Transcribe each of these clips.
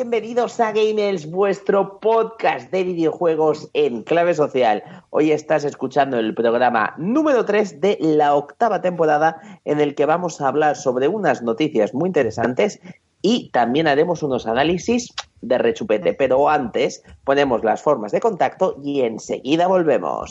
Bienvenidos a Gamers, vuestro podcast de videojuegos en clave social. Hoy estás escuchando el programa número 3 de la octava temporada en el que vamos a hablar sobre unas noticias muy interesantes y también haremos unos análisis de rechupete. Pero antes ponemos las formas de contacto y enseguida volvemos.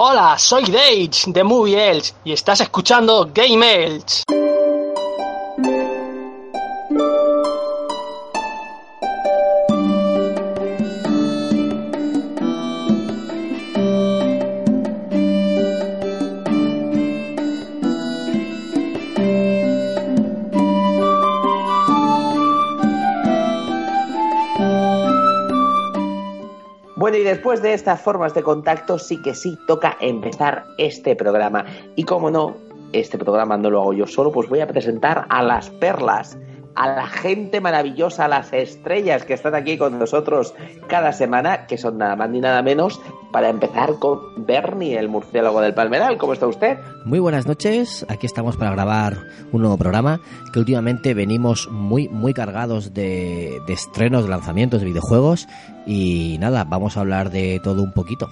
Hola, soy Dage de Movie Elch y estás escuchando Game Elch. Bueno, y después de estas formas de contacto, sí que sí toca empezar este programa. Y como no, este programa no lo hago yo solo, pues voy a presentar a las perlas, a la gente maravillosa, a las estrellas que están aquí con nosotros cada semana, que son nada más ni nada menos, para empezar con Bernie, el murciélago del Palmeral. ¿Cómo está usted? Muy buenas noches, aquí estamos para grabar un nuevo programa que últimamente venimos muy muy cargados de, de estrenos, de lanzamientos de videojuegos y nada, vamos a hablar de todo un poquito.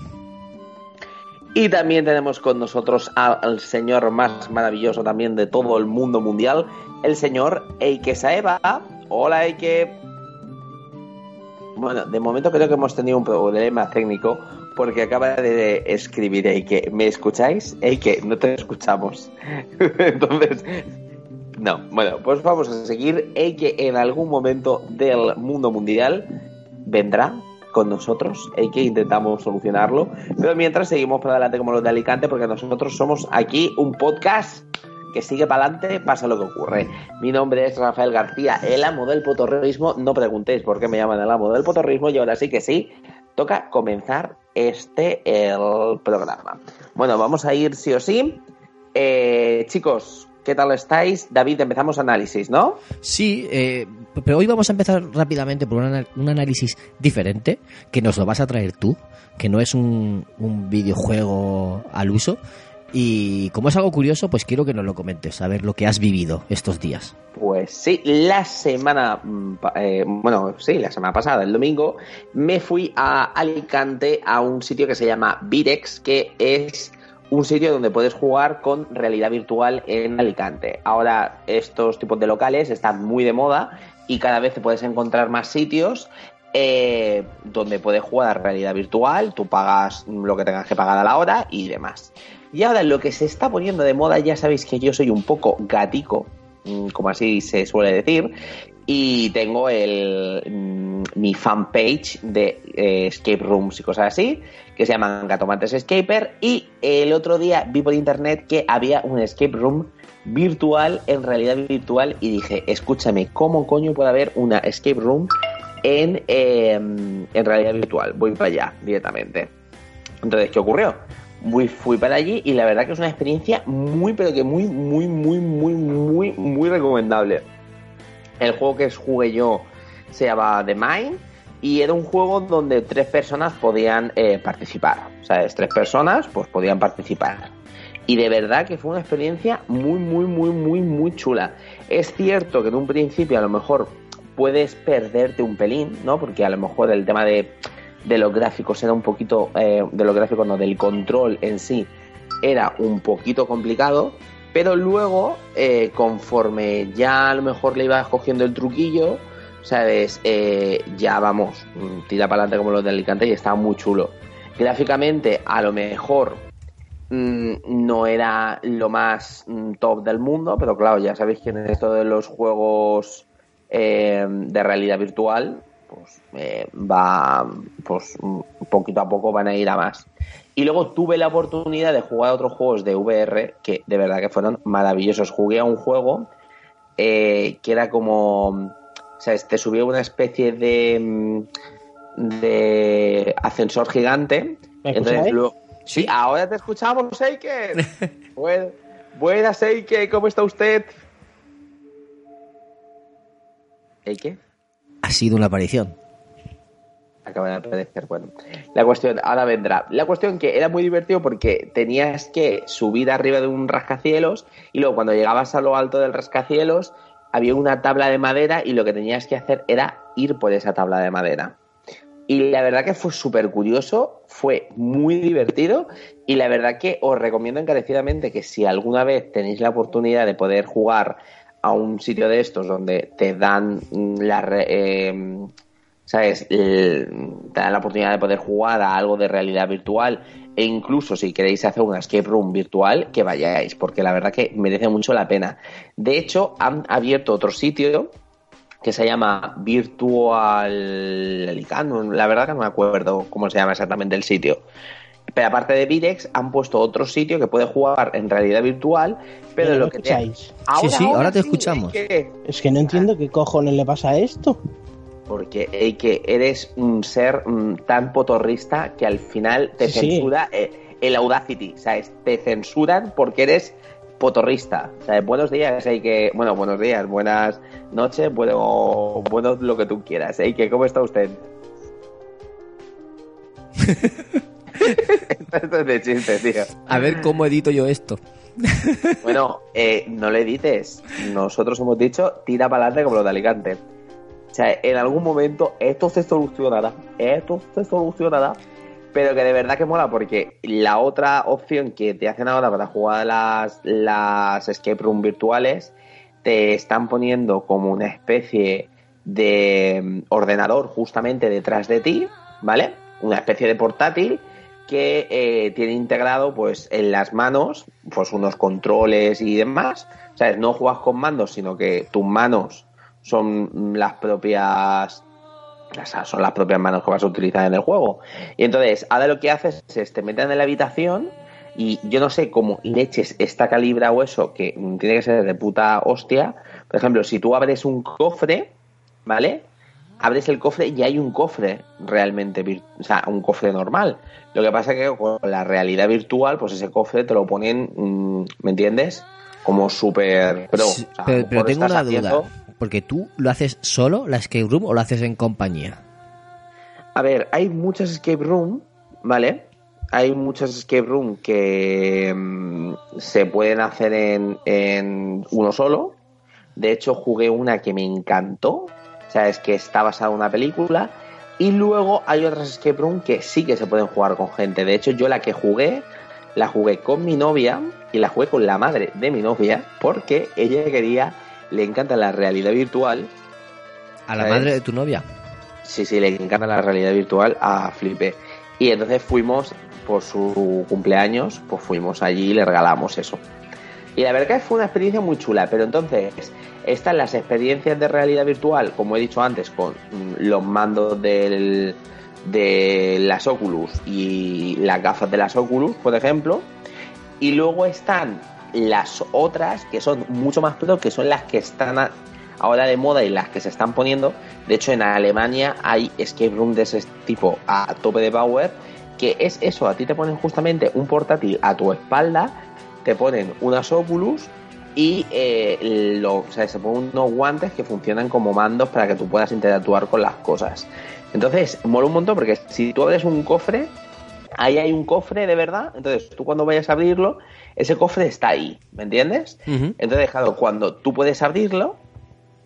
Y también tenemos con nosotros al señor más maravilloso también de todo el mundo mundial, el señor Eike Saeva. Hola Eike. Bueno, de momento creo que hemos tenido un problema técnico porque acaba de escribir Eike. ¿Me escucháis? Eike, no te escuchamos. Entonces, no. Bueno, pues vamos a seguir. Eike en algún momento del mundo mundial vendrá con nosotros y que intentamos solucionarlo. Pero mientras seguimos para adelante como los de Alicante, porque nosotros somos aquí un podcast que sigue para adelante, pasa lo que ocurre. Mi nombre es Rafael García, el amo del potorrismo. No preguntéis por qué me llaman el amo del potorrismo y ahora sí que sí, toca comenzar este el programa. Bueno, vamos a ir sí o sí. Eh, chicos, ¿Qué tal estáis? David, empezamos análisis, ¿no? Sí, eh, pero hoy vamos a empezar rápidamente por un, un, análisis diferente, que nos lo vas a traer tú, que no es un, un, videojuego al uso. Y como es algo curioso, pues quiero que nos lo comentes, a ver lo que has vivido estos días. Pues sí, la semana, eh, bueno, sí, la semana pasada, el domingo, me fui a Alicante a un sitio que se llama Virex, que es un sitio donde puedes jugar con realidad virtual en Alicante. Ahora estos tipos de locales están muy de moda y cada vez te puedes encontrar más sitios eh, donde puedes jugar a realidad virtual, tú pagas lo que tengas que pagar a la hora y demás. Y ahora lo que se está poniendo de moda, ya sabéis que yo soy un poco gatico, como así se suele decir, y tengo el, mi fanpage de eh, escape rooms y cosas así, que se llaman Gatomantes Escaper, y el otro día vi por internet que había un escape room virtual, en realidad virtual, y dije, escúchame, ¿cómo coño puede haber una escape room en, eh, en realidad virtual? Voy para allá directamente. Entonces, ¿qué ocurrió? Fui, para allí y la verdad que es una experiencia muy, pero que muy, muy, muy, muy, muy, muy recomendable. El juego que jugué yo se llama The Mind y era un juego donde tres personas podían eh, participar. O sea, tres personas pues podían participar. Y de verdad que fue una experiencia muy, muy, muy, muy, muy chula. Es cierto que en un principio a lo mejor puedes perderte un pelín, ¿no? Porque a lo mejor el tema de, de los gráficos era un poquito, eh, de los gráficos no, del control en sí era un poquito complicado, pero luego, eh, conforme ya a lo mejor le ibas cogiendo el truquillo, ¿sabes? Eh, ya vamos, mm, tira para adelante como los de Alicante y estaba muy chulo. Gráficamente, a lo mejor mm, no era lo más mm, top del mundo, pero claro, ya sabéis que en esto de los juegos de realidad virtual, pues eh, va, pues poquito a poco van a ir a más. Y luego tuve la oportunidad de jugar a otros juegos de VR que de verdad que fueron maravillosos. Jugué a un juego eh, que era como, o sea, te subía una especie de, mm, de ascensor gigante. ¿Me Entonces, luego- sí, ahora te escuchamos, Seike. Buen- Buenas, Seike, ¿cómo está usted? ¿Seike? Ha sido una aparición. acaba de aparecer. Bueno, la cuestión, ahora vendrá. La cuestión que era muy divertido porque tenías que subir arriba de un rascacielos y luego cuando llegabas a lo alto del rascacielos había una tabla de madera y lo que tenías que hacer era ir por esa tabla de madera. Y la verdad que fue súper curioso, fue muy divertido y la verdad que os recomiendo encarecidamente que si alguna vez tenéis la oportunidad de poder jugar a un sitio de estos donde te dan la, eh, ¿sabes? Te dan la oportunidad de poder jugar a algo de realidad virtual e incluso si queréis hacer una escape room virtual, que vayáis, porque la verdad que merece mucho la pena. De hecho, han abierto otro sitio que se llama Virtual Alicante, la verdad que no me acuerdo cómo se llama exactamente el sitio. Pero aparte de Virex, han puesto otro sitio que puede jugar en realidad virtual, pero lo ¿me que te... escucháis? Sí, sí, ahora te escuchamos. que- Es que no entiendo qué cojones le pasa a esto. Porque ey, que eres un ser mm, tan potorrista que al final te Sí, sí. censura eh, el Audacity, ¿sabes? Te censuran porque eres potorrista. ¿sabes? Buenos días, ey, que bueno, buenos días, buenas noches, bueno, bueno lo que tú quieras, ey, que cómo está usted. Esto es de chiste, tío. A ver cómo edito yo esto. Bueno, eh, no le dices. Nosotros hemos dicho tira para adelante como lo de Alicante. O sea, en algún momento esto se solucionará. Esto se solucionará. Pero que de verdad que mola porque la otra opción que te hacen ahora para jugar las, las escape room virtuales te están poniendo como una especie de mm, ordenador justamente detrás de ti, ¿vale? Una especie de portátil que eh, tiene integrado pues en las manos pues unos controles y demás. O sea, no juegas con mandos, sino que tus manos son las propias o son las propias manos que vas a utilizar en el juego. Y entonces, ahora lo que haces es te meten en la habitación y yo no sé cómo leches está calibrado eso, que tiene que ser de puta hostia. Por ejemplo, si tú abres un cofre, ¿vale? Abres el cofre y hay un cofre realmente, o sea, un cofre normal. Lo que pasa es que con la realidad virtual, pues ese cofre te lo ponen, mm, ¿me entiendes? Como súper pro. O sea, pero, pero tengo una haciendo- duda. Porque tú lo haces solo, la escape room, o lo haces en compañía. A ver, hay muchas escape room, ¿vale? Hay muchas escape room que mm, se pueden hacer en, en uno solo. De hecho, jugué una que me encantó. Sea, es que está basada en una película. Y luego hay otras escape room que sí que se pueden jugar con gente. De hecho, yo la que jugué, la jugué con mi novia y la jugué con la madre de mi novia porque ella quería, le encanta la realidad virtual A la ¿Sabes? madre de tu novia. Sí, sí, le encanta la realidad virtual a Flipe. Y entonces fuimos, por su cumpleaños, pues fuimos allí y le regalamos eso. Y la verdad que fue una experiencia muy chula, pero entonces están las experiencias de realidad virtual, como he dicho antes, con mm, los mandos del, de las Oculus y las gafas de las Oculus, por ejemplo. Y luego están las otras que son mucho más pro, que son las que están ahora de moda y las que se están poniendo. De hecho, en Alemania hay escape room de ese tipo a tope de power, que es eso, a ti te ponen justamente un portátil a tu espalda, te ponen unas Oculus y eh, lo, o sea, se ponen unos guantes que funcionan como mandos para que tú puedas interactuar con las cosas. Entonces, mola un montón porque si tú abres un cofre, ahí hay un cofre de verdad, entonces tú cuando vayas a abrirlo, ese cofre está ahí, ¿me entiendes? Entonces, claro, cuando tú puedes abrirlo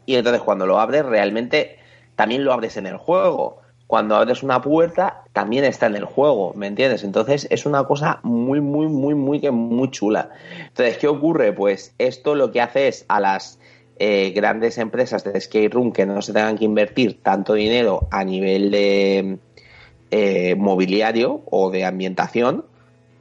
y entonces cuando lo abres realmente también lo abres en el juego. Cuando abres una puerta también está en el juego, ¿me entiendes? Entonces es una cosa muy, muy, muy, muy, muy chula. Entonces, ¿qué ocurre? Pues esto lo que hace es a las eh, grandes empresas de skate room que no se tengan que invertir tanto dinero a nivel de eh, mobiliario o de ambientación,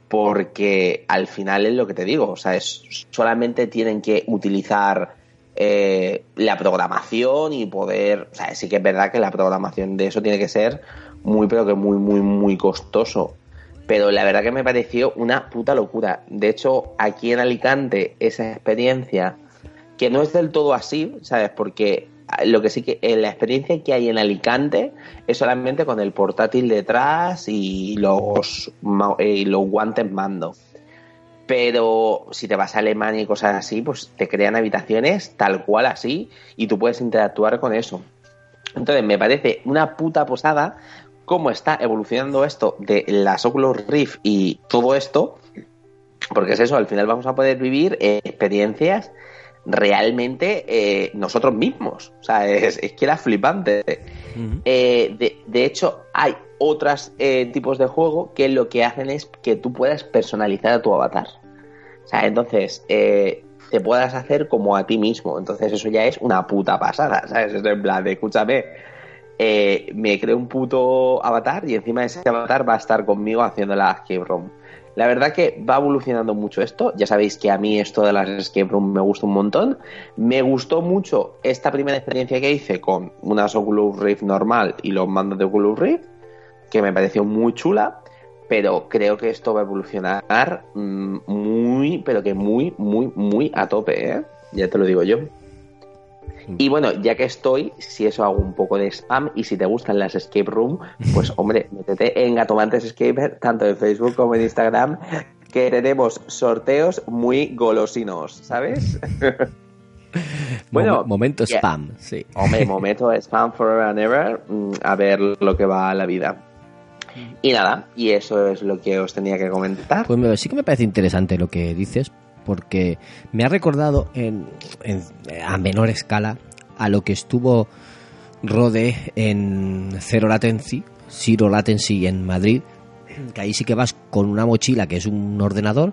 porque al final es lo que te digo, o sea, es, solamente tienen que utilizar eh, la programación y poder, o sea, sí que es verdad que la programación de eso tiene que ser muy, pero que muy, muy, muy costoso. Pero la verdad que me pareció una puta locura. De hecho, aquí en Alicante, esa experiencia, que no es del todo así, ¿sabes? Porque lo que sí que la experiencia que hay en Alicante es solamente con el portátil detrás y los, y los guantes mando. Pero si te vas a Alemania y cosas así, pues te crean habitaciones tal cual así y tú puedes interactuar con eso. Entonces me parece una puta posada cómo está evolucionando esto de las Oculus Rift y todo esto, porque es eso, al final vamos a poder vivir experiencias realmente eh, nosotros mismos. O sea, es, que era flipante. Eh, de, hecho, hay otros eh, tipos de juego que lo que hacen es que tú puedas personalizar a tu avatar. Sea, entonces te puedas hacer como a ti mismo. Entonces eso ya es una puta pasada, ¿sabes? Es en plan de, escúchame, me creo un puto avatar y encima ese avatar va a estar conmigo haciendo la escape room. La verdad que va evolucionando mucho esto. Ya sabéis que a mí esto de las escape room me gusta un montón. Me gustó mucho esta primera experiencia que hice con unas Oculus Rift normal y los mandos de Oculus Rift, que me pareció muy chula. Pero creo que esto va a evolucionar mm, muy, pero que muy, muy, muy a tope, ¿eh? Ya te lo digo yo. Y bueno, ya que estoy, si eso hago un poco de spam y si te gustan las escape room, pues hombre, métete en Gatomantes Escape, tanto en Facebook como en Instagram, que tenemos sorteos muy golosinos, ¿sabes? bueno, momento spam, sí. Hombre, momento spam forever and ever, mm, a ver lo que va a la vida. Y nada, y eso es lo que os tenía que comentar. Pues sí que me parece interesante lo que dices, porque me ha recordado en, a menor escala a lo que estuvo Rode en Zero Latency, Zero Latency en Madrid, que ahí sí que vas con una mochila que es un ordenador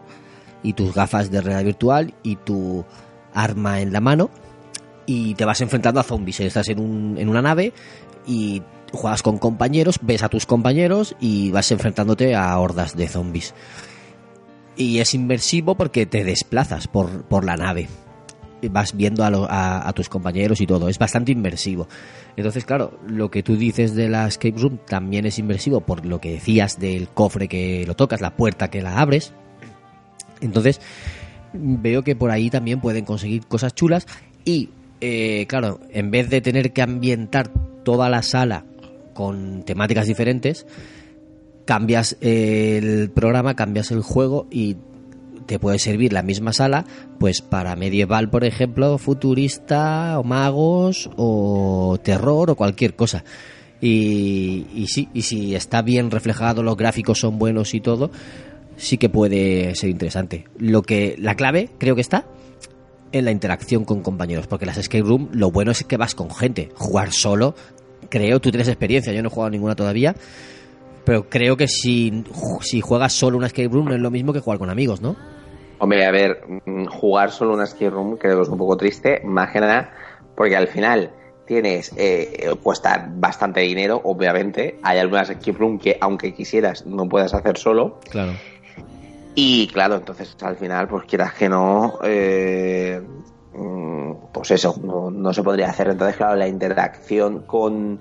y tus gafas de realidad virtual y tu arma en la mano y te vas enfrentando a zombies. Estás en, un, en una nave y juegas con compañeros, ves a tus compañeros y vas enfrentándote a hordas de zombies y es inmersivo porque te desplazas por, por la nave. Vas viendo a, a, tus compañeros y todo. Es bastante inmersivo. Entonces, claro, lo que tú dices de la escape room también es inmersivo por lo que decías del cofre que lo tocas, la puerta que la abres. Entonces, veo que por ahí también pueden conseguir cosas chulas. Y, eh, claro, en vez de tener que ambientar toda la sala con temáticas diferentes, cambias el programa, cambias el juego y te puede servir la misma sala, pues para medieval, por ejemplo, futurista, o magos, o terror, o cualquier cosa. Y, y sí, y si está bien reflejado, los gráficos son buenos y todo, sí que puede ser interesante. Lo que, la clave creo que está en la interacción con compañeros, porque las escape room lo bueno es que vas con gente. Jugar solo, creo, tú tienes experiencia, yo no he jugado ninguna todavía pero creo que si, si juegas solo una escape room no es lo mismo que jugar con amigos, ¿no? Hombre, a ver, mm, jugar solo una escape room creo que es un poco triste, más que nada porque al final tienes, eh, cuesta bastante dinero, obviamente. Hay algunas escape room que aunque quisieras no puedes hacer solo. Claro. Y claro, entonces al final, pues quieras que no, eh, pues eso, no, no se podría hacer. Entonces, claro, la interacción con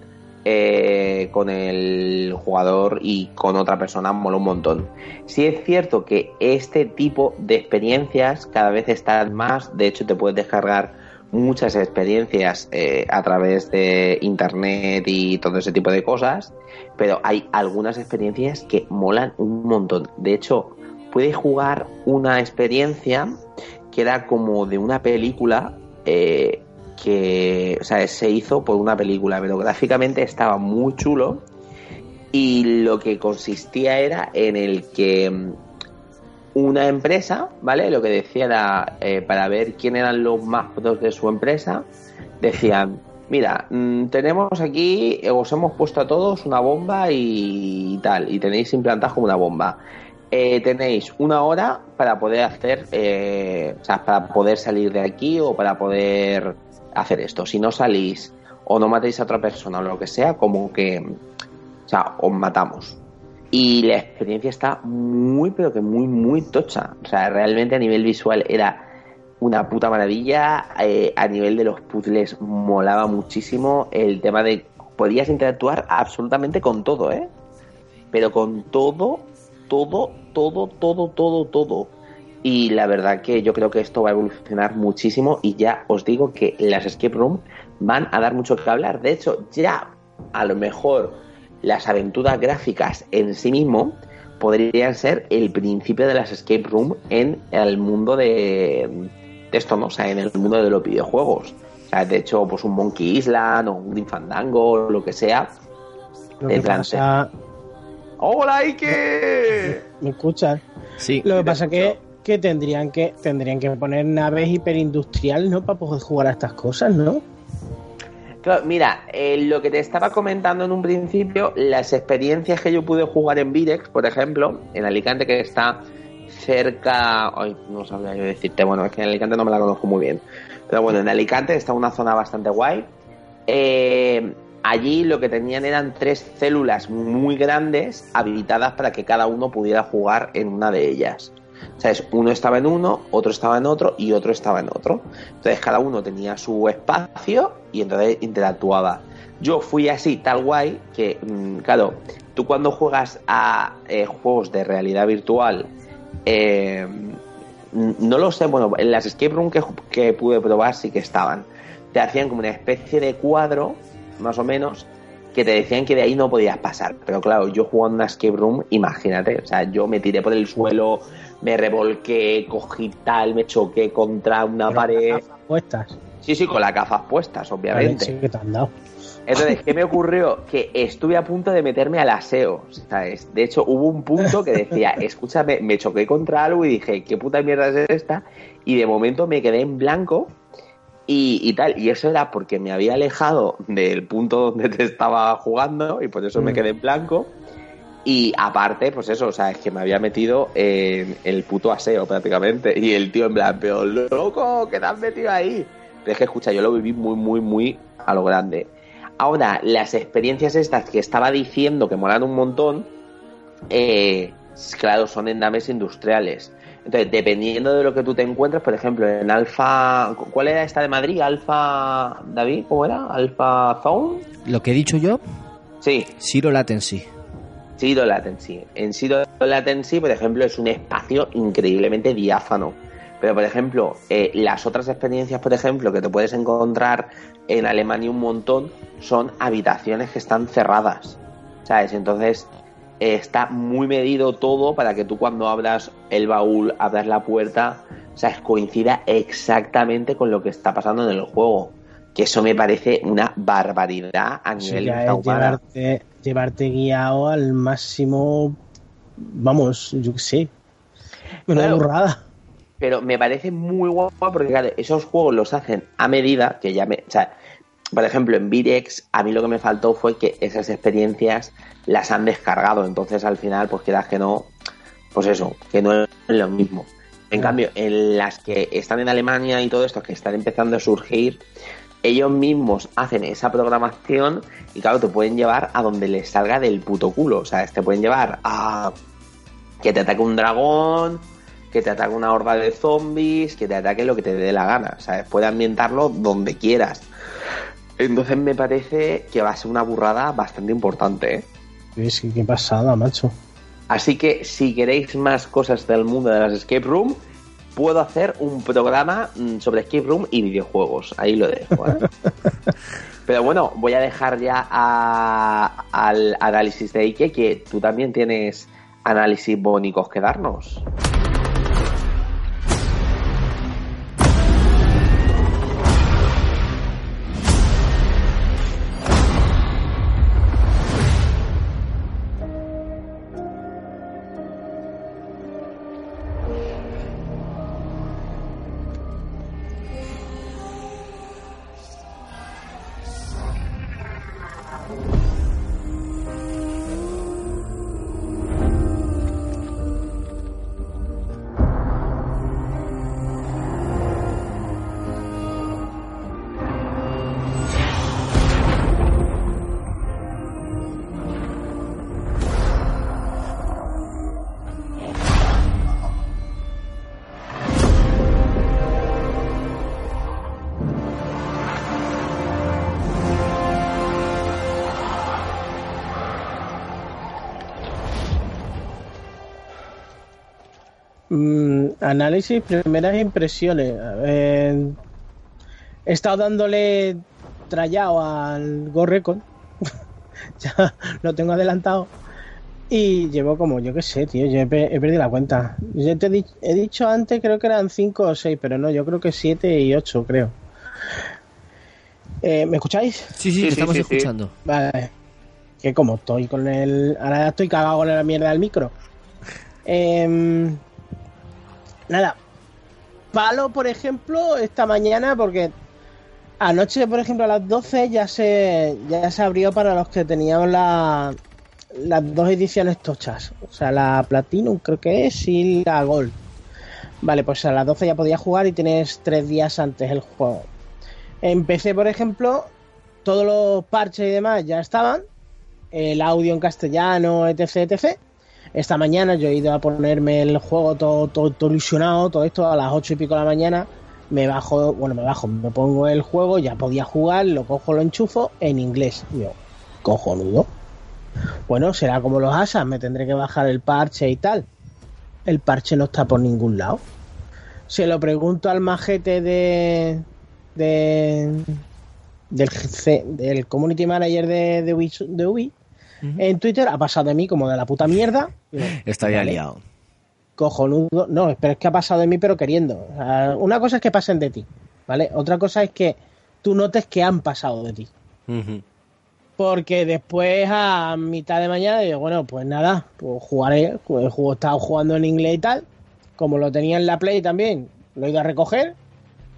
eh, con el jugador y con otra persona mola un montón. Sí es cierto que este tipo de experiencias cada vez están más, de hecho te puedes descargar muchas experiencias eh, a través de internet y todo ese tipo de cosas, pero hay algunas experiencias que molan un montón. De hecho, puedes jugar una experiencia que era como de una película eh, que o sea, se hizo por una película, pero gráficamente estaba muy chulo y lo que consistía era en el que mm, una empresa, ¿vale? Lo que decía era eh, para ver quién eran los más pros de su empresa, decían, mira, mm, tenemos aquí, os hemos puesto a todos una bomba y, tal, y tenéis implantados como una bomba. Eh, tenéis una hora para poder hacer, eh, o sea, para poder salir de aquí o para poder hacer esto. Si no salís o no matéis a otra persona o lo que sea, como que, o sea, os matamos. Y la experiencia está muy, pero que muy, muy tocha. O sea, realmente a nivel visual era una puta maravilla. Eh, a nivel de los puzzles molaba muchísimo. El tema de podías interactuar absolutamente con todo, ¿eh? Pero con todo, todo, todo, todo, todo, todo. Y la verdad que yo creo que esto va a evolucionar muchísimo y ya os digo que las escape room van a dar mucho que hablar. De hecho, ya a lo mejor las aventuras gráficas en sí mismo podrían ser el principio de las escape room en el mundo de, esto, ¿no? O sea, en el mundo de los videojuegos. O sea, de hecho, pues un Monkey Island o un Grim Fandango o lo que sea. Lo que pasa... ¡Hola, Ike! ¿Me escuchas? Sí. Lo que pasa que, que tendrían que tendrían que poner naves hiperindustrial, ¿no? Para poder jugar a estas cosas, ¿no? Claro, mira, eh, lo que te estaba comentando en un principio, las experiencias que yo pude jugar en Virex, por ejemplo, en Alicante, que está cerca. Ay, no sabría yo decirte, bueno, es que en Alicante no me la conozco muy bien. Pero bueno, en Alicante está una zona bastante guay. Eh, allí lo que tenían eran tres células muy grandes habilitadas para que cada uno pudiera jugar en una de ellas. ¿Sabes? Uno estaba en uno, otro estaba en otro y otro estaba en otro. Entonces cada uno tenía su espacio y entonces interactuaba. Yo fui así, tal guay, que, mm, claro, tú cuando juegas a eh, juegos de realidad virtual, eh, no lo sé, bueno, en las escape room que, que pude probar sí que estaban. Te hacían como una especie de cuadro, más o menos, que te decían que de ahí no podías pasar. Pero claro, yo jugando una escape room, imagínate, o sea, yo me tiré por el suelo, me revolqué, cogí tal, me choqué contra una pared. Puestas. Sí, sí, con las gafas puestas, obviamente. Sí, que te han dado. Entonces, ¿qué me ocurrió? Que estuve a punto de meterme al aseo, ¿sabes? De hecho, hubo un punto que decía, escúchame, me choqué contra algo y dije, ¿qué puta mierda es esta? Y de momento me quedé en blanco y, y tal. Y eso era porque me había alejado del punto donde te estaba jugando y por eso me Mm. quedé en blanco. Y aparte, pues eso, o sea, es que me había metido en el puto aseo prácticamente. Y el tío en plan, pero loco, ¿qué te has metido ahí? Pero es que escucha, yo lo viví muy, muy, muy a lo grande. Ahora, las experiencias estas que estaba diciendo que molan un montón, eh, claro, son en naves industriales. Entonces, dependiendo de lo que tú te encuentres, por ejemplo, en Alfa. ¿Cuál era esta de Madrid? Alfa. David, ¿cómo era? Alfa Zone. Lo que he dicho yo, Sí, Zero Latency. Zero Latency. En Zero Latency, por ejemplo, es un espacio increíblemente diáfano. Pero, por ejemplo, eh, las otras experiencias, por ejemplo, que te puedes encontrar en Alemania un montón, son habitaciones que están cerradas. ¿Sabes? Entonces, está muy medido todo para que tú cuando abras el baúl, abras la puerta, ¿sabes? Coincida exactamente con lo que está pasando en el juego. Que eso me parece una barbaridad a nivel ya es llevarte, llevarte guiado al máximo. Vamos, yo qué sé. Una Claro. burrada. pero me parece muy guapo porque claro, esos juegos los hacen a medida que ya me, o sea, por ejemplo en Virex a mí lo que me faltó fue que esas experiencias las han descargado, entonces al final pues quieras que no, pues eso, que no es lo mismo. En cambio, en las que están en Alemania y todo esto, que están empezando a surgir, ellos mismos hacen esa programación y claro, te pueden llevar a donde les salga del puto culo. O sea, te pueden llevar a que te ataque un dragón, que te ataque una horda de zombies, que te ataque lo que te dé la gana. ¿Sabes? Puede ambientarlo donde quieras. Entonces me parece que va a ser una burrada bastante importante, ¿eh? Es que qué pasada, macho. Así que si queréis más cosas del mundo de las escape room, puedo hacer un programa mm, sobre escape room y videojuegos. Ahí lo dejo. ¿eh? Pero bueno, voy a dejar ya a- al análisis de Ike, que tú también tienes análisis bónicos que darnos. Mm, análisis, primeras impresiones. Ver, he estado dándole trayado al Go Record. ya lo tengo adelantado. Y llevo como, yo qué sé, tío, yo he, pe- he perdido la cuenta. Yo te he, di- he dicho antes, creo que eran 5 o 6, pero no, yo creo que 7 y 8, creo. Eh, ¿Me escucháis? Sí, sí, Sí, te sí, estamos sí, escuchando. Vale. Que como estoy con el. Ahora ya estoy cagado con la mierda del micro. Em, nada. Palo, por ejemplo, esta mañana, porque anoche, por ejemplo, a las 12 ya se, ya se abrió para los que teníamos la, las dos ediciones tochas. O sea, la Platinum creo que es y la Gold. Vale, pues a las 12 ya podías jugar y tienes tres días antes el juego. Empecé, por ejemplo, todos los parches y demás ya estaban. El audio en castellano, etc, etc. Esta mañana yo he ido a ponerme el juego todo, todo, todo ilusionado, todo esto a las 8 y pico de la mañana. Me bajo, bueno, me bajo, me pongo el juego, ya podía jugar, lo cojo, lo enchufo en inglés. Yo, cojonudo. Bueno, será como los asas, me tendré que bajar el parche y tal. El parche no está por ningún lado. Se lo pregunto al majete de. de del, del community manager de, de Ubi en Twitter, ha pasado de mí como de la puta mierda. Está ya Vale. liado. cojonudo. No, pero es que ha pasado de mí, pero queriendo. O sea, una cosa es que pasen de ti, ¿vale? Otra cosa es que tú notes que han pasado de ti. Porque después a mitad de mañana digo, bueno, pues nada, pues jugaré. Pues El juego estaba jugando en inglés y tal. Como lo tenía en la Play también, lo he ido a recoger.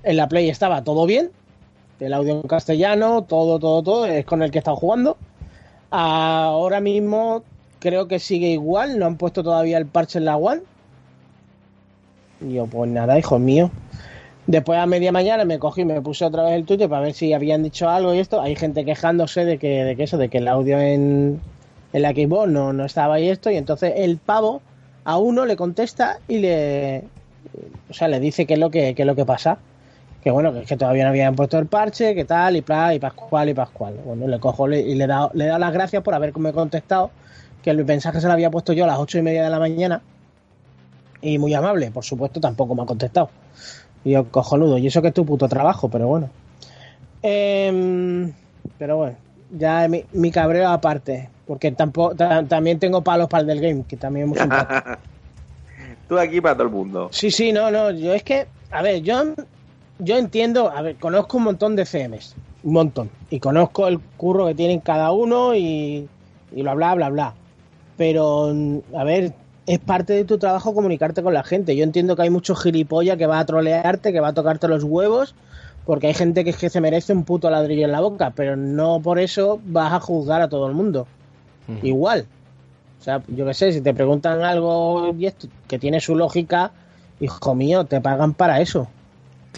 En la Play estaba todo bien. El audio en castellano, todo, todo, todo. Es con el que he estado jugando. Ahora mismo creo que sigue igual. No han puesto todavía el parche en la One. Yo, pues nada, hijo mío. Después a media mañana me cogí y me puse otra vez el Twitter para ver si habían dicho algo y esto. Hay gente quejándose de que, de que eso, de que el audio en, en la Xbox no, no estaba y esto. Y entonces el pavo a uno le contesta y le. O sea, le dice qué es lo que, qué es lo que pasa. Que bueno, que es que todavía no habían puesto el parche, que tal, y pla, y pascual, y pascual. Bueno, le cojo y le he dado, le he dado las gracias por haberme contestado. Que el mensaje se lo había puesto yo a las ocho y media de la mañana. Y muy amable, por supuesto, tampoco me ha contestado. Y yo, cojonudo, y eso que es tu puto trabajo, pero bueno. Em, pero bueno, ya mi, mi cabreo aparte, porque tampoco, ta- también tengo palos para el del game, que también es muy. Tú aquí para todo el mundo. Sí, sí, no, no, yo es que, a ver, yo, yo entiendo, a ver, conozco un montón de CMs, un montón, y conozco el curro que tienen cada uno y, y bla, bla, bla, bla. Pero, a ver, es parte de tu trabajo comunicarte con la gente. Yo entiendo que hay muchos gilipollas que va a trolearte, que va a tocarte los huevos, porque hay gente que es que se merece un puto ladrillo en la boca, pero no por eso vas a juzgar a todo el mundo. Igual. O sea, yo qué sé, si te preguntan algo y esto, que tiene su lógica, hijo mío, te pagan para eso.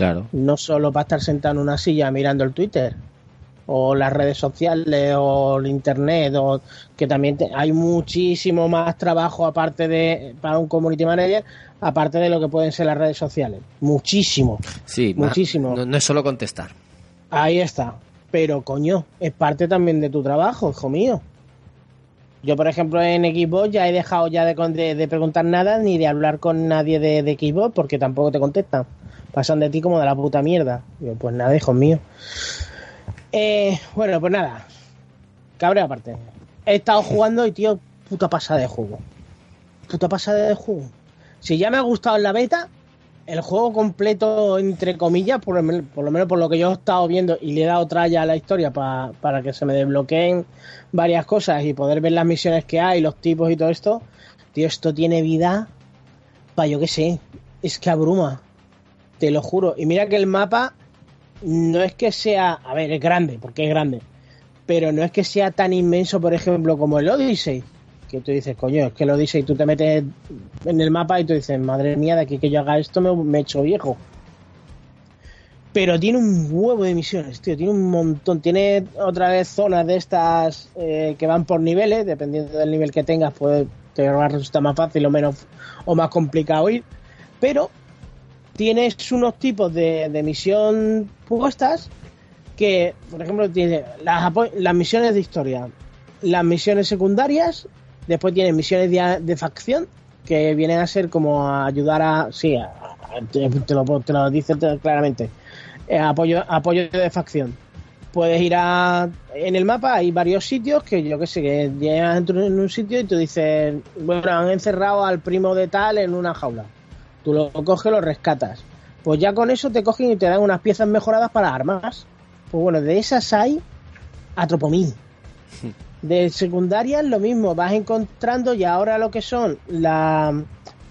Claro. No solo para estar sentado en una silla mirando el Twitter o las redes sociales o el internet o que también te- hay muchísimo más trabajo aparte de para un community manager aparte de lo que pueden ser las redes sociales muchísimo Sí, Muchísimo. No, no es solo contestar. Ahí está. Pero coño, es parte también de tu trabajo, hijo mío. Yo, por ejemplo, en Xbox ya he dejado ya de- de preguntar nada ni de hablar con nadie de, de Xbox porque tampoco te contestan. Pasan de ti como de la puta mierda. Yo, pues nada, hijo mío. Eh, bueno, pues nada. Cabreo aparte. He estado jugando y, tío, puta pasada de juego. Puta pasada de juego. Si ya me ha gustado en la beta, el juego completo, entre comillas, por, lo men- por lo menos por lo que yo he estado viendo y le he dado tralla a la historia pa- para que se me desbloqueen varias cosas y poder ver las misiones que hay, los tipos y todo esto, tío, esto tiene vida para yo qué sé, es que abruma, te lo juro. Y mira que el mapa no es que sea, a ver, es grande, porque es grande, pero no es que sea tan inmenso, por ejemplo, como el Odyssey, que tú dices, coño, es que el Odyssey tú te metes en el mapa y tú dices, madre mía, de aquí que yo haga esto me, me he hecho viejo. Pero tiene un huevo de misiones, tío, tiene un montón. Tiene otra vez zonas de estas eh, que van por niveles, dependiendo del nivel que tengas, pues te va a resultar más fácil o menos o más complicado ir. Pero tienes unos tipos de, de misión puestas que, por ejemplo, tiene las, las misiones de historia, las misiones secundarias, después tienes misiones de, facción, que vienen a ser como ayudar a. Sí, te, lo, te lo dice claramente. Eh, apoyo, apoyo de facción. Puedes ir a. En el mapa hay varios sitios que yo que sé, que llegas en un sitio y tú dices, bueno, han encerrado al primo de tal en una jaula. Tú lo coges, lo rescatas. Pues ya con eso te cogen y te dan unas piezas mejoradas para armas. Pues bueno, de esas hay a tropomil. De secundaria es lo mismo, vas encontrando y ahora lo que son la,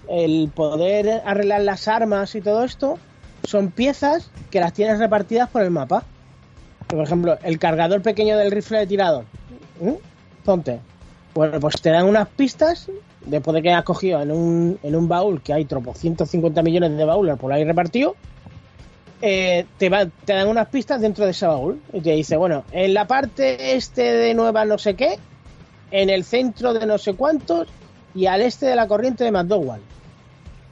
el poder arreglar las armas y todo esto son piezas que las tienes repartidas por el mapa. Por ejemplo, el cargador pequeño del rifle de tirador. ¿Mm? Ponte. Bueno, pues te dan unas pistas después de que has cogido en un, en un baúl que hay tropo 150 millones de baúles por ahí repartidos. eh, te, va- te dan unas pistas dentro de ese baúl y te dice, bueno, en la parte este de Nueva no sé qué, en el centro de no sé cuántos y al este de la corriente de McDowell.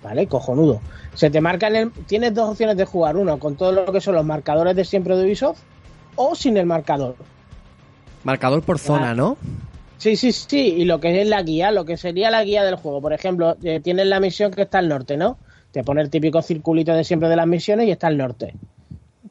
Vale, cojonudo. Se te marcan el. Tienes dos opciones de jugar: uno con todo lo que son los marcadores de siempre de Ubisoft o sin el marcador. Marcador por zona. ¿no? Sí, sí, sí. Y lo que es la guía, lo que sería la guía del juego. Por ejemplo, eh, tienes la misión que está al norte, ¿no? Te pone el típico circulito de siempre de las misiones y está al norte.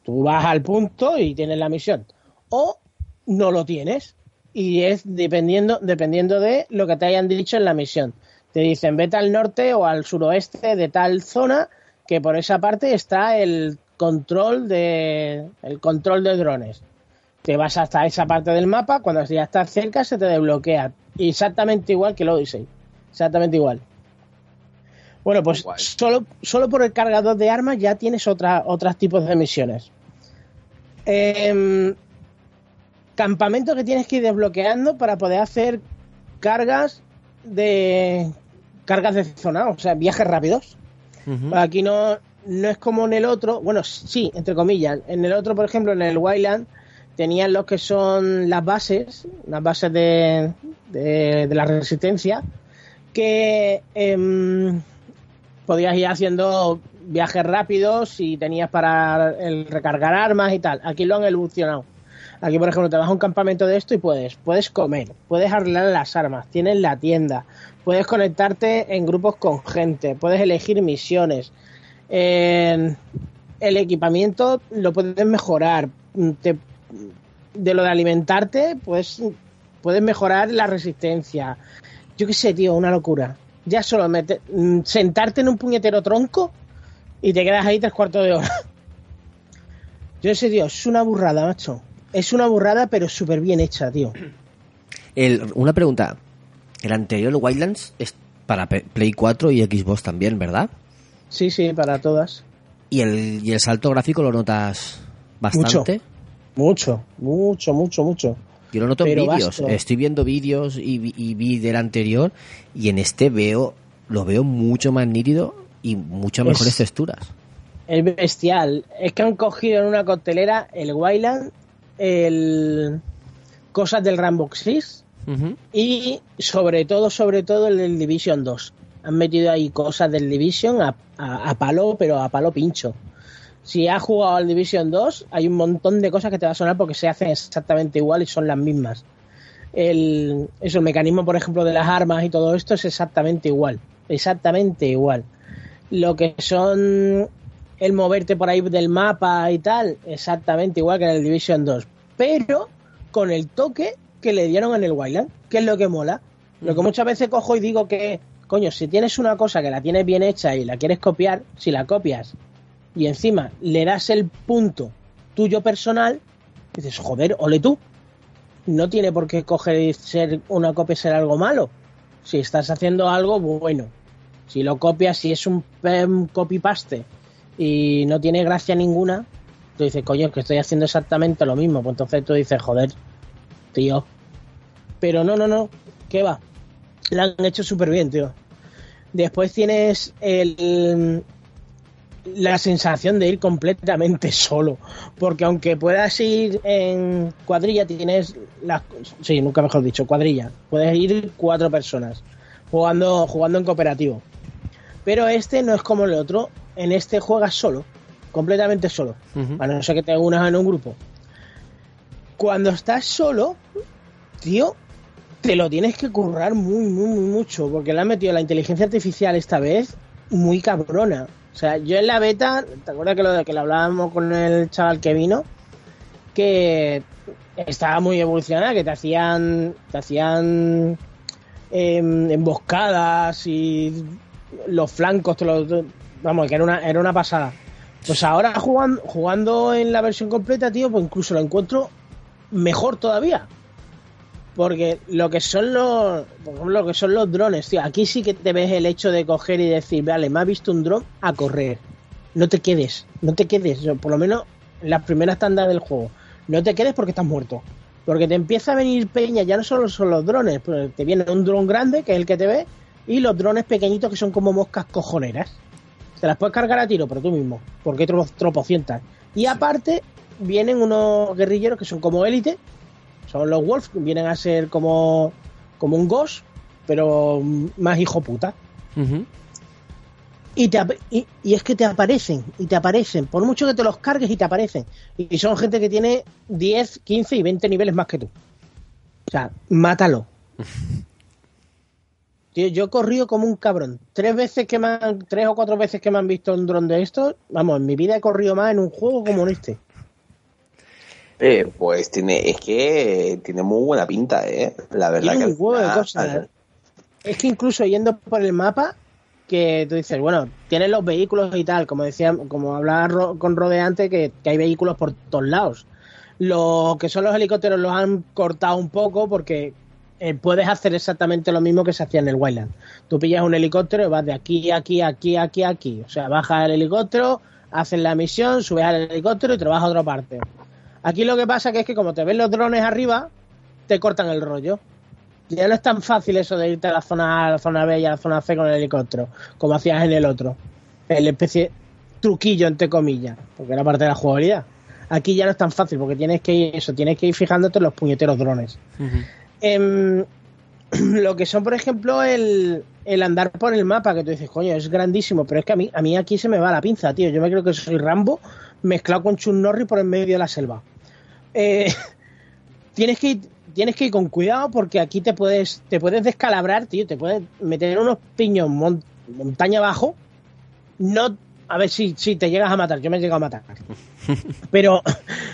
Tú vas al punto y tienes la misión. O no lo tienes. Y es dependiendo, dependiendo de lo que te hayan dicho en la misión. Te dicen vete al norte o al suroeste de tal zona que por esa parte está el control de el control de drones te vas hasta esa parte del mapa, cuando ya estás cerca se te desbloquea. Exactamente igual que el Odyssey. Exactamente igual. Bueno, pues Guay. solo, solo por el cargador de armas ya tienes otra, otros tipos de misiones. Em, campamento que tienes que ir desbloqueando para poder hacer cargas de cargas de zona, o sea, viajes rápidos. Aquí no, no es como en el otro, bueno, sí, entre comillas. En el otro, por ejemplo, en el Wildland, tenían lo que son las bases, las bases de, de, de la resistencia, que em, podías ir haciendo viajes rápidos y tenías para el recargar armas y tal. Aquí lo han evolucionado. Aquí, por ejemplo, te vas a un campamento de esto y puedes, puedes comer, puedes arreglar las armas, tienes la tienda, puedes conectarte en grupos con gente, puedes elegir misiones. En- el equipamiento lo puedes mejorar. Te- de lo de alimentarte, pues puedes mejorar la resistencia. Yo qué sé, tío, una locura. Ya solo mete- mm, sentarte en un puñetero tronco y te quedas ahí tres cuartos de hora. Yo sé, tío, es una burrada, macho. Es una burrada, pero súper bien hecha, tío. El- una pregunta. El anterior Wildlands es para Play 4 y Xbox también, ¿verdad? Sí, sí, para todas. ¿Y el, y el salto gráfico lo notas bastante? Mucho, mucho, mucho, mucho. Yo lo noto en vídeos. Estoy viendo vídeos y, vi- y vi del anterior y en este veo lo veo mucho más nítido y mucho Es- mejores texturas. Es bestial. Es que han cogido en una coctelera el Wayland, el cosas del Rambo 6 Ujú. y sobre todo, sobre todo el del Division 2. Han metido ahí cosas del Division a, a- a palo, pero a palo pincho. Si has jugado al Division 2, hay un montón de cosas que te va a sonar porque se hacen exactamente igual y son las mismas. El, eso, el mecanismo, por ejemplo, de las armas y todo esto es exactamente igual. Exactamente igual. Lo que son el moverte por ahí del mapa y tal, exactamente igual que en el Division 2. Pero con el toque que le dieron en el Wildland, que es lo que mola. Lo que muchas veces cojo y digo que, coño, si tienes una cosa que la tienes bien hecha y la quieres copiar, si la copias y encima le das el punto tuyo personal, dices, joder, ole tú. No tiene por qué coger ser una copia ser algo malo. Si estás haciendo algo bueno. Si lo copias, si es un copy-paste y no tiene gracia ninguna, tú dices, coño, que estoy haciendo exactamente lo mismo. Pues entonces tú dices, joder, tío. Pero no, no, no, ¿qué va? La han hecho súper bien, tío. Después tienes el, la sensación de ir completamente solo. Porque aunque puedas ir en cuadrilla, tienes las. Sí, nunca mejor dicho, cuadrilla. Puedes ir cuatro personas jugando, jugando en cooperativo. Pero este no es como el otro. En este juegas solo, completamente solo. A no ser que te unas en un grupo. Cuando estás solo, tío, te lo tienes que currar muy, muy, muy mucho, porque le han metido la inteligencia artificial esta vez muy cabrona. O sea, yo en la beta, ¿te acuerdas que lo, que lo hablábamos con el chaval que vino? Que estaba muy evolucionada, que te hacían, te hacían em, emboscadas y los flancos, te los- vamos, que era una, era una pasada. Pues ahora jugando, jugando en la versión completa, tío, pues incluso lo encuentro mejor todavía. Porque lo que son los, por ejemplo, lo que son los drones, tío, aquí sí que te ves el hecho de coger y decir, vale, me ha visto un dron a correr. No te quedes, no te quedes, por lo menos en las primeras tandas del juego. No te quedes porque estás muerto. Porque te empieza a venir peña, ya no solo son los drones, pero te viene un dron grande, que es el que te ve, y los drones pequeñitos que son como moscas cojoneras. Te las puedes cargar a tiro, pero tú mismo, porque tropocientas. Y aparte, vienen unos guerrilleros que son como élite, son los Wolf, vienen a ser como, como un Ghost, pero más hijo puta. Y, te, y es que te aparecen, y te aparecen, por mucho que te los cargues y te aparecen. Y son gente que tiene 10, 15 y 20 niveles más que tú. O sea, mátalo. Tío, yo he corrido como un cabrón. Tres veces que me han, tres o cuatro veces que me han visto un dron de estos, vamos, en mi vida he corrido más en un juego como en este. Eh, pues tiene, es que tiene muy buena pinta, ¿eh? La verdad Tiene que un huevo de al cosas. final- ¿eh? Es que incluso yendo por el mapa, que tú dices, bueno, tienes los vehículos y tal, como decía, como hablaba Ro- con Rode antes, que, que hay vehículos por todos lados. Lo que son los helicópteros los han cortado un poco porque eh, puedes hacer exactamente lo mismo que se hacía en el Wildland. Tú pillas un helicóptero y vas de aquí, aquí, aquí, aquí, aquí. O sea, bajas el helicóptero, haces la misión, subes al helicóptero y te vas a otra parte. Aquí lo que pasa que es que como te ven los drones arriba, te cortan el rollo. Ya no es tan fácil eso de irte a la zona A, a la zona B y a la zona C con el helicóptero, como hacías en el otro. El especie truquillo, entre comillas, porque era parte de la jugabilidad. Aquí ya no es tan fácil, porque tienes que ir, eso, tienes que ir fijándote en los puñeteros drones. Em, lo que son, por ejemplo, el, el andar por el mapa, que tú dices, coño, es grandísimo, pero es que a mí, a mí aquí se me va la pinza, tío. Yo me creo que soy Rambo mezclado con Chun Norris por en medio de la selva. Eh, tienes que ir, tienes que ir con cuidado porque aquí te puedes, te puedes descalabrar, tío, te puedes meter en unos piños mon- montaña abajo. No, a ver si, si te llegas a matar, yo me he llegado a matar. Pero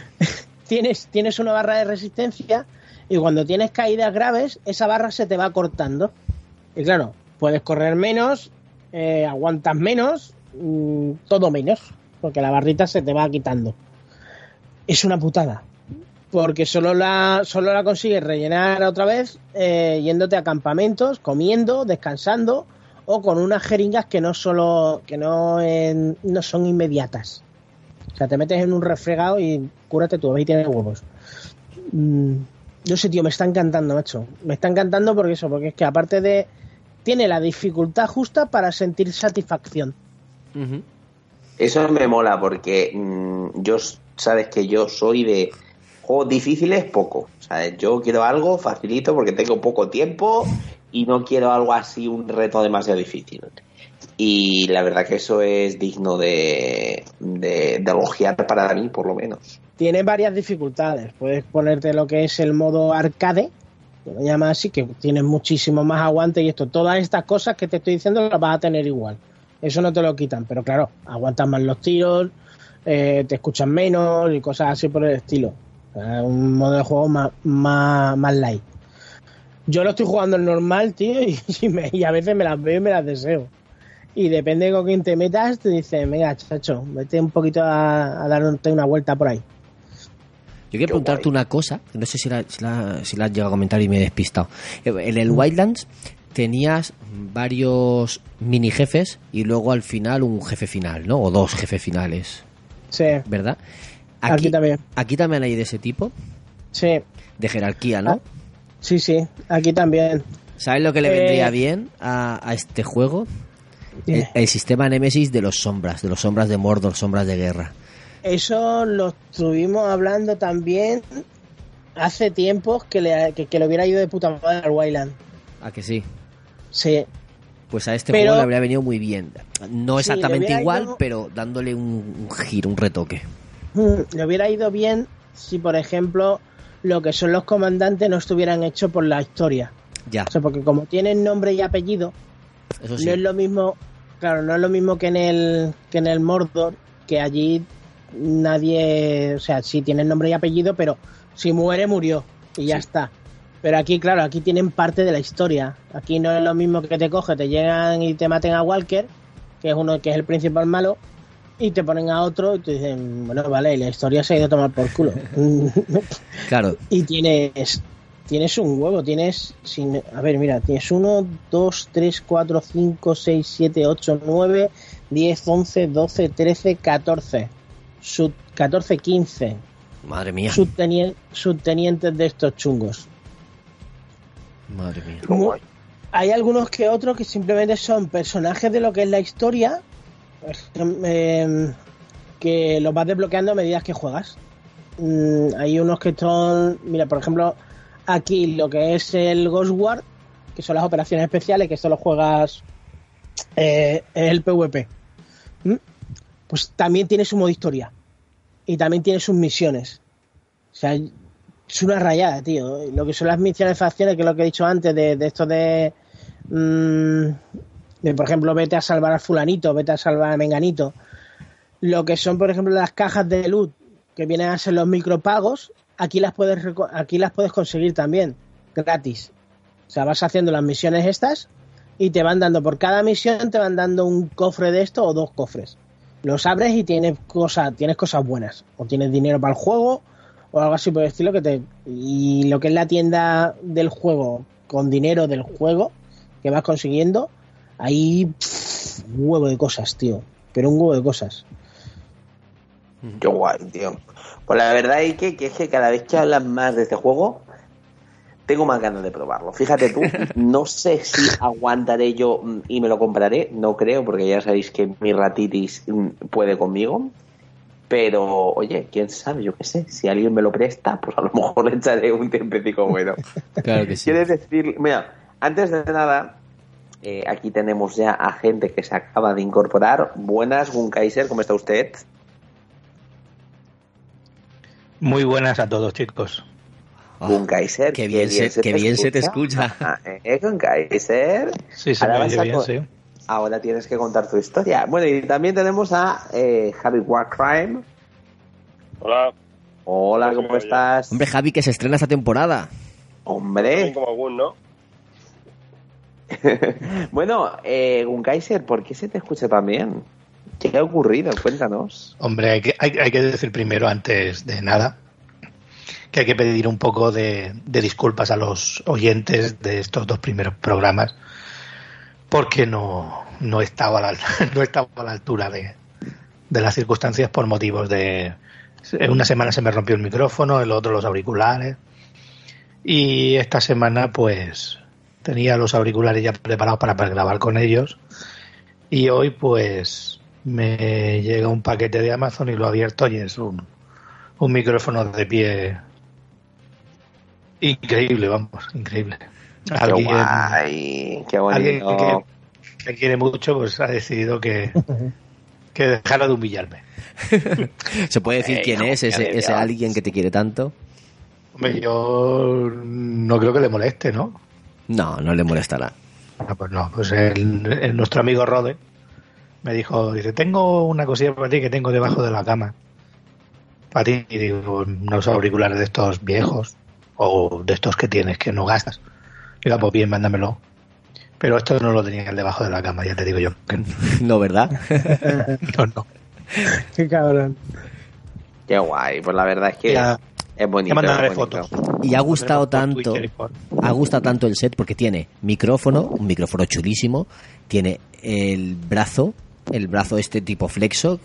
tienes, tienes una barra de resistencia y cuando tienes caídas graves, esa barra se te va cortando. Y claro, puedes correr menos, eh, aguantas menos, mm, todo menos, porque la barrita se te va quitando. Es una putada. Porque solo la, solo la consigues rellenar otra vez eh, yéndote a campamentos, comiendo, descansando o con unas jeringas que no solo que no, no son inmediatas. O sea, te metes en un refregado y cúrate tú, a ver si tienes huevos. Mm, no sé, tío, me está encantando, macho. Me está encantando porque eso, porque es que aparte de. Tiene la dificultad justa para sentir satisfacción. Eso me mola porque mm, yo, sabes que yo soy de juegos difíciles poco. Sea, yo quiero algo facilito porque tengo poco tiempo y no quiero algo así, un reto demasiado difícil. Y la verdad que eso es digno de, de, de elogiar para mí, por lo menos. Tiene varias dificultades. Puedes ponerte lo que es el modo arcade, que lo llama así, que tienes muchísimo más aguante y esto. Todas estas cosas que te estoy diciendo las vas a tener igual. Eso no te lo quitan, pero claro, aguantas más los tiros, eh, te escuchan menos y cosas así por el estilo. Un modo de juego más, más, más light. Yo lo estoy jugando normal, tío, y, y me- y a veces me las veo y me las deseo. Y depende con quién te metas, te dice, venga, chacho, vete un poquito a, a darte una vuelta por ahí. Yo quiero preguntarte guay. una cosa, no sé si la, si, la, si la has llegado a comentar y me he despistado. Eh, En el Wildlands tenías varios mini jefes y luego al final un jefe final, ¿no? O dos jefes finales, Sí, ¿verdad? Aquí también. Aquí también hay de ese tipo, sí, de jerarquía, ¿no? Ah. sí, sí, aquí también. ¿Sabes lo que le Eh, vendría bien a, a este juego? El sistema Nemesis de los sombras, de los sombras de Mordor, sombras de guerra. Eso lo estuvimos hablando también hace tiempos que le, que, que le hubiera ido de puta madre al Wayland. ¿A que sí? Sí, Pues a este Pero- juego le habría venido muy bien. No exactamente igual, ido- pero dándole un, un giro, un retoque. Mm, le hubiera ido bien si, por ejemplo, lo que son los comandantes no estuvieran hechos por la historia. Ya, O sea, porque como tienen nombre y apellido, eso sí. no es lo mismo, claro, no es lo mismo que en el que en el Mordor, que allí nadie, o sea, sí tienen nombre y apellido, pero si muere murió y ya está. Pero aquí, claro, aquí tienen parte de la historia. Aquí no es lo mismo que te coge, te llegan y te maten a Walker, que es uno que es el principal malo, y te ponen a otro y te dicen, bueno, vale, y la historia se ha ido a tomar por culo. Claro, y tienes tienes un huevo, tienes sin, a ver, mira, tienes 1 2 3 4 5 6 7 8 9 10 11 12 13 14 sub 14 15 madre mía, subtenien- subtenientes de estos chungos. Madre mía. Hay algunos que otros que simplemente son personajes de lo que es la historia eh, que los vas desbloqueando a medida que juegas. Mm, hay unos que son, mira, por ejemplo, aquí lo que es el Ghost War, que son las operaciones especiales, que solo juegas eh, el PvP. ¿Mm? Pues también tiene su modo historia. Y también tiene sus misiones. O sea, es una rayada, tío. Lo que son las misiones de facciones, que es lo que he dicho antes, de, esto de, mm, de, por ejemplo, vete a salvar al fulanito, vete a salvar a menganito. Lo que son, por ejemplo, las cajas de loot, que vienen a ser los micropagos, aquí las puedes, aquí las puedes conseguir también, gratis. O sea, vas haciendo las misiones estas y te van dando, por cada misión te van dando un cofre de esto o dos cofres. Los abres y tienes cosas, tienes cosas buenas. O tienes dinero para el juego, o algo así por el estilo que te y lo que es la tienda del juego con dinero del juego que vas consiguiendo ahí pff, un huevo de cosas tío pero un huevo de cosas Qué guay, tío. Pues la verdad es que, que es que cada vez que hablas más de este juego, tengo más ganas de probarlo. Fíjate tú, no sé si aguantaré yo mm, y me lo compraré, no creo, porque ya sabéis que mi ratitis mm, puede conmigo. Pero, oye, quién sabe, yo qué sé, si alguien me lo presta, pues a lo mejor le echaré un tiempecico bueno. Claro que sí. Quieres decir, mira, antes de nada, eh, aquí tenemos ya a gente que se acaba de incorporar. Buenas, Gunkaiser, ¿cómo está usted? Muy buenas a todos, chicos. Ah, Gunkaiser, qué bien se- qué bien se te escucha. Ah, ¿Eh, Gunkaiser? Sí, se Ahora me oye bien, sí. Ahora tienes que contar tu historia. Bueno, y también tenemos a eh, Javi Warcrime. Hola, Hola, ¿cómo estás? Hombre, Javi, que se estrena esta temporada. Hombre. también como algún, ¿no? bueno, eh, Gunkaiser, ¿por qué se te escucha tan bien? ¿Qué ha ocurrido? Cuéntanos. Hombre, hay que, hay, hay que decir primero, antes de nada, que hay que pedir un poco de, de disculpas a los oyentes de estos dos primeros programas, porque no, no, estaba, a la, no estaba a la altura de, de las circunstancias por motivos de... En una semana se me rompió el micrófono, el otro los auriculares, y esta semana pues tenía los auriculares ya preparados para, grabar con ellos, y hoy pues me llega un paquete de Amazon y lo abierto y es un, un micrófono de pie increíble, vamos, increíble. Alguien, guay, qué alguien que me quiere mucho pues ha decidido que, que dejara de humillarme. ¿Se puede decir Ey, quién es ese, ese alguien que te quiere tanto? Hombre, yo no creo que le moleste, ¿no? No, no le molestará. Ah, pues no, pues el, el- nuestro amigo Rode me dijo, dice, tengo una cosilla para ti que tengo debajo de la cama. Para ti, y digo, unos auriculares de estos viejos o de estos que tienes que no gastas. "Ah, pues bien, mándamelo. Pero esto no lo tenía debajo de la cama, ya te digo yo. No, ¿verdad? no, no. qué cabrón Qué guay. Pues la verdad es que Ya, es bonito. ya mandaré es bonito. fotos. Y ha gustado tanto, Twitter ha gustado tanto el set porque tiene micrófono, un micrófono chulísimo, tiene el brazo, el brazo este tipo flexo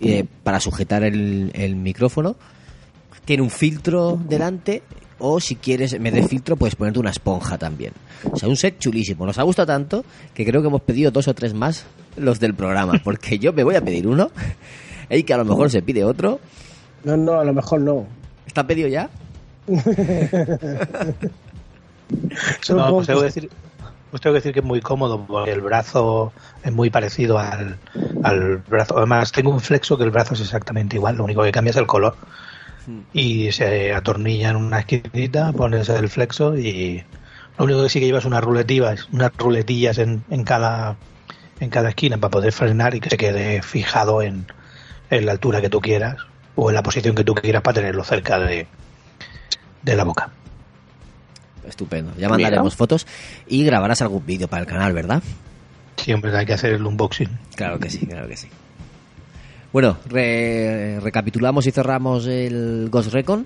eh, para sujetar el, el micrófono, tiene un filtro delante o si quieres en vez de filtro puedes ponerte una esponja también. O sea, un set chulísimo. Nos ha gustado tanto que creo que hemos pedido dos o tres más los del programa porque yo me voy a pedir uno y que a lo mejor se pide otro. no no a lo mejor no ¿Está pedido ya? No, pues tengo que decir, pues tengo que decir que es muy cómodo porque el brazo es muy parecido al, al brazo. Además, tengo un flexo que el brazo es exactamente igual, lo único que cambia es el color. Y se atornilla en una esquinita, pones el flexo y Lo único que sí que llevas unas ruletillas, unas ruletillas en, en cada en cada esquina para poder frenar y que se quede fijado en, en la altura que tú quieras o en la posición que tú quieras para tenerlo cerca de, de la boca. Estupendo. Ya mandaremos fotos y grabarás algún vídeo para el canal, ¿verdad? Siempre hay que hacer el unboxing. Claro que sí, claro que sí. Bueno, re- recapitulamos y cerramos el Ghost Recon.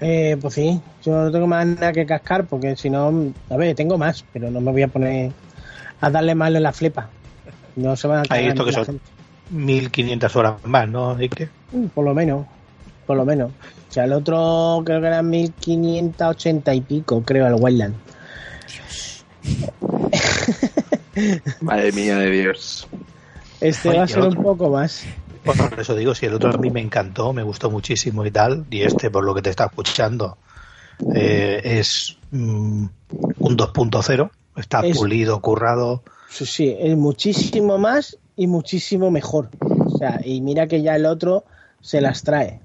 Eh, pues sí, yo no tengo más nada que cascar porque si no, a ver, tengo más, pero no me voy a poner a darle mal en la flipa. No se van a Hay esto que son gente. 1500 horas más, ¿no? Ike? Mm, Por lo menos, por lo menos. O sea, el otro creo que eran 1580 y pico, creo, el Wildland. Madre mía de Dios. Este Ay, va a ser un poco más. Pues por eso digo, si el otro a mí me encantó, me gustó muchísimo y tal, y este, por lo que te está escuchando, eh, es mm, un 2.0, está Es- pulido, currado. Sí, sí, es muchísimo más y muchísimo mejor. O sea, y mira que ya el otro se las trae.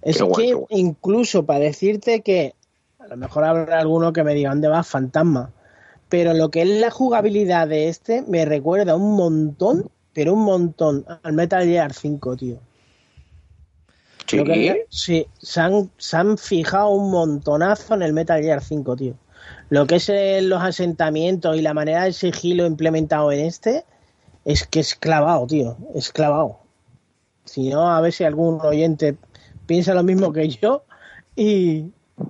Es Qué guay, que incluso para decirte que a lo mejor habrá alguno que me diga dónde va Fantasma, pero lo que es la jugabilidad de este me recuerda un montón, pero un montón al Metal Gear 5, tío. Sí. Lo que- sí, se han, se han fijado un montonazo en el Metal Gear 5, tío. Lo que es eh, los asentamientos y la manera de sigilo implementado en este es que es clavado, tío. Es clavado. Si no, a ver si algún oyente piensa lo mismo que yo y,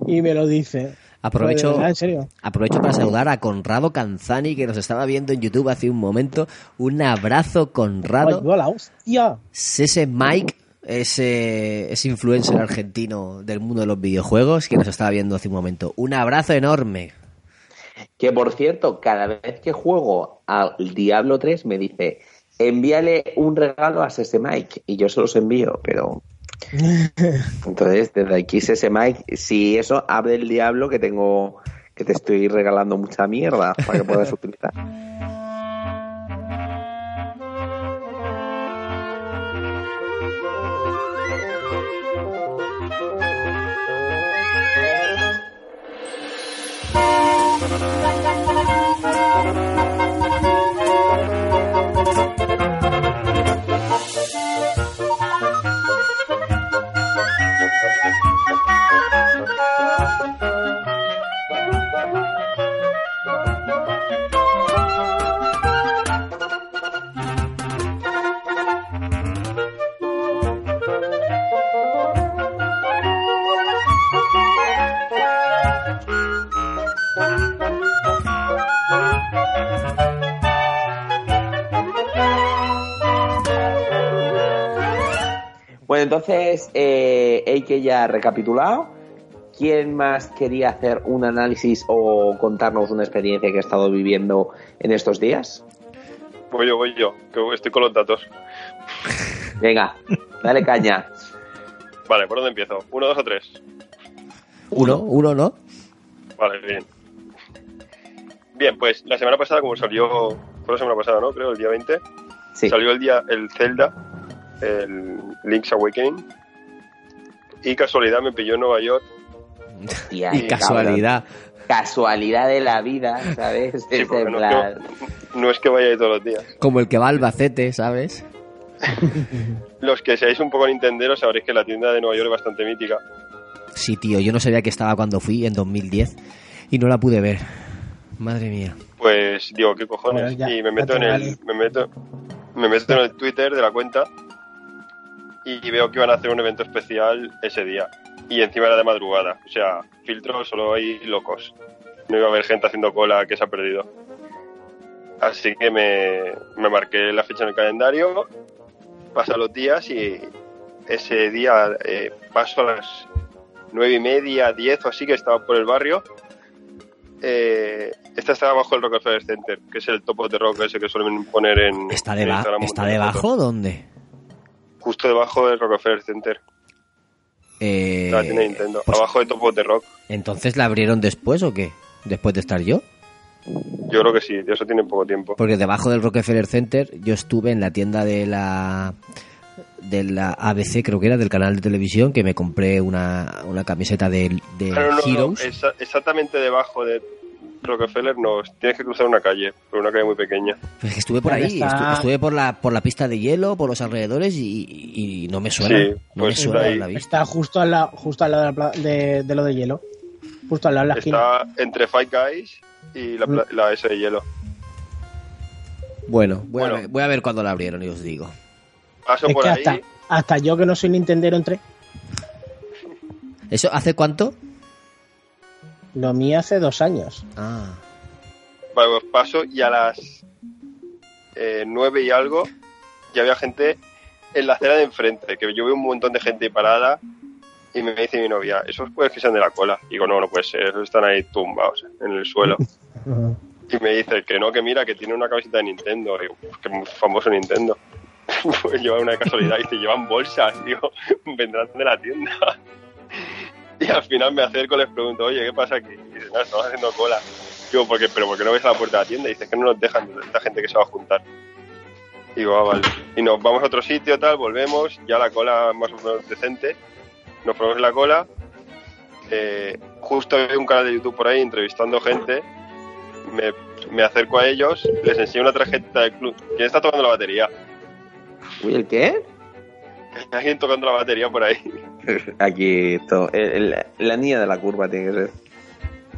y me lo dice. Aprovecho, Pero de verdad, en serio. aprovecho para saludar a Conrado Canzani, que nos estaba viendo en YouTube hace un momento. Un abrazo, Conrado. hola, hostia. Ese Mike, ese, ese influencer argentino del mundo de los videojuegos, que nos estaba viendo hace un momento. Un abrazo enorme. Que por cierto, cada vez que juego al Diablo 3 me dice, envíale un regalo a ese Mike y yo se los envío, pero entonces desde aquí ese Mike, si eso abre el Diablo que tengo que te estoy regalando mucha mierda para que puedas utilizar. entonces, eh, Eike ya ha recapitulado. ¿Quién más quería hacer un análisis o contarnos una experiencia que ha estado viviendo en estos días? Voy yo, voy yo, que estoy con los datos. Venga, dale caña. Vale, ¿por dónde empiezo? ¿Uno, dos o tres? Uno, uno, ¿no? Vale, bien. Bien, pues la semana pasada, como salió, fue la semana pasada, ¿no? Creo, el día 20, Sí. salió el día el Zelda, el Link's Awakening. Y casualidad me pilló en Nueva York. Hostia, Y casualidad. cabrón. Casualidad de la vida, ¿sabes? Sí, no, plan- es que, no es que vaya ahí todos los días. Como el que va al Albacete, ¿sabes? Los que seáis un poco nintenderos sabréis que la tienda de Nueva York es bastante mítica. Sí, tío, yo no sabía que estaba cuando fui en 2010 y no la pude ver. Madre mía. Pues digo, ¿qué cojones? Bueno, ya, y me meto en el, vale. me meto, me meto en el Twitter de la cuenta y veo que iban a hacer un evento especial ese día. Y encima era de madrugada. O sea, filtro solo hay locos. No iba a haber gente haciendo cola que se ha perdido. Así que me, me marqué la fecha en el calendario, pasan los días y ese día eh, paso a las nueve y media, diez o así que estaba por el barrio. Eh, esta estaba bajo el Rockefeller Center, que es el topo de rock ese que suelen poner en. ¿Está, deba- ¿está debajo? ¿Dónde? Justo debajo del Rockefeller Center, Eh, la tiene Nintendo. pues, Abajo de Topo de Rock. ¿Entonces la abrieron después o qué? ¿Después de estar yo? Yo creo que sí, eso tiene poco tiempo. Porque debajo del Rockefeller Center yo estuve en la tienda de la de la ABC, creo que era, del canal de televisión, que me compré una, una camiseta de, de Claro, no, no, Heroes. exa- exactamente debajo de Rockefeller no, tienes que cruzar una calle, por una calle muy pequeña. Pues que estuve por ahí, está- estuve por la, por la pista de hielo, por los alrededores y, y no me suena. Sí, no me pues suena ahí. la vista. Está justo al lado, justo al lado de, la pla- de, de lo de hielo. Justo al lado de la esquina. Está entre Five Guys y la, la S de hielo. Bueno, voy, Bueno. A ver, voy a ver cuándo la abrieron y os digo. Paso Es por que ahí, hasta, hasta yo que no soy Nintendero entré. ¿Eso hace cuánto? Lo mío hace dos años. Ah, vale, pues paso y a las eh, nueve y algo ya había gente en la acera de enfrente, que yo veo un montón de gente parada y me dice mi novia, esos puedes que sean de la cola. Y digo, no, no puede ser, esos están ahí tumbados en el suelo. Y me dice que no, que mira, que tiene una camiseta de Nintendo. Y digo, pues que muy famoso Nintendo. pues lleva una de casualidad y dice, llevan bolsas, digo, vendrán de la tienda. Y al final me acerco y les pregunto, oye, ¿qué pasa aquí? Y dice, nada, estamos haciendo cola. Digo, ¿por qué? ¿pero por qué no ves a la puerta de la tienda? Y dice, que no nos dejan, esta gente que se va a juntar. Digo, ah, vale. Y nos vamos a otro sitio, tal, volvemos, ya la cola más o menos decente. Nos ponemos en la cola. Eh, justo hay un canal de YouTube por ahí entrevistando gente me, me acerco a ellos, les enseño una tarjeta del club. ¿Quién está tocando la batería? Uy, ¿el qué? ¿Hay alguien tocando la batería por ahí? Aquí, esto, el- el- la niña de la curva tiene que ser.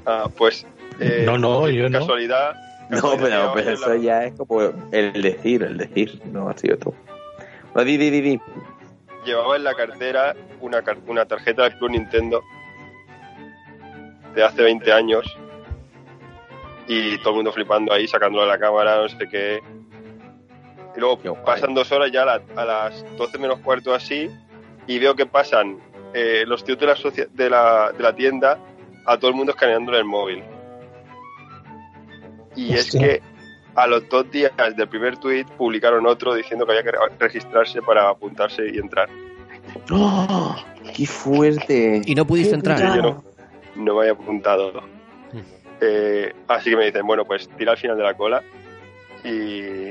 Ah, pues. eh, No, no, yo no. Casualidad. No, casualidad, pero, llevamos pero en eso la- ya es como el decir, el decir, no ha sido tú. No, di, di, di, di. Llevaba en la cartera una, una tarjeta del Club Nintendo de hace 20 años y todo el mundo flipando ahí, sacándolo de la cámara, no sé qué. Y luego pasan dos horas ya a, la- a las 12 menos cuarto así y veo que pasan eh, los tíos de la, socia- de, la, de la tienda a todo el mundo escaneándole el móvil. Y es que a los dos días del primer tweet publicaron otro diciendo que había que re- registrarse para apuntarse y entrar. ¡Oh! ¡Qué fuerte! y no pudiste entrar. yo no, no me había apuntado. Eh, así que me dicen, bueno, pues tira al final de la cola y,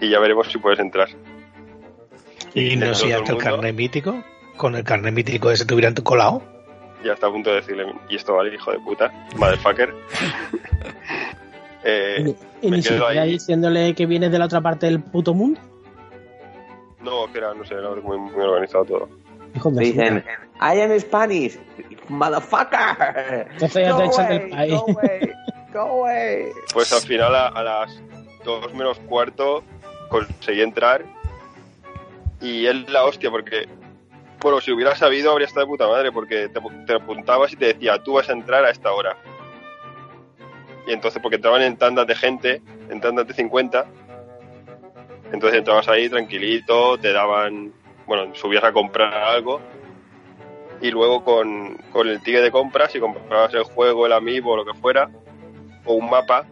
y ya veremos si puedes entrar. Y no Dentro si hasta el mundo. carnet mítico. Con el carnet mítico ese te hubieran colado. Ya está a punto de decirle, y esto vale, hijo de puta, motherfucker. Eh, Y, y me ni quedo ahí. diciéndole que vienes de la otra parte del puto mundo. no, que era, no sé, era muy, muy organizado todo. Hijo de Me dicen, puta. I am Spanish, motherfucker. Entonces ya Go te echan away, del país. Go away, go away. Pues al final, a, a las dos menos cuarto, conseguí entrar. Y es la hostia, porque, bueno, si hubiera sabido, habría estado de puta madre, porque te, apuntabas y te decía, tú vas a entrar a esta hora. Y entonces, porque entraban en tandas de gente, en tandas de 50, entonces entrabas ahí tranquilito, te daban, bueno, subías a comprar algo. Y luego con, con el ticket de compra, si comprabas el juego, el amiibo lo que fuera, o un mapa,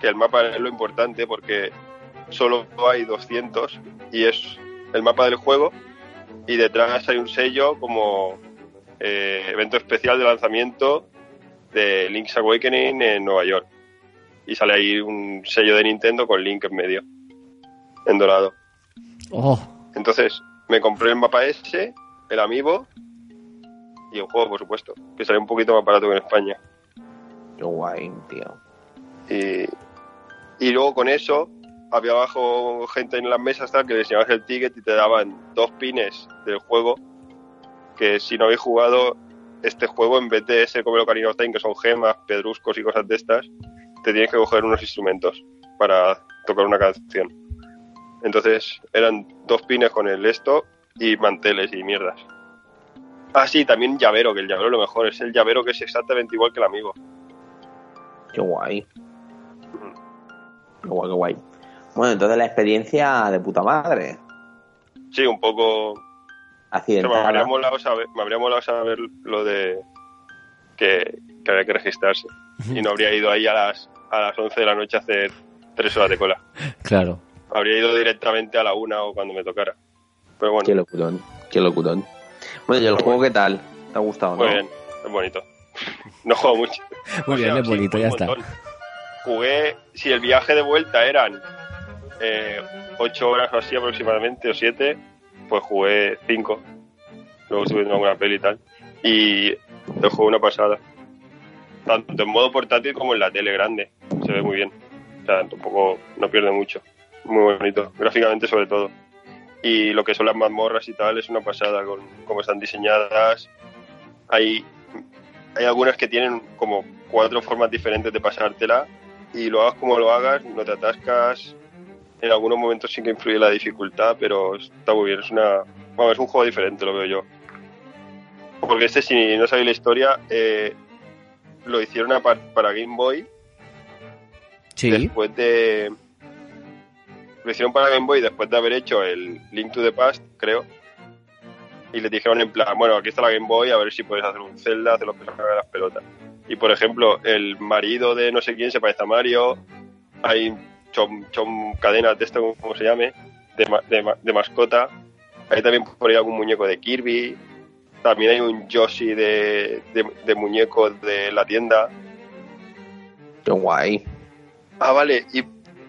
que el mapa es lo importante porque solo hay 200 y es el mapa del juego y detrás hay un sello como eh, evento especial de lanzamiento de Link's Awakening en Nueva York. Y sale ahí un sello de Nintendo con Link en medio en dorado. Oh, entonces me compré el mapa ese el amiibo y el juego por supuesto que sale un poquito más barato que en España. Qué guay, tío. Y, y luego con eso había abajo gente en las mesas tal que le enseñabas el ticket y te daban dos pines del juego que si no habéis jugado este juego en vez de ese como el Ocarina of Time que son gemas, pedruscos y cosas de estas te tienes que coger unos instrumentos para tocar una canción entonces eran dos pines con el esto y manteles y mierdas ah sí, también llavero que el llavero lo mejor es el llavero que es exactamente igual que el amigo Qué guay. Qué guay, qué guay. Bueno, entonces la experiencia de puta madre. sí, un poco O sea, me, habría molado saber, me habría molado saber lo de que, que había que registrarse. Y no habría ido ahí a las, a las 11 de la noche a hacer tres horas de cola. claro. Habría ido directamente a la una o cuando me tocara. Pero bueno, Qué locurón, qué locurón. Bueno, ¿y el juego qué tal? ¿Te ha gustado, muy no? bien, es bonito. No juego mucho. Muy O bien, es bonito, ya está. Jugué, si el viaje de vuelta eran eh, ocho horas o así aproximadamente, o siete, pues jugué 5. Luego estuve viendo alguna peli y tal. Y el juego una pasada. Tanto en modo portátil como en la tele grande. Se ve muy bien. O sea, tampoco no pierde mucho. Muy bonito. Gráficamente sobre todo. Y lo que son las mazmorras y tal es una pasada con cómo están diseñadas. Hay, hay algunas que tienen como cuatro formas diferentes de pasártela y lo hagas como lo hagas, no te atascas. En algunos momentos sí que influye la dificultad, pero está muy bien. Es una, bueno, es un juego diferente, lo veo yo. Porque este, si no sabéis la historia, eh, lo hicieron a par- para Game Boy Sí. después de. Lo hicieron para Game Boy después de haber hecho el Link to the Past, creo. Y les dijeron en plan, bueno, aquí está la Game Boy, a ver si puedes hacer un Zelda, hacer lo que se haga las pelotas. Y por ejemplo, el marido de no sé quién se parece a Mario, hay chom, chom cadenas de esto, como se llame, de, de, de mascota. Hay también por ahí algún muñeco de Kirby. También hay un Yoshi de, de, de muñeco de la tienda. Qué guay. Ah, vale, y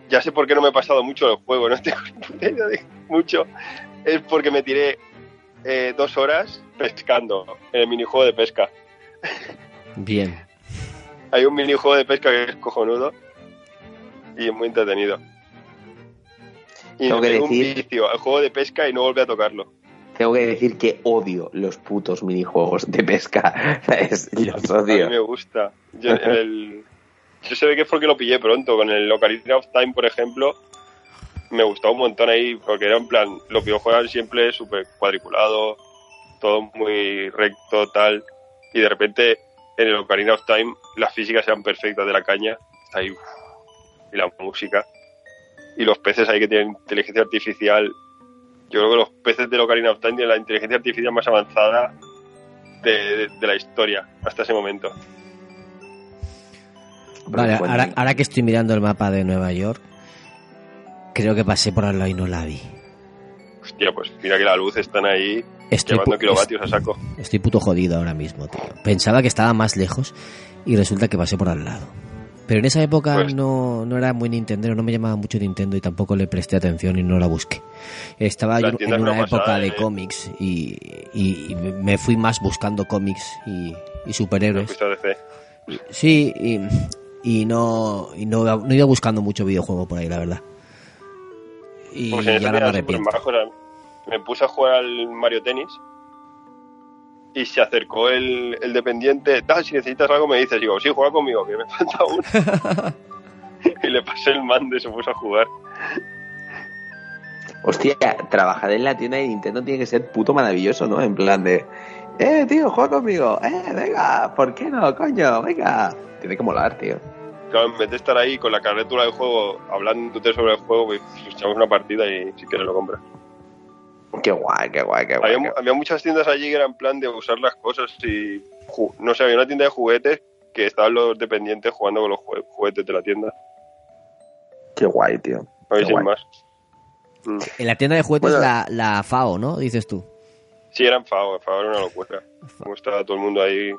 ya sé por qué no me he pasado mucho el juego, no tengo idea de mucho. Es porque me tiré eh, dos horas pescando en el minijuego de pesca. Bien. Hay un minijuego de pesca que es cojonudo y es muy entretenido. Y Tengo que un decir- vicio al juego de pesca y no volví a tocarlo. Tengo que decir que odio los putos minijuegos de pesca. ¿sabes? Los A mí odio. me gusta. Yo, el, yo se ve que es porque lo pillé pronto. Con el Ocarina of Time, por ejemplo, me gustó un montón ahí, porque era en plan, los videojuegos siempre súper cuadriculado, todo muy recto, tal. Y de repente, en el Ocarina of Time, las físicas eran perfectas de la caña. Está ahí, uf, y la música. Y los peces ahí que tienen inteligencia artificial. Yo creo que los peces del Ocarina of Time tienen la inteligencia artificial más avanzada de, de- de la historia hasta ese momento. Vale, Bueno, ahora, ahora que estoy mirando el mapa de Nueva York, creo que pasé por al lado y no la vi. Hostia, pues mira que la luz están ahí Estoy, llevando kilovatios a saco. estoy puto jodido ahora mismo, tío. Pensaba que estaba más lejos y resulta que pasé por al lado. Pero en esa época Pues- no, no era muy Nintendo, no me llamaba mucho Nintendo y tampoco le presté atención y no la busqué. Estaba La yo en una época pasada, de eh. cómics y, y- y me fui más buscando cómics y, y superhéroes. Sí, y, y no, y no, no iba buscando mucho videojuego por ahí, la verdad. Y Pues esta ahora me arrepiento. Me puse a jugar al Mario Tennis y se acercó el, el dependiente. Tal, si necesitas algo me dices. Digo, sí, juega conmigo, que me falta uno. y le pasé el mando y se puso a jugar. Hostia, trabajar en la tienda de Nintendo tiene que ser puto maravilloso, ¿no? En plan de, eh, tío, juega conmigo, eh, venga, ¿por qué no, coño? Venga. Tiene que molar, tío. Claro, en vez de estar ahí con la carrétula del juego, hablándote sobre el juego, pues echamos una partida y si quieres lo compras. Qué guay, qué guay, qué guay. Había, qué- había muchas tiendas allí que eran plan de usar las cosas y... No sé, había una tienda de juguetes que estaban los dependientes jugando con los juguetes de la tienda. Qué guay, tío. A ver sin guay. más. Mm. En la tienda de juguetes Bueno. la, la FAO, ¿no? Dices tú. Sí, eran FAO, FAO era una locura. Como estaba todo el mundo ahí...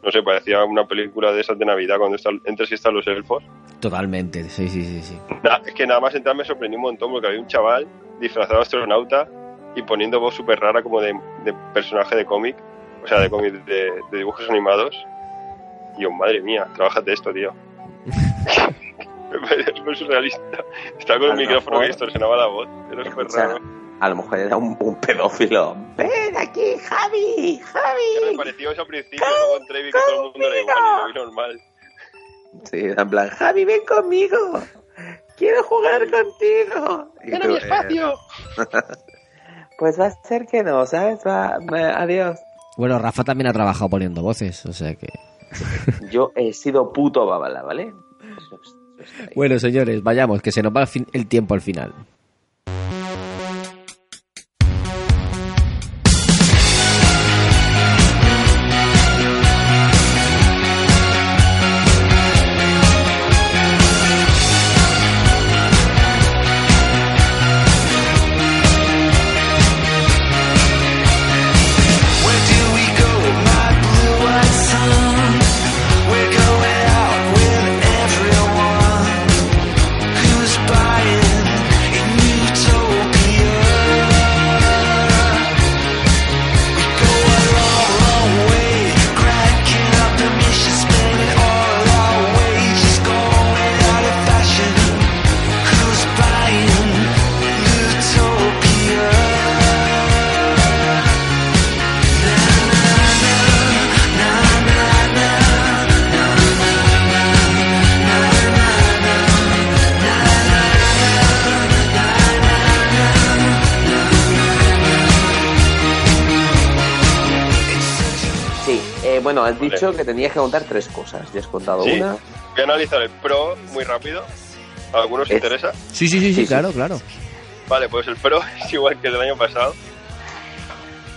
No sé, parecía una película de esas de Navidad cuando está, entras y están los elfos. Totalmente, sí, sí, sí, sí. Nah, es que nada más entrar me sorprendió un montón porque había un chaval disfrazado de astronauta y poniendo voz súper rara como de, de personaje de cómic, o sea, de cómic de, de dibujos animados. Y yo, madre mía, trabájate esto, tío. es súper surrealista. Estaba con A el micrófono que distorsionaba la voz. Era súper raro. a lo mejor era un, un pedófilo. Ven aquí, Javi, Javi. me pareció eso al principio, luego entré y vi que todo el mundo era igual y lo vi normal. Sí, era en plan, Javi, ven conmigo. Quiero jugar contigo. Y tú, eh, pues va a ser que no, ¿sabes? Va, adiós. Bueno, Rafa también ha trabajado poniendo voces, o sea que... Yo he sido puto babala, ¿vale? Bueno, señores, vayamos, que se nos va el, fin- el tiempo al final. Dicho que tenías que contar tres cosas. Ya has contado Sí. una. Voy a analizar el Pro muy rápido. ¿A algunos os Es- interesa? Sí, sí, sí, sí, Sí, sí. claro, claro. Vale, pues el Pro es igual que el del año pasado.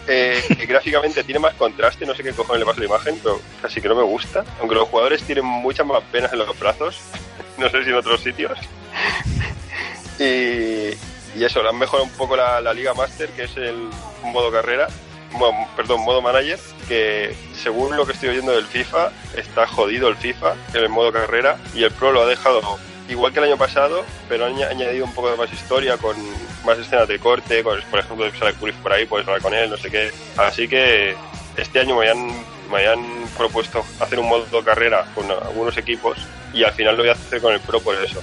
Eh, que gráficamente tiene más contraste, no sé qué cojones le pasa a la imagen, pero casi que no me gusta. Aunque los jugadores tienen muchas más penas en los brazos, no sé si en otros sitios. Y, y eso, le han mejorado un poco la, la Liga Master, que es el modo carrera, perdón, modo manager, que según lo que estoy oyendo del FIFA, está jodido el FIFA en el modo carrera y el Pro lo ha dejado igual que el año pasado, pero han añ- añadido un poco de más historia con más escenas de corte, con, por ejemplo, sale Curry por ahí, puedes hablar con él, no sé qué. Así que este año me han, me han propuesto hacer un modo carrera con algunos equipos y al final lo voy a hacer con el Pro por eso.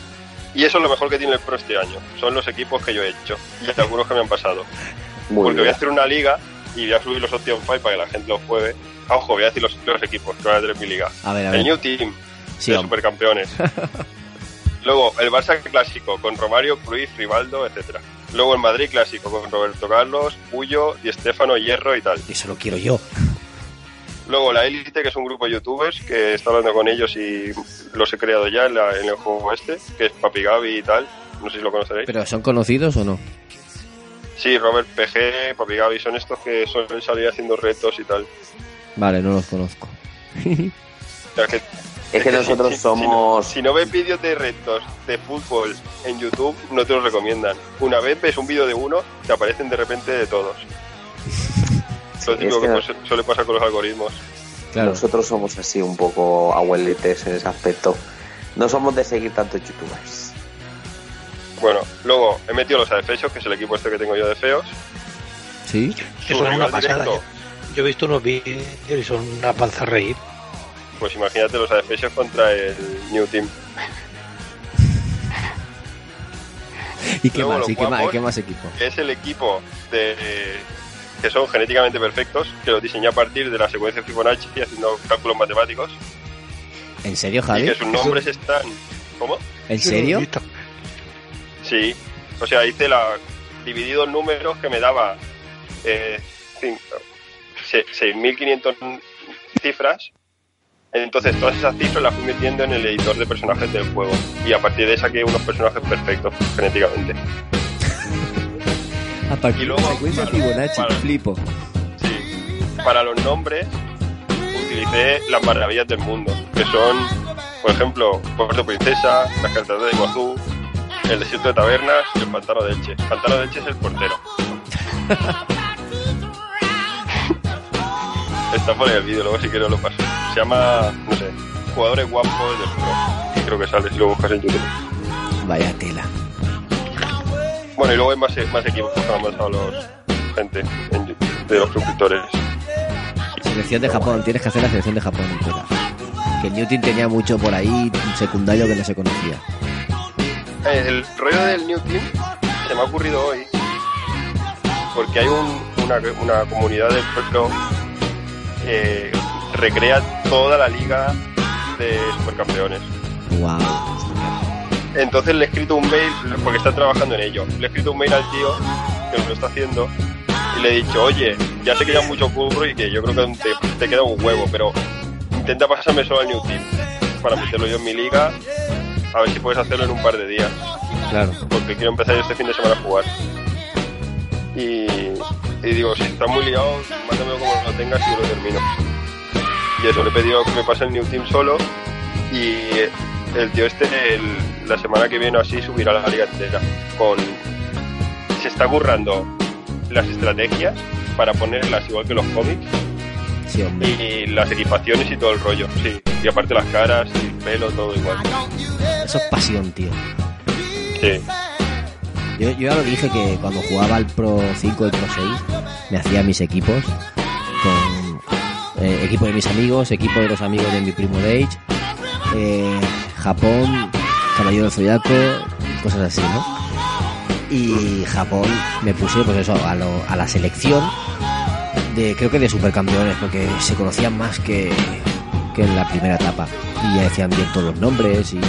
Y eso es lo mejor que tiene el Pro este año. Son los equipos que yo he hecho y algunos que me han pasado. Muy Porque voy a bien. hacer una liga y voy a subir los Option 5 para que la gente los juegue. Ah, Ojo, voy a decir los, los equipos que van a tener mi liga. A ver, a El ver. New Team Sí, de supercampeones. Luego el Barça clásico con Romario, Cruyff, Rivaldo, etcétera. Luego el Madrid clásico con Roberto Carlos, Puyo, Di Stefano, Hierro y tal. Eso lo quiero yo. Luego la Elite, que es un grupo de youtubers que está hablando con ellos y los he creado ya en, la- en el juego este, que es Papi Gaby y tal. No sé si lo conoceréis. ¿Pero son conocidos o no? Sí, Robert PG, Papi Gaby, son estos que suelen salir haciendo retos y tal. Vale, no los conozco. O sea, que Es que nosotros si- si- si no- somos. Si no ves vídeos de retos de fútbol en YouTube, no te los recomiendan. Una vez ves un vídeo de uno, te aparecen de repente de todos. Lo es típico que, que- pues, suele pasar con los algoritmos. Claro. Nosotros somos así un poco abuelites en ese aspecto. No somos de seguir tantos youtubers. Bueno, luego he metido los AFESOS, que es el equipo este que tengo yo de feos. ¿Sí? Su es una pasada. directo, Yo, yo he visto unos vídeos y son una panza a reír. Pues imagínate los AFESOS contra el New Team. ¿Y qué Luego más? ¿Y qué más? ¿Y guapos. qué más equipo? que es el equipo de que son genéticamente perfectos, que los diseñé a partir de la secuencia Fibonacci haciendo cálculos matemáticos ¿En serio, y Javi? que sus nombres están ¿Cómo? ¿En serio? Sí, o sea, hice la dividido en números que me daba eh, cin- se- 6.500 cifras. Entonces todas esas cifras las fui metiendo en el editor de personajes del juego y a partir de esa saqué unos personajes perfectos genéticamente. A partir Y luego, secuencia para- Fibonacci, para- flipo. Sí. Para los nombres utilicé las maravillas del mundo, que son, por ejemplo, Puerto Princesa, las cataratas de Iguazú, el desierto de Tabernas y el pantano de Elche. El pantano de Elche es el portero. Está por ahí el vídeo, luego si quieres lo paso. Se llama, no sé, jugadores guapos del pro. Creo que sale si lo buscas en YouTube. Vaya tela. Bueno, y luego hay más, más equipos que han mandado los gente en YouTube, de los suscriptores. Selección de Japón, tienes que hacer la selección de Japón entera. Que Newton tenía mucho por ahí secundario que no se conocía. Eh, El rollo del New Team se me ha ocurrido hoy porque hay un- una, una comunidad de pro que recrea toda la liga de supercampeones. Wow. Entonces le he escrito un mail, porque está trabajando en ello, le he escrito un mail al tío que lo está haciendo y le he dicho, oye, ya sé que ya mucho curro y que yo creo que te, te queda un huevo, pero intenta pasarme solo al New Team para meterlo yo en mi liga, a ver si puedes hacerlo en un par de días Claro. porque quiero empezar este fin de semana a jugar. Y, y digo, si estás muy liado, mándamelo como lo tengas y yo lo termino. Y eso, le he pedido que me pase el New Team solo y el tío este el- la semana que viene así subirá la liga entera. Con, se está currando las estrategias para ponerlas igual que los cómics Sí, hombre. y las equipaciones y todo el rollo, sí. Y aparte las caras y el pelo, todo igual. Eso es pasión, tío. Sí. Yo, yo ya lo dije que cuando jugaba al Pro 5 y Pro 6 me hacía mis equipos con eh, equipo de mis amigos, equipo de los amigos de mi primo Dage, eh, Japón, Caballero del Zodiaco, cosas así, ¿no? Y Japón me puse pues eso a, lo- a la selección de creo que de supercampeones porque se conocían más que, que en la primera etapa y ya decían bien todos los nombres y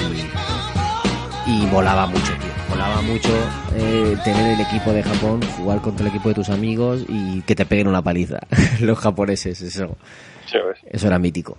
y volaba mucho, tío. molaba mucho eh, tener el equipo de Japón, jugar contra el equipo de tus amigos y que te peguen una paliza. Los japoneses, eso, Sí, ves. eso era mítico.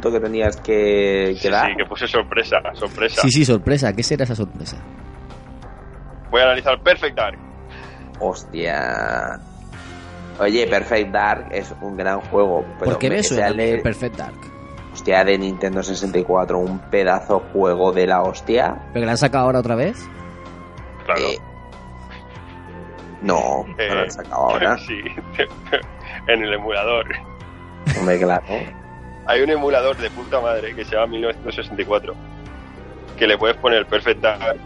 Punto que tenías que, que Sí, dar. sí, que puse sorpresa, sorpresa. Sí, sí, sorpresa. ¿Qué será esa sorpresa? Voy a analizar Perfect Dark. Hostia. Oye, Perfect Dark es un gran juego. Pero ¿Por qué me suena de- Perfect Dark? Hostia, de Nintendo 64, un pedazo juego de la hostia. ¿Pero que la han sacado ahora otra vez? Claro. Eh, no, no lo Eh, han sacado ahora. Sí, en el emulador. Hombre, claro. Hay un emulador de puta madre que se llama 1964 que le puedes poner Perfect Dark,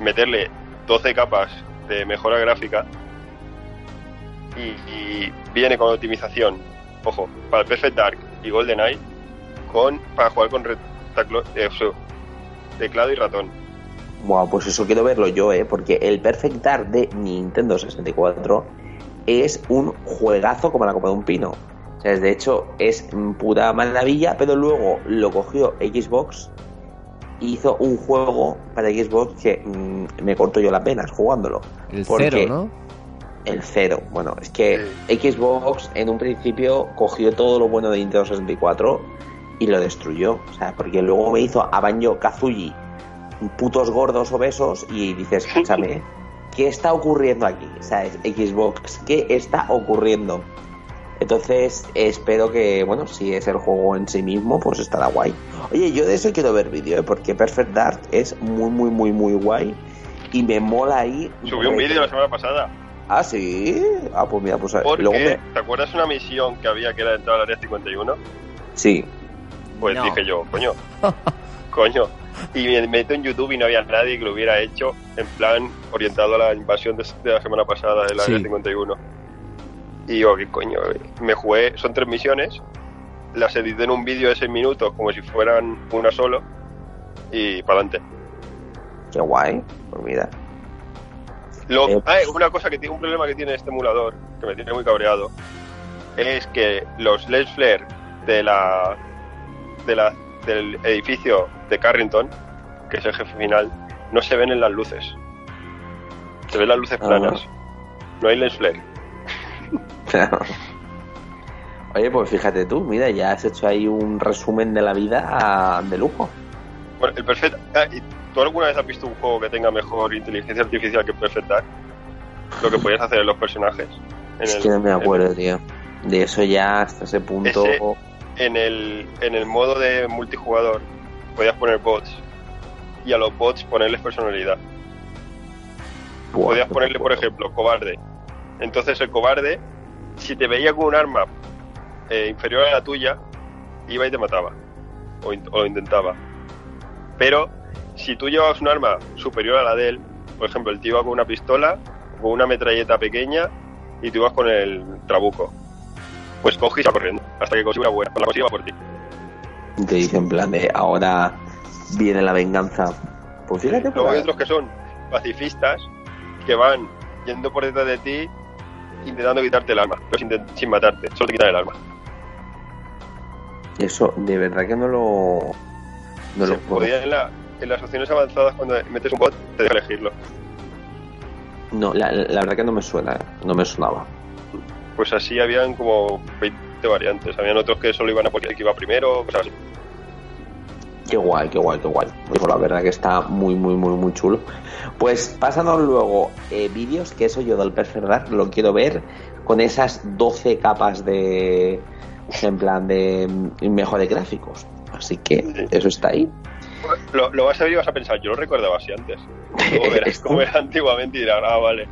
meterle 12 capas de mejora gráfica y, viene con optimización, ojo, para el Perfect Dark y GoldenEye con, para jugar con retaclo- eh, teclado y ratón. Buah, pues eso quiero verlo yo, ¿eh? Porque el Perfect Dark de Nintendo 64 es un juegazo como la copa de un pino. O sea, de hecho, es puta maravilla, pero luego lo cogió Xbox y hizo un juego para Xbox que mm, me corto yo las venas jugándolo. El Porque- cero, ¿no? El cero. Bueno, es que Xbox en un principio cogió todo lo bueno de Nintendo 64 y lo destruyó. O sea, porque luego me hizo a Banjo Kazooie putos gordos obesos y dices, escúchame, ¿qué está ocurriendo aquí? ¿Sabes? Xbox, ¿qué está ocurriendo? Entonces, espero que, bueno, si es el juego en sí mismo, pues estará guay. Oye, yo de eso quiero ver vídeo, ¿eh? porque Perfect Dark es muy, muy, muy, muy guay. Y me mola ahí. Subí un vídeo la semana pasada Ah, sí. Ah, pues mira, pues porque, luego me- ¿te acuerdas una misión que había que era entrar al área 51? Sí. Pues No. dije yo, coño, coño. Y me meto en YouTube y no había nadie que lo hubiera hecho en plan orientado a la invasión de, de la semana pasada del área Sí. 51. Y yo, ¿qué coño? Me jugué, son tres misiones, las edité en un vídeo de seis minutos como si fueran una solo y para adelante. Qué guay. Pues mira. Lo, Eh. ah, una cosa que tiene un problema que tiene este emulador, que me tiene muy cabreado, es que los lens flare de la, de la del edificio de Carrington, que es el jefe final, no se ven en las luces. Se ven las luces Ah. planas. No hay lens flare. Oye, pues fíjate tú, mira, ya has hecho ahí un resumen de la vida ah, de lujo. Bueno, el Perfect. ah, ¿y ¿Tú alguna vez has visto un juego que tenga mejor inteligencia artificial que Perfect Dark? Lo que podías hacer en los personajes. En Es el- que no me acuerdo, tío. De eso ya hasta ese punto. Ese- en el, en el modo de multijugador podías poner bots y a los bots ponerles personalidad. Buah, podías ponerle, por ejemplo, cobarde. Entonces el cobarde, si te veía con un arma eh, inferior a la tuya, iba y te mataba. O, in- o intentaba. Pero si tú llevabas un arma superior a la de él, por ejemplo, el tío iba con una pistola, con una metralleta pequeña, y tú ibas con el trabuco. Pues coge y corriendo, hasta que consigue una buena. La consigue por ti. Y te dice en plan de ahora viene la venganza. Pues fíjate, Luego hay otros que son pacifistas, que van yendo por detrás de ti, intentando quitarte el arma, pero sin, sin matarte, solo te quitan el arma. eso de verdad que no lo. No lo puedo. podía en la, en las opciones avanzadas cuando metes un bot te deja elegirlo. No, la, la verdad que no me suena, no me sonaba. Pues así habían como 20 variantes. Habían otros que solo iban a poner que iba primero, cosas así. Qué guay, qué guay, qué guay. Pues la verdad que está muy, muy, muy, muy chulo. Pues pásanos luego eh, vídeos, que eso yo del Perfect Dark lo quiero ver con esas 12 capas de. En plan de mm, mejores gráficos. Así que eso está ahí. Lo, lo vas a ver y vas a pensar, yo lo recordaba así antes. Cómo era antiguamente y dirás, ah, vale.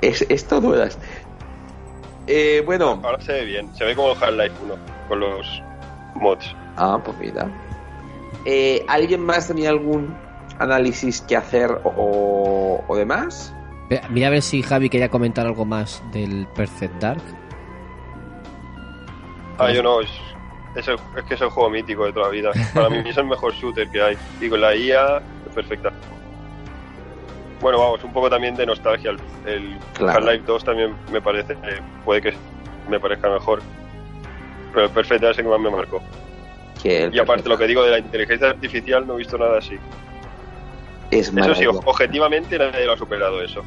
Es, esto dudas. Eh, bueno, Ahora se ve bien. Se ve como el Half-Life 1 con los mods. ah, pues mira. Eh, ¿Alguien más tenía algún análisis que hacer o, o demás? Mira a ver si Javi quería comentar algo más del Perfect Dark. Ah, yo no, es, es, el- es que es el juego mítico de toda la vida. Para mí es el mejor shooter que hay. Y con la IA es perfecta. Bueno, vamos, un poco también de nostalgia. El, el Claro. Half-Life 2 también me parece, eh, puede que me parezca mejor. Pero el Perfect es el que más me marcó. Que el Y aparte, lo que digo de la inteligencia artificial, no he visto nada así. es Eso sí, objetivamente nadie lo ha superado eso.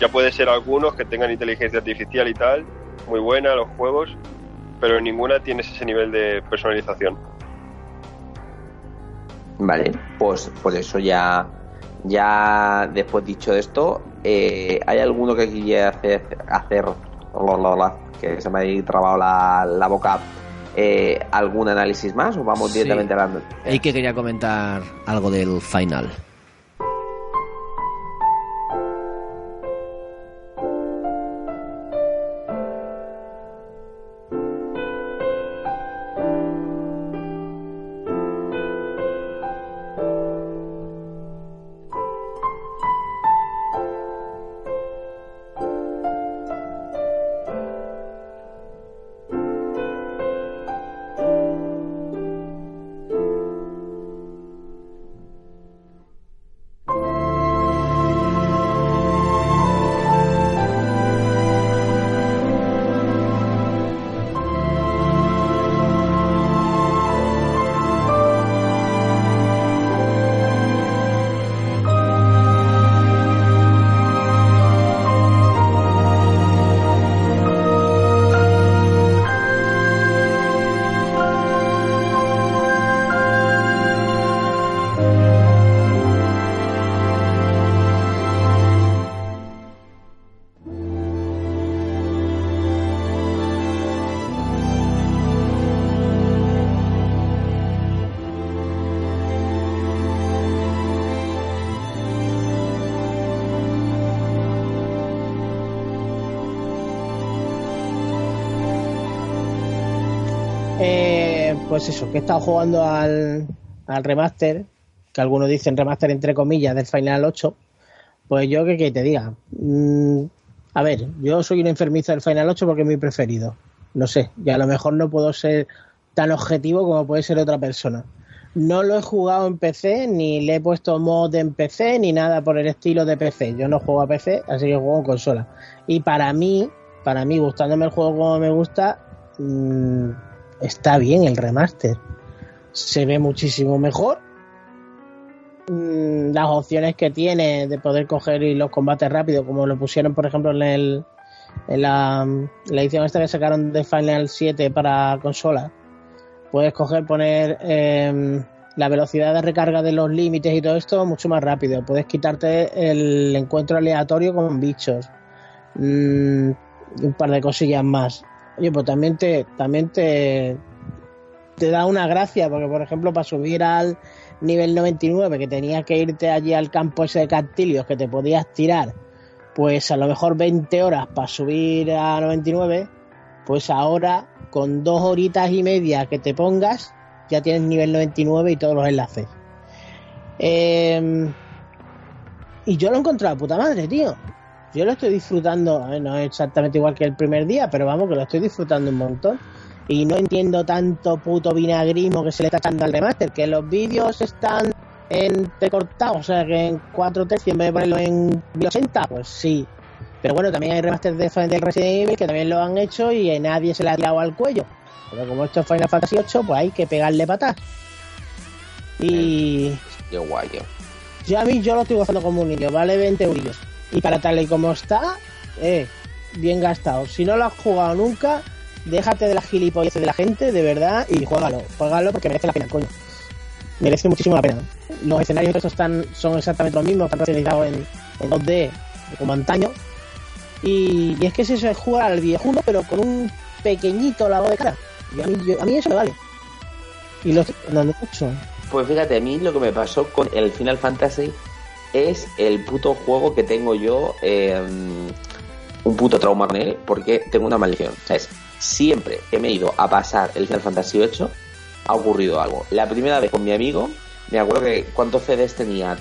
Ya puede ser algunos que tengan inteligencia artificial y tal, muy buena los juegos, pero ninguna tiene ese nivel de personalización. Vale, pues por eso ya, ya después dicho esto, eh, ¿hay alguno que quiera hacer, que se me ha trabado la, la boca, eh, algún análisis más o vamos Sí. directamente a la... Y que quería comentar algo del final. Pues eso, que he estado jugando al, al remaster, que algunos dicen remaster entre comillas del Final 8. Pues yo, que, te diga? Mm, a ver, yo soy un enfermizo del Final 8 porque es mi preferido. No sé, y a lo mejor no puedo ser tan objetivo como puede ser otra persona. No lo he jugado en PC, ni le he puesto mod en PC, ni nada por el estilo de PC. Yo no juego a PC, así que juego en consola. Y para mí, para mí, gustándome el juego como me gusta, mm, está bien el remaster. Se ve muchísimo mejor. Mm, Las opciones que tiene de poder coger y los combates rápidos, como lo pusieron, por ejemplo, en, el, en la, edición esta que sacaron de Final 7 para consola. Puedes coger, poner eh, la velocidad de recarga de los límites y todo esto mucho más rápido. Puedes quitarte el encuentro aleatorio con bichos. Mm, un par de cosillas más. Oye, pues también te, también te, te da una gracia, porque por ejemplo, para subir al nivel 99, que tenías que irte allí al campo ese de cactilios que te podías tirar, pues a lo mejor 20 horas para subir a 99, pues ahora con dos horitas y media que te pongas, ya tienes nivel 99 y todos los enlaces. Eh, y yo lo he encontrado puta madre, tío. Yo lo estoy disfrutando, no es exactamente igual que el primer día, pero vamos, que lo estoy disfrutando un montón. Y no entiendo tanto puto vinagrismo que se le está echando al remaster, que los vídeos están entrecortados, o sea, que en 4 tercios en vez de ponerlo en 80, pues sí. Pero bueno, también hay remaster de del Resident Evil que también lo han hecho y a nadie se le ha tirado al cuello. Pero como esto es Final Fantasy VIII, pues hay que pegarle patas. Y Qué guay, tío. yo a mí yo lo estoy gozando como un niño, vale 20 euros. Y para tal y como está, eh, bien gastado. Si no lo has jugado nunca, déjate de la gilipolleces de la gente, de verdad, y juégalo. Juégalo porque merece la pena, coño. Merece muchísimo la pena. Los escenarios están, son exactamente los mismos, están realizados en, en 2D, como antaño. Y, y es que es eso, es jugar al viejuno, pero con un pequeñito lavado de cara. Y a mí, yo- a mí eso me vale. Y lo estoy dando mucho. Pues fíjate, a mí lo que me pasó con el Final Fantasy es el puto juego que tengo yo, eh, un puto trauma con él, porque tengo una maldición. ¿Sabes? Siempre que me he ido a pasar el Final Fantasy VIII, ha ocurrido algo. La primera vez con mi amigo, me acuerdo que cuántos CDs tenía.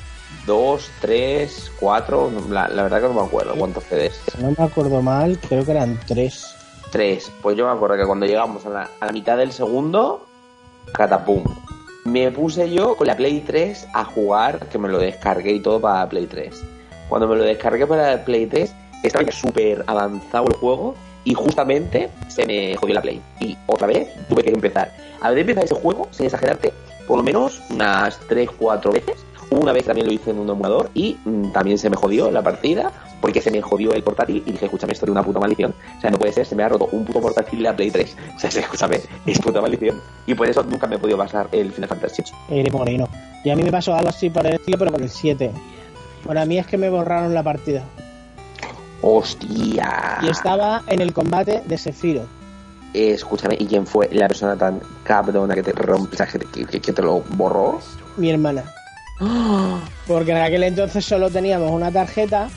Dos, tres, cuatro, la, la verdad que no me acuerdo cuántos CDs. Si no me acuerdo mal, creo que eran tres. Tres. Pues yo me acuerdo que cuando llegamos a la, a la mitad del segundo, catapum. Me puse yo con la Play 3 a jugar, que me lo descargué y todo para Play 3. Cuando me lo descargué para la Play 3, estaba súper avanzado el juego y justamente se me jodió la Play. Y otra vez tuve que empezar. Habré empezado ese juego, sin exagerarte, por lo menos unas 3-4 veces. Una vez también lo hice en un emulador y mm, también se me jodió la partida porque se me jodió el portátil y dije, escúchame, esto es una puta maldición. O sea, no puede ser, se me ha roto un puto portátil de la Play 3. O sea, escúchame, es puta maldición. Y por eso nunca me he podido pasar el Final Fantasy VIII. Eres moreno. Y a mí me pasó algo así estilo, pero con el 7. Bueno, a mí es que me borraron la partida. ¡Hostia! Y estaba en el combate de Sephiroth. Eh, escúchame, ¿y quién fue la persona tan cabrona que te sea, que, que- que te lo borró? Mi hermana. Porque en aquel entonces solo teníamos una tarjeta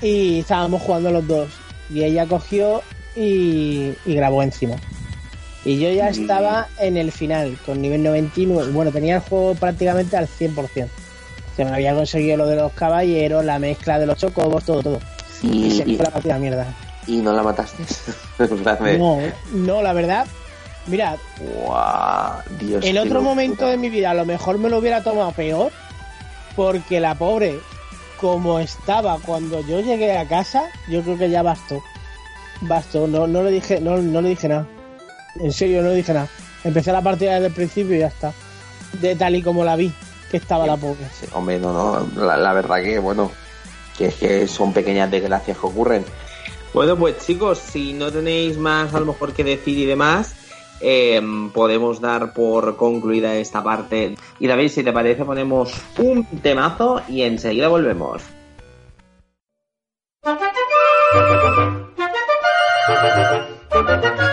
y estábamos jugando los dos. Y ella cogió y, y grabó encima. Y yo ya estaba en el final, con nivel 99. Bueno, tenía el juego prácticamente al 100%. Se me había conseguido lo de los caballeros, la mezcla de los chocobos, todo, todo. Y se me Y, fue la partida mierda. y no la mataste. No, no, la verdad. Mira, ¡guau! Dios en otro momento de mi vida a lo mejor me lo hubiera tomado peor porque la pobre como estaba cuando yo llegué a casa yo creo que ya bastó. Bastó no, no le dije no, no le dije nada. En serio no le dije nada. Empecé la partida desde el principio y ya está. De tal y como la vi que estaba la pobre. Sí, hombre, no, no, la, la verdad que, bueno, que es que son pequeñas desgracias que ocurren. Bueno, pues chicos, si no tenéis más a lo mejor que decir y demás, eh, podemos dar por concluida esta parte. Y David, si te parece, ponemos un temazo y enseguida volvemos.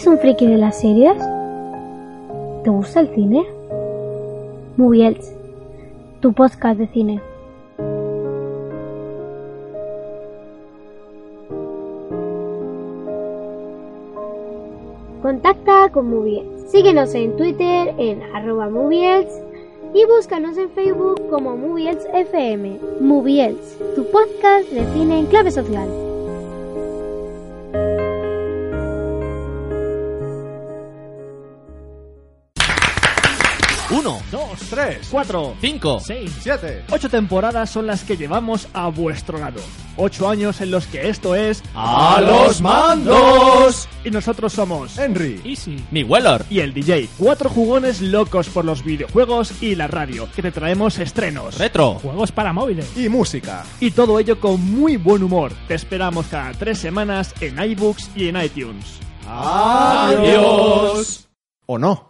¿eres un friki de las series? ¿Te gusta el cine? Moviels, tu podcast de cine. Contacta con Moviels. Síguenos en Twitter en arroba Moviels y búscanos en Facebook como Moviels FM. Moviels, tu podcast de cine en clave social. Uno, Dos, tres, cuatro, cinco, seis, siete. Ocho temporadas son las que llevamos a vuestro lado. Ocho años en los que esto es ¡A los mandos! Y nosotros somos Henry, Easy mi Weller, y el DJ. Cuatro jugones locos por los videojuegos y la radio, que te traemos estrenos. Retro Juegos para móviles. y música. Y todo ello con muy buen humor. Te esperamos cada tres semanas en iBooks y en iTunes. Adiós. ¿O no?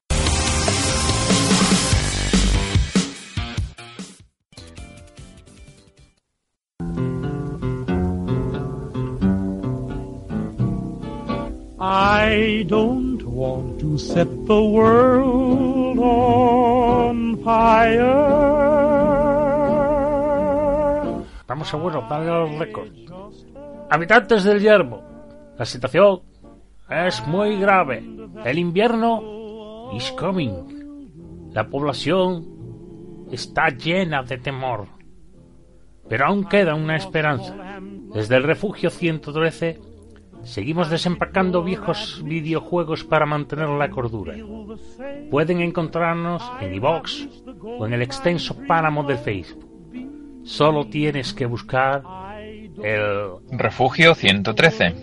I don't want to set the world on fire. Vamos a bueno, darle los récords. Habitantes del yermo, la situación es muy grave. El invierno is coming. La población está llena de temor. Pero aún queda una esperanza. Desde el refugio 113 seguimos desempacando viejos videojuegos para mantener la cordura. Pueden encontrarnos en iVox o en el extenso páramo del Facebook. Solo tienes que buscar el Refugio 113.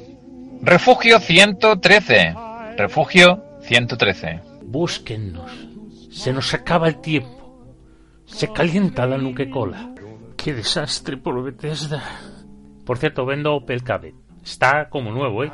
Refugio 113. Refugio 113. Búsquennos. Se nos acaba el tiempo. Se calienta la nuque-cola. Qué desastre por Bethesda. Por cierto, vendo Opel Cadet. Está como nuevo, ¿eh?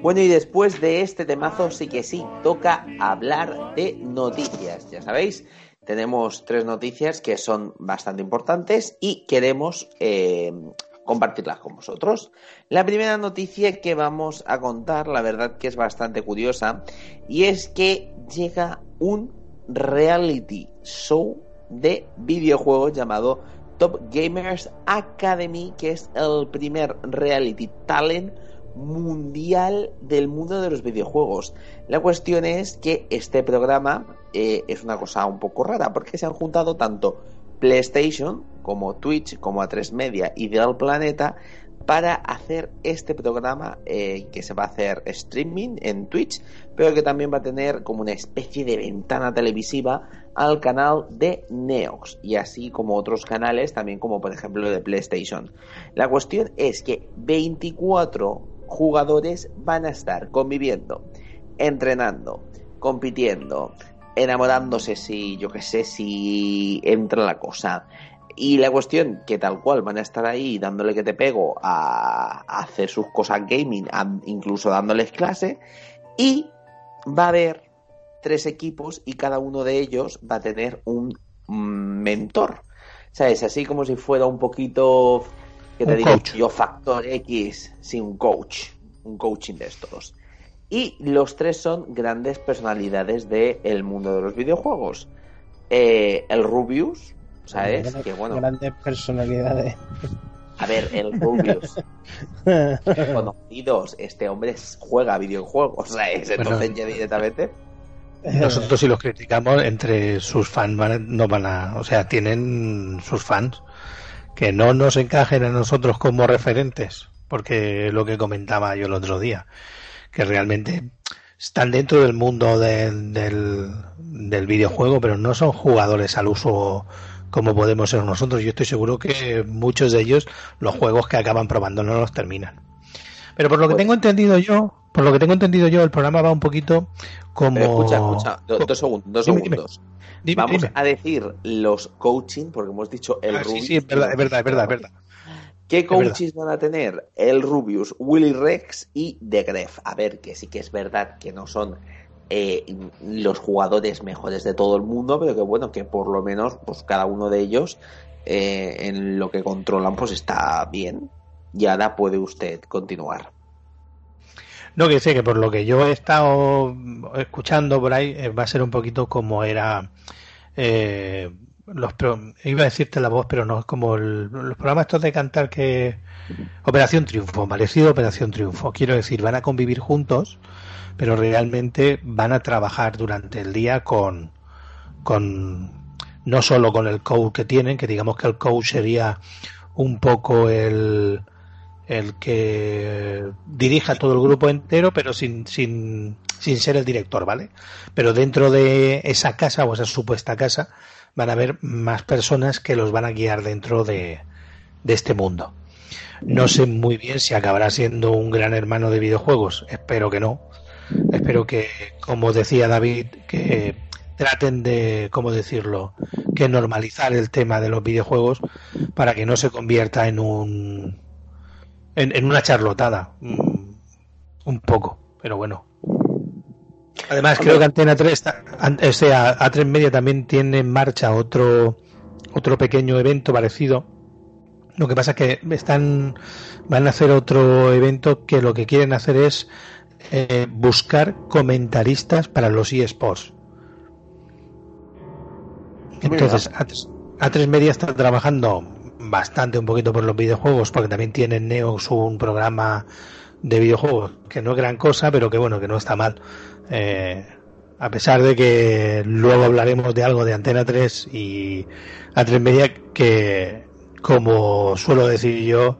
Bueno, y después de este temazo, sí que sí, toca hablar de noticias. Ya sabéis, tenemos tres noticias que son bastante importantes y queremos eh, compartirlas con vosotros. La primera noticia que vamos a contar, la verdad que es bastante curiosa, y es que llega un reality show de videojuegos llamado Top Gamers Academy, que es el primer reality talent mundial del mundo de los videojuegos. La cuestión es que este programa eh, es una cosa un poco rara porque se han juntado tanto PlayStation como Twitch como A3 Media y Ideal Planeta para hacer este programa eh, que se va a hacer streaming en Twitch, pero que también va a tener como una especie de ventana televisiva al canal de Neox y así como otros canales, también como por ejemplo de PlayStation. La cuestión es que 24 jugadores van a estar conviviendo, entrenando, compitiendo, enamorándose si, yo que sé, si entra la cosa. Y la cuestión que tal cual van a estar ahí dándole que te pego a, a hacer sus cosas gaming, a- incluso dándoles clase. Y va a haber tres equipos y cada uno de ellos va a tener un mentor. ¿Sabes? Así como si fuera un poquito, que te digo coach. yo, Factor X, sí, un coach, un coaching de estos. Y los tres son grandes personalidades del mundo de los videojuegos. Eh, el Rubius, ¿sabes? Grandes- Que bueno, Grandes personalidades. a ver, el Rubius. Conocidos, este hombre es- juega videojuegos, ¿sabes? Entonces Bueno. ya directamente. Nosotros si los criticamos, entre sus fans van a- no van a, o sea, tienen sus fans que no nos encajen a nosotros como referentes, porque es lo que comentaba yo el otro día, que realmente están dentro del mundo de- del, del videojuego, pero no son jugadores al uso como podemos ser nosotros. Yo estoy seguro que muchos de ellos los juegos que acaban probando no los terminan. Pero por lo que Pues- tengo entendido yo, por lo que tengo entendido yo, el programa va un poquito como escucha, escucha, do- dos segundos, dos Dime, segundos. Dime, Vamos dime. a decir los coaching, porque hemos dicho el Ah, sí, Rubius. sí, es verdad, es verdad, es verdad, es verdad. ¿Qué coaches van a tener? El Rubius, Willy Rex y The Gref. A ver, que sí que es verdad que no son eh, los jugadores mejores de todo el mundo, pero que bueno, que por lo menos pues cada uno de ellos eh, en lo que controlan pues está bien. Y ahora puede usted continuar. No, que sé que por lo que yo he estado escuchando por ahí, eh, va a ser un poquito como era. los pro- iba a decirte la voz, pero no, es como el- los programas estos de cantar que. Operación Triunfo, parecido Operación Triunfo. Quiero decir, van a convivir juntos, pero realmente van a trabajar durante el día con. con no solo con el coach que tienen, que digamos que el coach sería un poco el el que dirija todo el grupo entero, pero sin, sin, sin ser el director, ¿vale? Pero dentro de esa casa o esa supuesta casa van a haber más personas que los van a guiar dentro de, de este mundo. No sé muy bien si acabará siendo un gran hermano de videojuegos, espero que no. Espero que, como decía David, que traten de, ¿cómo decirlo?, que normalizar el tema de los videojuegos para que no se convierta en un en, en una charlotada mm, un poco, pero bueno. Además, creo que Antena 3, ta- an- o sea, A3 Media también tiene en marcha otro otro pequeño evento parecido. Lo que pasa es que están van a hacer otro evento que lo que quieren hacer es eh, buscar comentaristas para los eSports. Entonces, A3, A3 Media está trabajando bastante un poquito por los videojuegos, porque también tiene en Neox un programa de videojuegos que no es gran cosa, pero que bueno, que no está mal. Eh, a pesar de que luego hablaremos de algo de Antena 3 y A3 Media que, como suelo decir yo,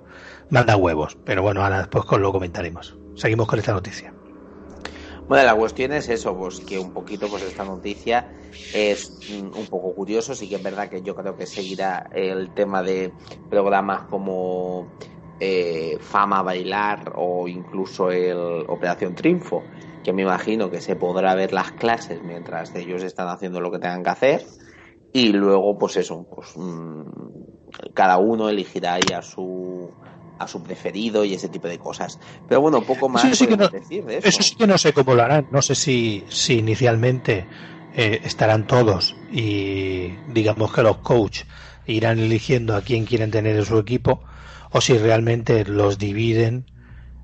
manda huevos. Pero bueno, ahora después lo comentaremos. Seguimos con esta noticia. Bueno, la cuestión es eso, pues que un poquito pues esta noticia es mm, un poco curioso, sí que es verdad que yo creo que seguirá el tema de programas como eh, Fama Bailar o incluso el Operación Triunfo, que me imagino que se podrá ver las clases mientras ellos están haciendo lo que tengan que hacer y luego pues eso, pues mm, cada uno elegirá ahí a su a su preferido y ese tipo de cosas. Pero bueno, poco más Eso sí que no- decir de eso. Eso sí que no sé cómo lo harán. No sé si, si inicialmente eh, estarán todos y digamos que los coach irán eligiendo a quién quieren tener en su equipo o si realmente los dividen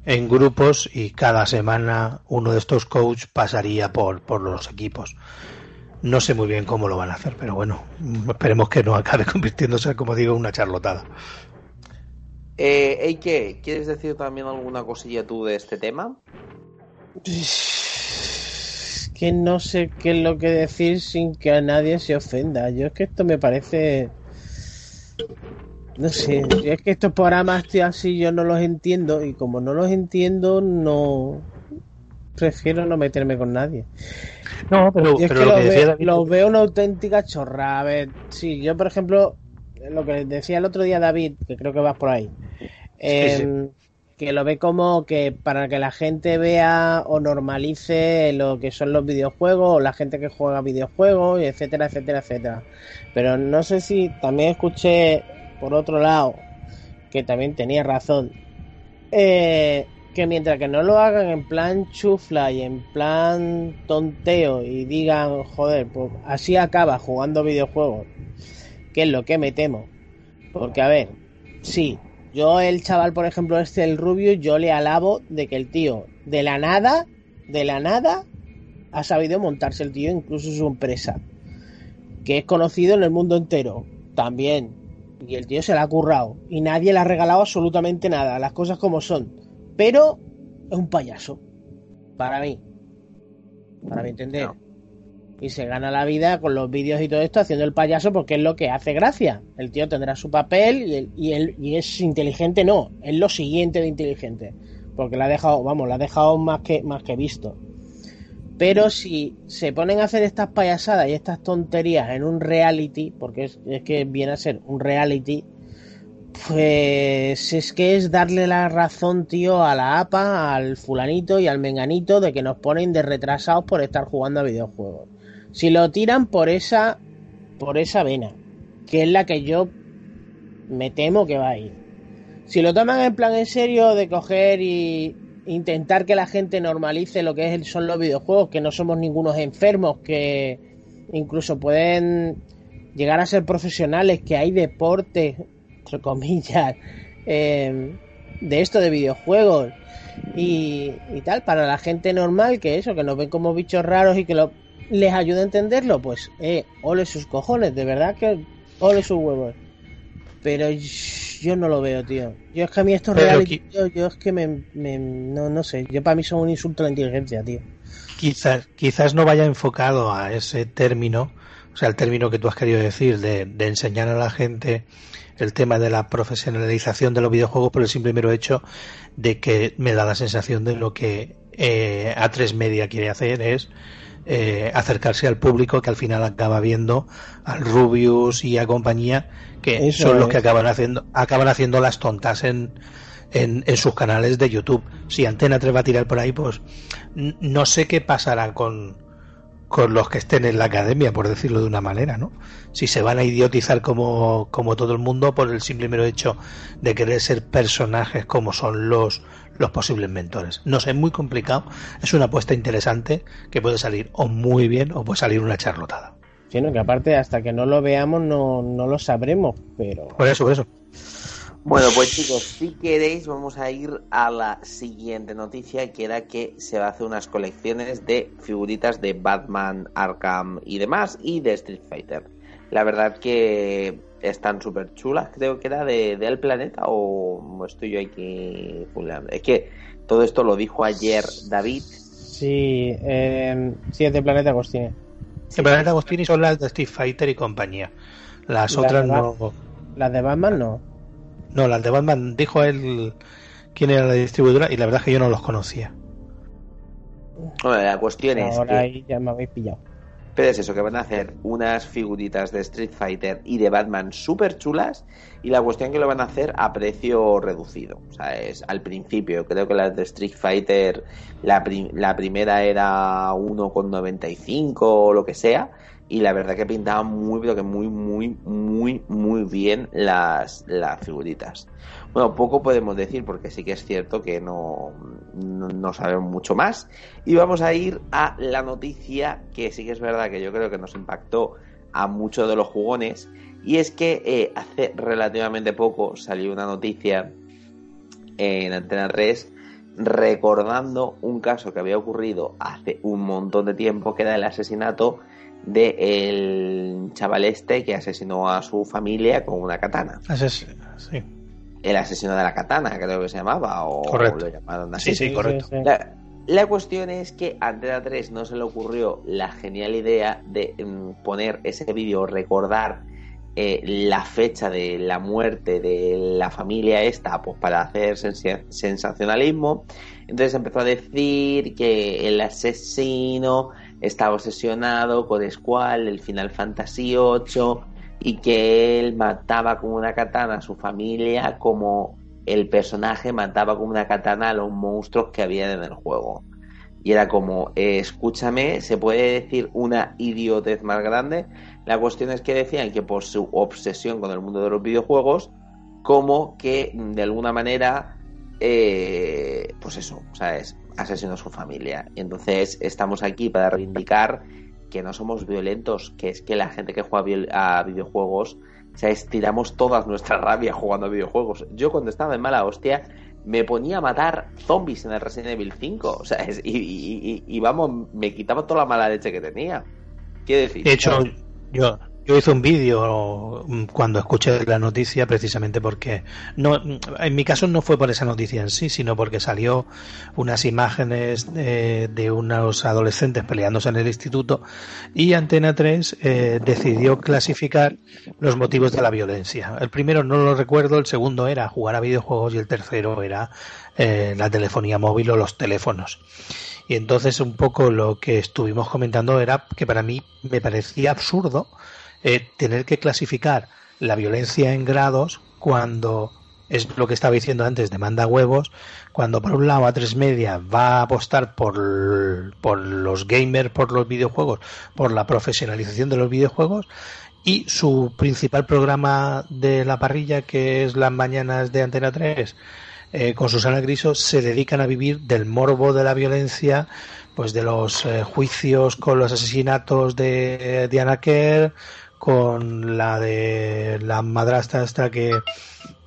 en grupos y cada semana uno de estos coach pasaría por, por los equipos. No sé muy bien cómo lo van a hacer, pero bueno, esperemos que no acabe convirtiéndose, como digo, en una charlotada. Eh, Eike, ¿quieres decir también alguna cosilla tú de este tema? Es que no sé qué es lo que decir sin que a nadie se ofenda. Yo es que esto me parece. No sé, yo es que estos programas tío, así yo no los entiendo y como no los entiendo, no. Prefiero no meterme con nadie. No, pero, es pero que lo los, que decía veo, David- los veo una auténtica chorrada. A ver, sí, yo por ejemplo, lo que decía el otro día David, que creo que vas por ahí, em, que lo ve como que para que la gente vea o normalice lo que son los videojuegos o la gente que juega videojuegos, y etcétera, etcétera, etcétera. Pero no sé si también escuché por otro lado que también tenía razón. Eh, que mientras que no lo hagan en plan chufla y en plan tonteo y digan, joder, pues así acaba jugando videojuegos, que es lo que me temo. Porque, a ver, sí, yo el chaval, por ejemplo, este, el rubio, yo le alabo de que el tío, de la nada, de la nada, ha sabido montarse el tío, incluso su empresa, que es conocido en el mundo entero, también. Y el tío se la ha currado. Y nadie le ha regalado absolutamente nada, las cosas como son. Pero es un payaso. Para mí. Para mi entender. Y se gana la vida con los vídeos y todo esto haciendo el payaso porque es lo que hace gracia. El tío tendrá su papel y, él, y, él, y es inteligente, no. Es lo siguiente de inteligente. Porque la ha dejado, vamos, la ha dejado más que, más que visto. Pero si se ponen a hacer estas payasadas y estas tonterías en un reality, porque es, es que viene a ser un reality, pues es que es darle la razón, tío, a la APA, al fulanito y al menganito de que nos ponen de retrasados por estar jugando a videojuegos. Si lo tiran por esa por esa vena, que es la que yo me temo que va a ir. Si lo toman en plan en serio de coger y intentar que la gente normalice lo que es- son los videojuegos, que no somos ningunos enfermos, que incluso pueden llegar a ser profesionales, que hay deportes, entre comillas, eh, de esto de videojuegos y, y tal, para la gente normal, que eso, que nos ven como bichos raros y que lo, les ayuda a entenderlo, pues, eh, ole sus cojones, de verdad que ole sus huevos. Pero yo no lo veo, tío. Yo es que a mí estos Pero reality, qui- tío, yo es que me, me- no, no sé, yo para mí son un insulto a la inteligencia, tío. Quizás, quizás no vaya enfocado a ese término, o sea, el término que tú has querido decir, de, de enseñar a la gente el tema de la profesionalización de los videojuegos por el simple mero hecho de que me da la sensación de lo que eh, A3 Media quiere hacer es eh, acercarse al público que al final acaba viendo al Rubius y a compañía que Eso son los es. que acaban haciendo acaban haciendo las tontas en, en, en sus canales de YouTube. Si Antena 3 va a tirar por ahí, pues no sé qué pasará con, con los que estén en la academia, por decirlo de una manera, ¿no? Si se van a idiotizar como, como todo el mundo por el simple mero hecho de querer ser personajes como son los, los posibles mentores. No sé, es muy complicado. Es una apuesta interesante que puede salir o muy bien o puede salir una charlotada. Sino que aparte, hasta que no lo veamos, no, no lo sabremos, pero... Por eso, por eso. Bueno, pues chicos, si queréis vamos a ir a la siguiente noticia, que era que se va a hacer unas colecciones de figuritas de Batman, Arkham y demás, y de Street Fighter. La verdad que están súper chulas, creo que era de, de El Planeta o estoy yo aquí... fulano. Es que todo esto lo dijo ayer David. Sí, eh, sí, es de Planeta Agostini. El Planeta Agostini son las de Street Fighter y compañía. Las otras no. Las de Batman no. No, las de Batman dijo él quién era la distribuidora y la verdad es que yo no los conocía. Bueno, la cuestión es Ahora que... ahí ya me habéis pillado. Pero es eso, que van a hacer unas figuritas de Street Fighter y de Batman súper chulas y la cuestión que lo van a hacer a precio reducido. O sea, es al principio, creo que las de Street Fighter, la, prim- la primera era 1,95 o lo que sea y la verdad que pintaban muy, pero que muy, muy, muy, muy bien las, las figuritas. Bueno, poco podemos decir porque sí que es cierto que no, no, sabemos mucho más. Y vamos a ir a la noticia que sí que es verdad que yo creo que nos impactó a muchos de los jugones. Y es que eh, hace relativamente poco salió una noticia en Antena 3 recordando un caso que había ocurrido hace un montón de tiempo, que era el asesinato del chaval este que asesinó a su familia con una katana. Ases- sí. El asesino de la katana, creo que se llamaba, o Correcto. lo llamaron así. Sí, sí, correcto. La, la cuestión es que a Antena 3 no se le ocurrió la genial idea de mm, poner ese vídeo, recordar eh, la fecha de la muerte de la familia esta, pues para hacer sensa- sensacionalismo. Entonces empezó a decir que el asesino estaba obsesionado con Squall, el Final Fantasy VIII, y que él mataba con una katana a su familia como el personaje mataba con una katana a los monstruos que había en el juego. Y era como, eh, escúchame, se puede decir una idiotez más grande. La cuestión es que decían que por su obsesión con el mundo de los videojuegos, como que de alguna manera, eh, pues eso, ¿sabes? Asesinó a su familia. Y entonces estamos aquí para reivindicar que no somos violentos, que es que la gente que juega a videojuegos, o sea, estiramos toda nuestra rabia jugando a videojuegos. Yo cuando estaba en mala hostia me ponía a matar zombies en el Resident Evil 5, o sea, y, y- y- y vamos, me quitaba toda la mala leche que tenía. ¿Qué decir? De hecho, yo, yo hice un vídeo mm, cuando escuché la noticia precisamente porque no en mi caso no fue por esa noticia en sí, sino porque salió unas imágenes de, de unos adolescentes peleándose en el instituto y Antena 3 eh, decidió clasificar los motivos de la violencia. El primero no lo recuerdo, el segundo era jugar a videojuegos y el tercero era eh, la telefonía móvil o los teléfonos. Y entonces un poco lo que estuvimos comentando era que para mí me parecía absurdo eh, tener que clasificar la violencia en grados cuando es lo que estaba diciendo antes de manda huevos, cuando por un lado A3 Media va a apostar por, por los gamers, por los videojuegos, por la profesionalización de los videojuegos y su principal programa de la parrilla, que es las mañanas de Antena 3, eh, con Susana Griso, se dedican a vivir del morbo de la violencia, pues de los eh, juicios con los asesinatos de Diana Kerr, con la de la madrastra esta que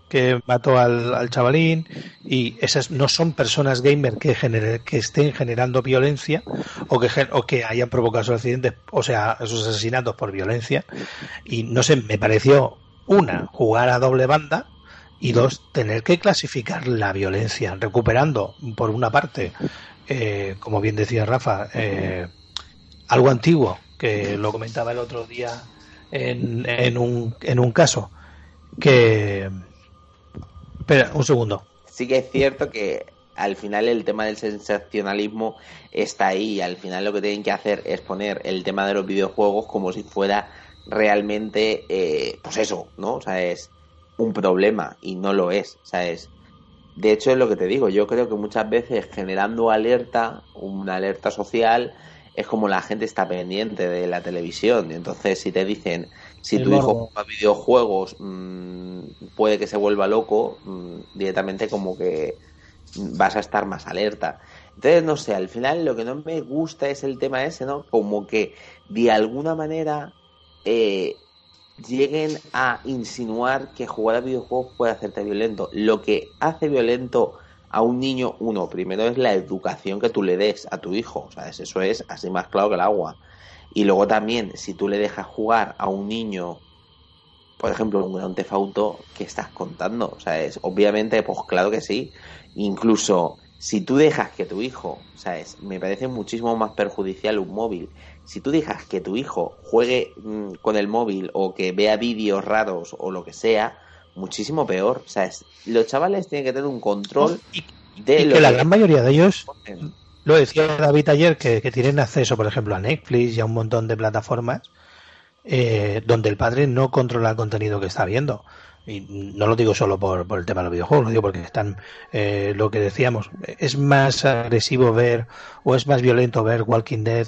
que mató al, al chavalín y esas no son personas gamer que, genere- que estén generando violencia o que, o que hayan provocado esos accidentes, o sea, esos asesinatos por violencia. Y no sé, me pareció una, jugar a doble banda y dos, tener que clasificar la violencia, recuperando por una parte, eh, como bien decía Rafa, eh, algo antiguo, que lo comentaba el otro día en, en, un, en un caso, que... Espera, un segundo. Sí que es cierto que al final el tema del sensacionalismo está ahí. Al final lo que tienen que hacer es poner el tema de los videojuegos como si fuera realmente, eh, pues eso, ¿no? O sea, es un problema y no lo es. O sea, es... De hecho, es lo que te digo. Yo creo que muchas veces generando alerta, una alerta social, es como la gente está pendiente de la televisión. Y entonces, si te dicen, si tu hijo juega videojuegos, mm, puede que se vuelva loco, mm, directamente como que vas a estar más alerta. Entonces, no sé, al final lo que no me gusta es el tema ese, ¿no? Como que de alguna manera eh, lleguen a insinuar que jugar a videojuegos puede hacerte violento. Lo que hace violento a un niño, uno, primero es la educación que tú le des a tu hijo, ¿sabes? Eso es así más claro que el agua. Y luego también, si tú le dejas jugar a un niño, por ejemplo, un gran tefauto, ¿qué estás contando? O sea, es obviamente, pues claro que sí. Incluso si tú dejas que tu hijo, ¿sabes? Me parece muchísimo más perjudicial un móvil. Si tú dejas que tu hijo juegue mm, con el móvil o que vea vídeos raros o lo que sea, muchísimo peor. O sea, es- los chavales tienen que tener un control de Y lo que la que- gran mayoría de ellos, lo decía David ayer, que, que tienen acceso, por ejemplo, a Netflix y a un montón de plataformas eh, donde el padre no controla el contenido que está viendo. Y no lo digo solo por, por el tema de los videojuegos, lo digo porque están, eh, lo que decíamos, es más agresivo ver o es más violento ver Walking Dead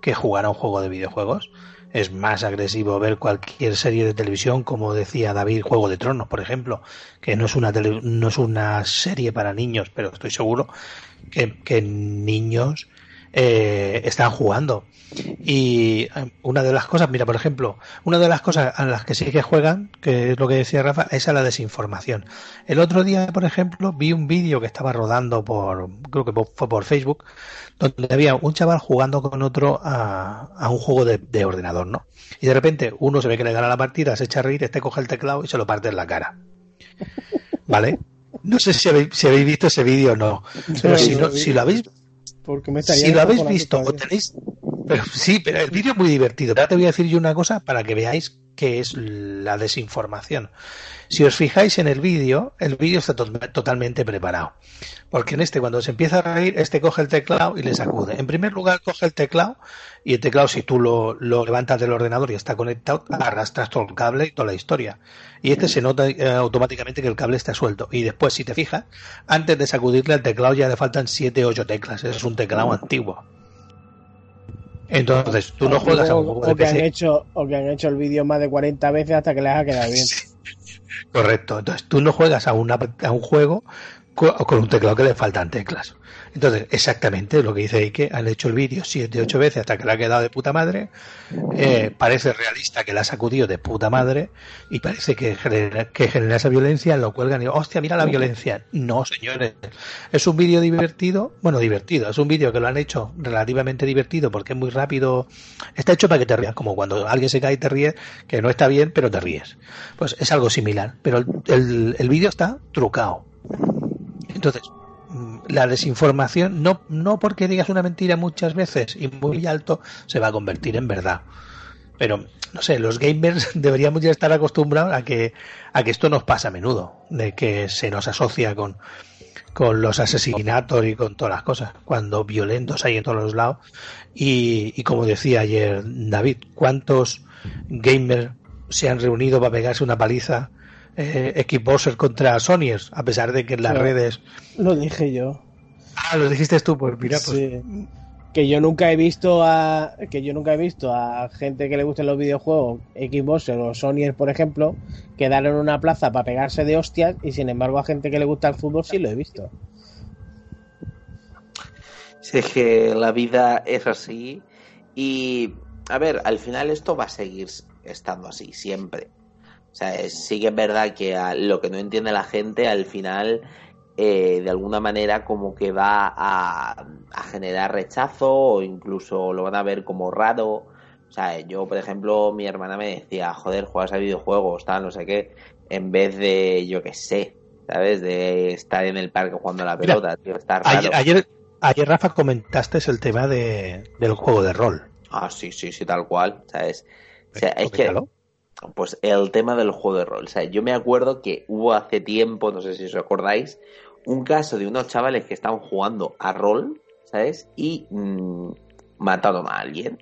que jugar a un juego de videojuegos. Es más agresivo ver cualquier serie de televisión, como decía David, Juego de Tronos, por ejemplo, que no es una, tele- no es una serie para niños, pero estoy seguro que, que niños eh, están jugando. Y eh, una de las cosas, mira, por ejemplo, una de las cosas a las que sí que juegan, que es lo que decía Rafa, es a la desinformación. El otro día, por ejemplo, vi un vídeo que estaba rodando por, creo que fue por Facebook, donde había un chaval jugando con otro a, a un juego de, de ordenador, ¿no? Y de repente uno se ve que le gana la partida, se echa a reír, este coge el teclado y se lo parte en la cara. ¿Vale? No sé si habéis, si habéis visto ese vídeo o no, pero si, no si lo habéis Porque me estaría si lo habéis visto o tenéis. Pero, sí, pero el vídeo es muy divertido. Ahora te voy a decir yo una cosa para que veáis qué es la desinformación. Si os fijáis en el vídeo, el vídeo está to- totalmente preparado. Porque en este, cuando se empieza a reír, este coge el teclado y le sacude. En primer lugar, coge el teclado y el teclado, si tú lo, lo levantas del ordenador y está conectado, arrastras todo el cable y toda la historia. Y este se nota eh, automáticamente que el cable está suelto. Y después, si te fijas, antes de sacudirle al teclado ya le faltan 7 o 8 teclas. Es un teclado antiguo. Entonces, tú no juegas a un juego o, de que han hecho, o que han hecho el vídeo más de 40 veces hasta que les ha quedado bien. Correcto. Entonces, tú no juegas a, una, un juego co- con un teclado que le faltan teclas. Entonces, exactamente lo que dice Ike, han hecho el vídeo siete, ocho veces hasta que le ha quedado de puta madre. Eh, parece realista que la ha sacudido de puta madre y parece que genera, que genera esa violencia, lo cuelgan y hostia, mira la violencia. No, señores. Es un vídeo divertido, bueno, divertido, es un vídeo que lo han hecho relativamente divertido porque es muy rápido. Está hecho para que te rías, como cuando alguien se cae y te ríes, que no está bien, pero te ríes. Pues es algo similar, pero el, el, el vídeo está trucado. Entonces, la desinformación, no, no porque digas una mentira muchas veces y muy alto, se va a convertir en verdad. Pero, no sé, los gamers deberíamos ya estar acostumbrados a que, a que esto nos pasa a menudo, de que se nos asocia con, con los asesinatos y con todas las cosas, cuando violentos hay en todos los lados. Y, y como decía ayer David, ¿cuántos gamers se han reunido para pegarse una paliza eh, Xboxers contra Sonyers, a pesar de que en las Claro. redes... Lo dije yo. Ah, lo dijiste tú, pues mira, pues Sí. Que yo nunca he visto a que yo nunca he visto a gente que le gusten los videojuegos, Xbox o Sony, por ejemplo, quedar en una plaza para pegarse de hostias y sin embargo a gente que le gusta el fútbol sí lo he visto. Si es que la vida es así y, a ver, al final esto va a seguir estando así, siempre. O sea, es- sí que es verdad que a lo que no entiende la gente al final, eh, de alguna manera, como que va a, a generar rechazo o incluso lo van a ver como raro. O sea, yo, por ejemplo, mi hermana me decía, joder, juegas a videojuegos, tal, no sé qué, en vez de, yo qué sé, ¿sabes? De estar en el parque jugando a la Mira, pelota, tío, está raro. Ayer, ayer, ayer, Rafa, comentaste el tema de, del juego de rol. Ah, sí, sí, sí, tal cual, ¿sabes? O sea, es que, Coméntalo. Pues el tema del juego de rol, o sea, yo me acuerdo que hubo hace tiempo, no sé si os acordáis, un caso de unos chavales que estaban jugando a rol, ¿sabes? Y mm, mataron a alguien.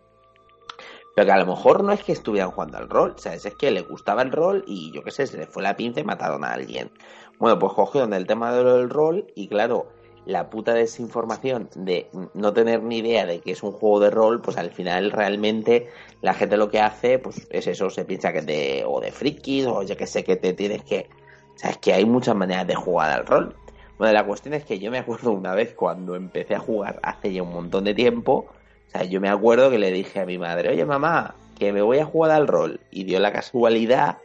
Pero que a lo mejor no es que estuvieran jugando al rol, ¿sabes? Es que les gustaba el rol y yo qué sé, se les fue la pinza y mataron a alguien. Bueno, pues cogieron el tema del rol y claro, la puta desinformación de no tener ni idea de que es un juego de rol, pues al final realmente la gente lo que hace, pues es eso, se piensa que te, o de frikis, o yo que sé, que te tienes que, o sea, es que hay muchas maneras de jugar al rol. Bueno, la cuestión es que yo me acuerdo una vez cuando empecé a jugar hace ya un montón de tiempo, o sea, yo me acuerdo que le dije a mi madre, oye mamá, que me voy a jugar al rol, y dio la casualidad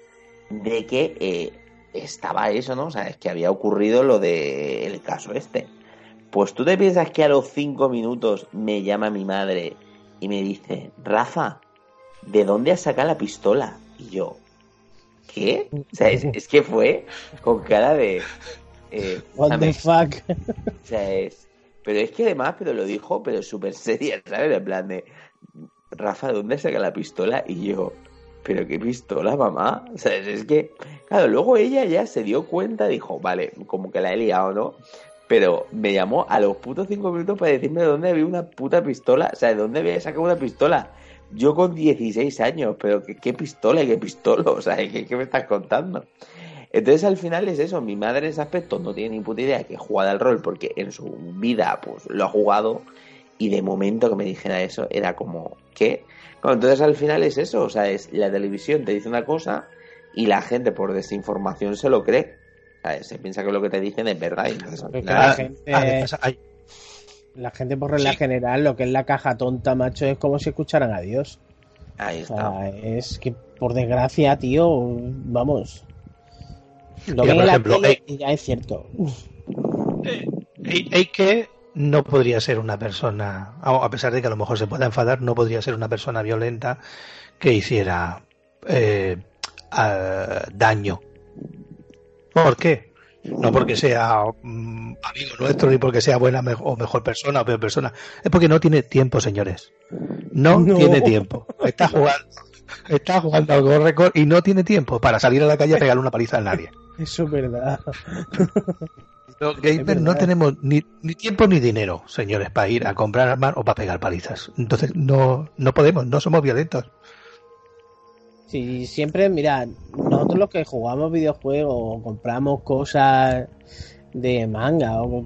de que eh, estaba eso, ¿no? O sea, es que había ocurrido lo de el caso este. Pues tú te piensas que a los cinco minutos me llama mi madre y me dice, Rafa, ¿de dónde has sacado la pistola? Y yo, ¿qué? O sea, es, es que fue con cara de... Eh, What the fuck? O sea, es... Pero es que además, pero lo dijo, pero súper seria, ¿sabes? En plan de, Rafa, ¿de dónde saca la pistola? Y yo, ¿pero qué pistola, mamá? O sea, es que, claro, luego ella ya se dio cuenta, dijo, vale, como que la he liado, ¿no? Pero me llamó a los putos cinco minutos para decirme de dónde había una puta pistola, o sea, de dónde había sacado una pistola. Yo con 16 años, pero ¿qué, pistola y qué pistola? O sea, ¿qué, me estás contando? Entonces al final es eso, mi madre en ese aspecto no tiene ni puta idea que juega al rol porque en su vida pues lo ha jugado y de momento que me dijera eso era como, ¿qué? Bueno, entonces al final es eso, o sea, es la televisión te dice una cosa y la gente por desinformación se lo cree. Se piensa que lo que te dicen es verdad. y entonces, al final- la gente, la gente por regla general, lo que es la caja tonta, macho, es como si escucharan a Dios. Ahí O sea, es que por desgracia, tío, vamos. Lo Mira, ven por en la ejemplo, tele eh, y ya es cierto. Y que no podría ser una persona, a pesar de que a lo mejor se pueda enfadar, no podría ser una persona violenta que hiciera eh, ah, daño. ¿Por qué? No porque sea mm, amigo nuestro, ni porque sea buena me- o mejor persona o peor persona. Es porque no tiene tiempo, señores. No, No. tiene tiempo. Está jugando, está jugando al Record y no tiene tiempo para salir a la calle a pegarle una paliza a nadie. Eso es verdad. Los gamers no tenemos ni, ni tiempo ni dinero, señores, para ir a comprar armas o para pegar palizas. Entonces no, no podemos, no somos violentos. Sí, siempre, mira, nosotros los que jugamos videojuegos o compramos cosas de manga o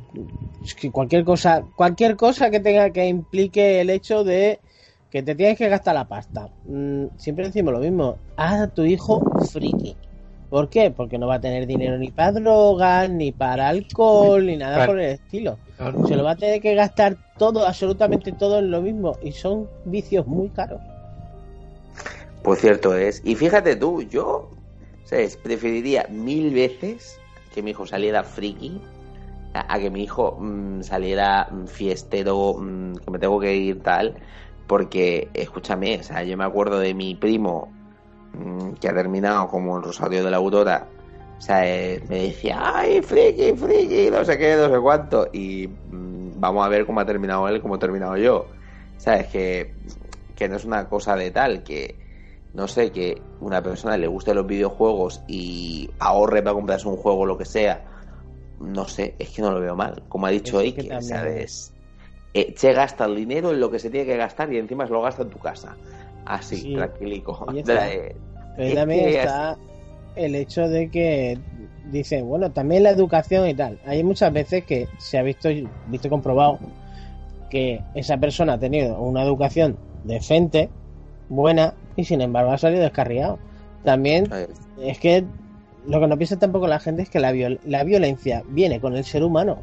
cualquier cosa, cualquier cosa que tenga que implique el hecho de que te tienes que gastar la pasta. Mm, siempre decimos lo mismo, haz a tu hijo friki. ¿Por qué? Porque no va a tener dinero ni para drogas, ni para alcohol, ni nada por el estilo. Se lo va a tener que gastar todo, absolutamente todo en lo mismo. Y son vicios muy caros. Pues cierto es. Y fíjate tú, yo ¿sabes? preferiría mil veces que mi hijo saliera friki a, a que mi hijo mm, saliera mm, fiestero, mm, que me tengo que ir tal. Porque, escúchame, o sea, yo me acuerdo de mi primo que ha terminado como el Rosario de la Aurora. O sea, eh, me decía, ay, friki, friki, no sé qué, no sé cuánto. Y vamos a ver cómo ha terminado él, cómo he terminado yo. ¿Sabes? Que, que no es una cosa de tal, que no sé, que una persona le guste los videojuegos y ahorre para comprarse un juego o lo que sea, no sé, es que no lo veo mal. Como ha dicho Es que Ike, también- ¿sabes? Eh, se gasta el dinero en lo que se tiene que gastar y encima se lo gasta en tu casa. Así, Sí. tranquilico. Está. Eh, Pero es también que está el hecho de que dicen, bueno, también la educación y tal. Hay muchas veces que se ha visto, visto y comprobado que esa persona ha tenido una educación decente, buena, y sin embargo ha salido descarriado. También es que lo que no piensa tampoco la gente es que la, viol- la violencia viene con el ser humano.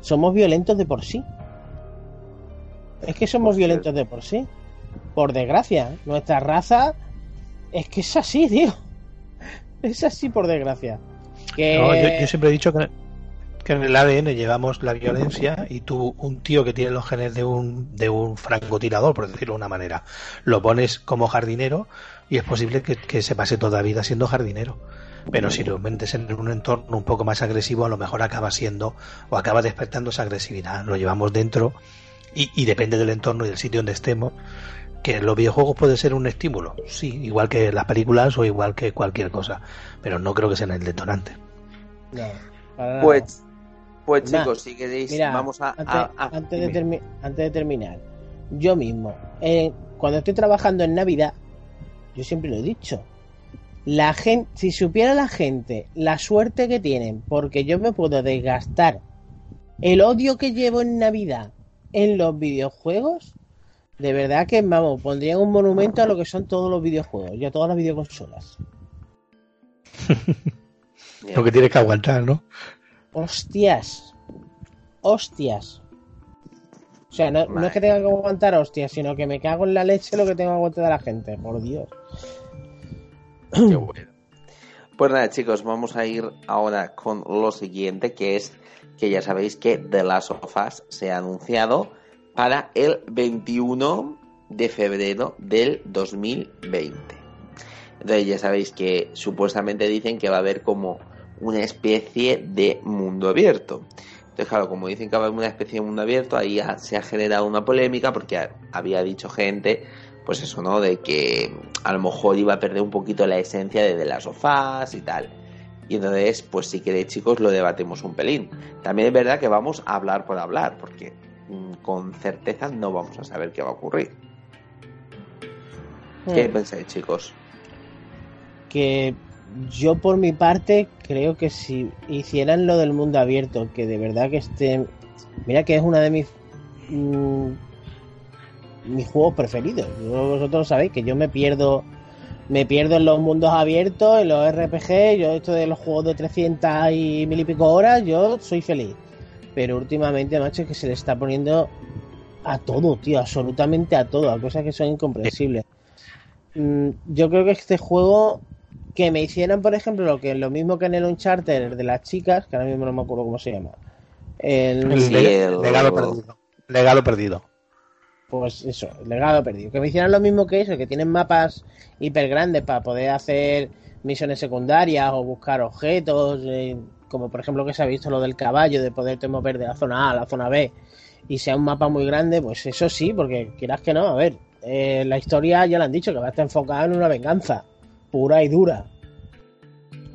Somos violentos de por sí. Es que somos violentos de por sí. Por desgracia, nuestra raza es que es así, tío. Es así por desgracia. Que... No, yo, yo siempre he dicho que, que en el ADN llevamos la violencia y tú, un tío que tiene los genes de un, de un francotirador, por decirlo de una manera, lo pones como jardinero y es posible que, que se pase toda la vida siendo jardinero. Pero si lo metes en un entorno un poco más agresivo, a lo mejor acaba siendo o acaba despertando esa agresividad. Lo llevamos dentro y, y depende del entorno y del sitio donde estemos. Que los videojuegos puede ser un estímulo, sí, igual que las películas o igual que cualquier cosa, pero no creo que sea el detonante. No, nada. Pues, Nah, chicos, si queréis, mira, vamos a... antes, a- a- antes de dime. termi- antes de terminar, yo mismo, eh, cuando estoy trabajando en Navidad, yo siempre lo he dicho, la gente, si supiera la gente la suerte que tienen, porque yo me puedo desgastar el odio que llevo en Navidad en los videojuegos, de verdad que, vamos, pondrían un monumento a lo que son todos los videojuegos y a todas las videoconsolas. Lo que tienes que aguantar, ¿no? Hostias. Hostias. O sea, no, no es que tenga que aguantar hostias, sino que me cago en la leche lo que tengo que aguantar de la gente, por Dios. Qué bueno. Pues nada, chicos, vamos a ir ahora con lo siguiente, que es que ya sabéis que The Last of Us se ha anunciado para el 21 de febrero del 2020. Entonces ya sabéis que supuestamente dicen que va a haber como una especie de mundo abierto. Entonces, claro, como dicen que va a haber una especie de mundo abierto, ahí ha- se ha generado una polémica porque ha- había dicho gente, pues eso, ¿no? De que a lo mejor iba a perder un poquito la esencia de of Us y tal. Y entonces, pues si queréis, chicos, lo debatemos un pelín. También es verdad que vamos a hablar por hablar, porque mm, con certeza no vamos a saber qué va a ocurrir. ¿Qué Hmm. pensáis, chicos? que yo por mi parte creo que si hicieran lo del mundo abierto, que de verdad que esté... Mira que es una de mis... mm, mis juegos preferidos. Yo- vosotros sabéis que yo me pierdo... Me pierdo en los mundos abiertos, en los RPG, yo esto de los juegos de 300 y mil y pico horas, yo soy feliz. Pero últimamente, macho, es que se le está poniendo a todo, tío, absolutamente a todo, a cosas que son incomprensibles. Mm, yo creo que este juego que me hicieran, por ejemplo, lo que lo mismo que en el Uncharted de las chicas, que ahora mismo no me acuerdo cómo se llama. El, El leg- legado perdido. Legado perdido. Pues eso, el legado perdido. Que me hicieran lo mismo que eso, que tienen mapas hiper grandes para poder hacer misiones secundarias o buscar objetos, eh, como por ejemplo que se ha visto lo del caballo, de poderte mover de la zona A a la zona B, y sea un mapa muy grande, pues eso sí, porque quieras que no, a ver, eh, la historia ya lo han dicho, que va a estar enfocada en una venganza, pura y dura.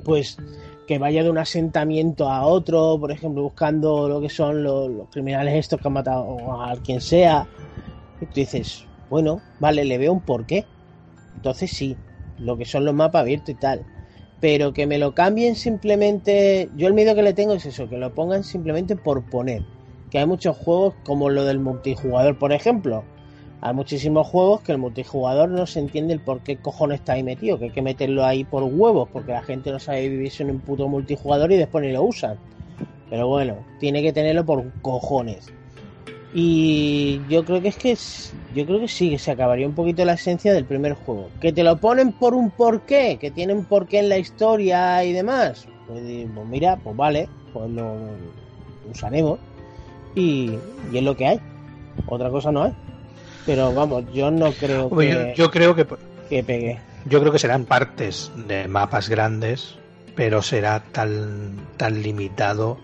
Pues que vaya de un asentamiento a otro, por ejemplo, buscando lo que son los, criminales estos que han matado a quien sea. Y tú dices, bueno, vale, le veo un porqué. Entonces sí, lo que son los mapas abiertos y tal. Pero que me lo cambien simplemente. Yo el miedo que le tengo es eso, que lo pongan simplemente por poner. Que hay muchos juegos como lo del multijugador, por ejemplo. Hay muchísimos juegos que el multijugador no se entiende el por qué cojones está ahí metido, que hay que meterlo ahí por huevos, porque la gente no sabe vivir sin un puto multijugador y después ni lo usan. Pero bueno, tiene que tenerlo por cojones. Y yo creo que es que es- yo creo que sí, que se acabaría un poquito la esencia del primer juego. Que te lo ponen por un porqué, que tiene un porqué en la historia y demás. Pues, pues mira, pues vale, pues lo, lo usaremos. Y, y es lo que hay. Otra cosa no hay. Pero vamos, yo no creo que, yo, yo creo que que pegue. yo creo que serán partes de mapas grandes, pero será tan tan limitado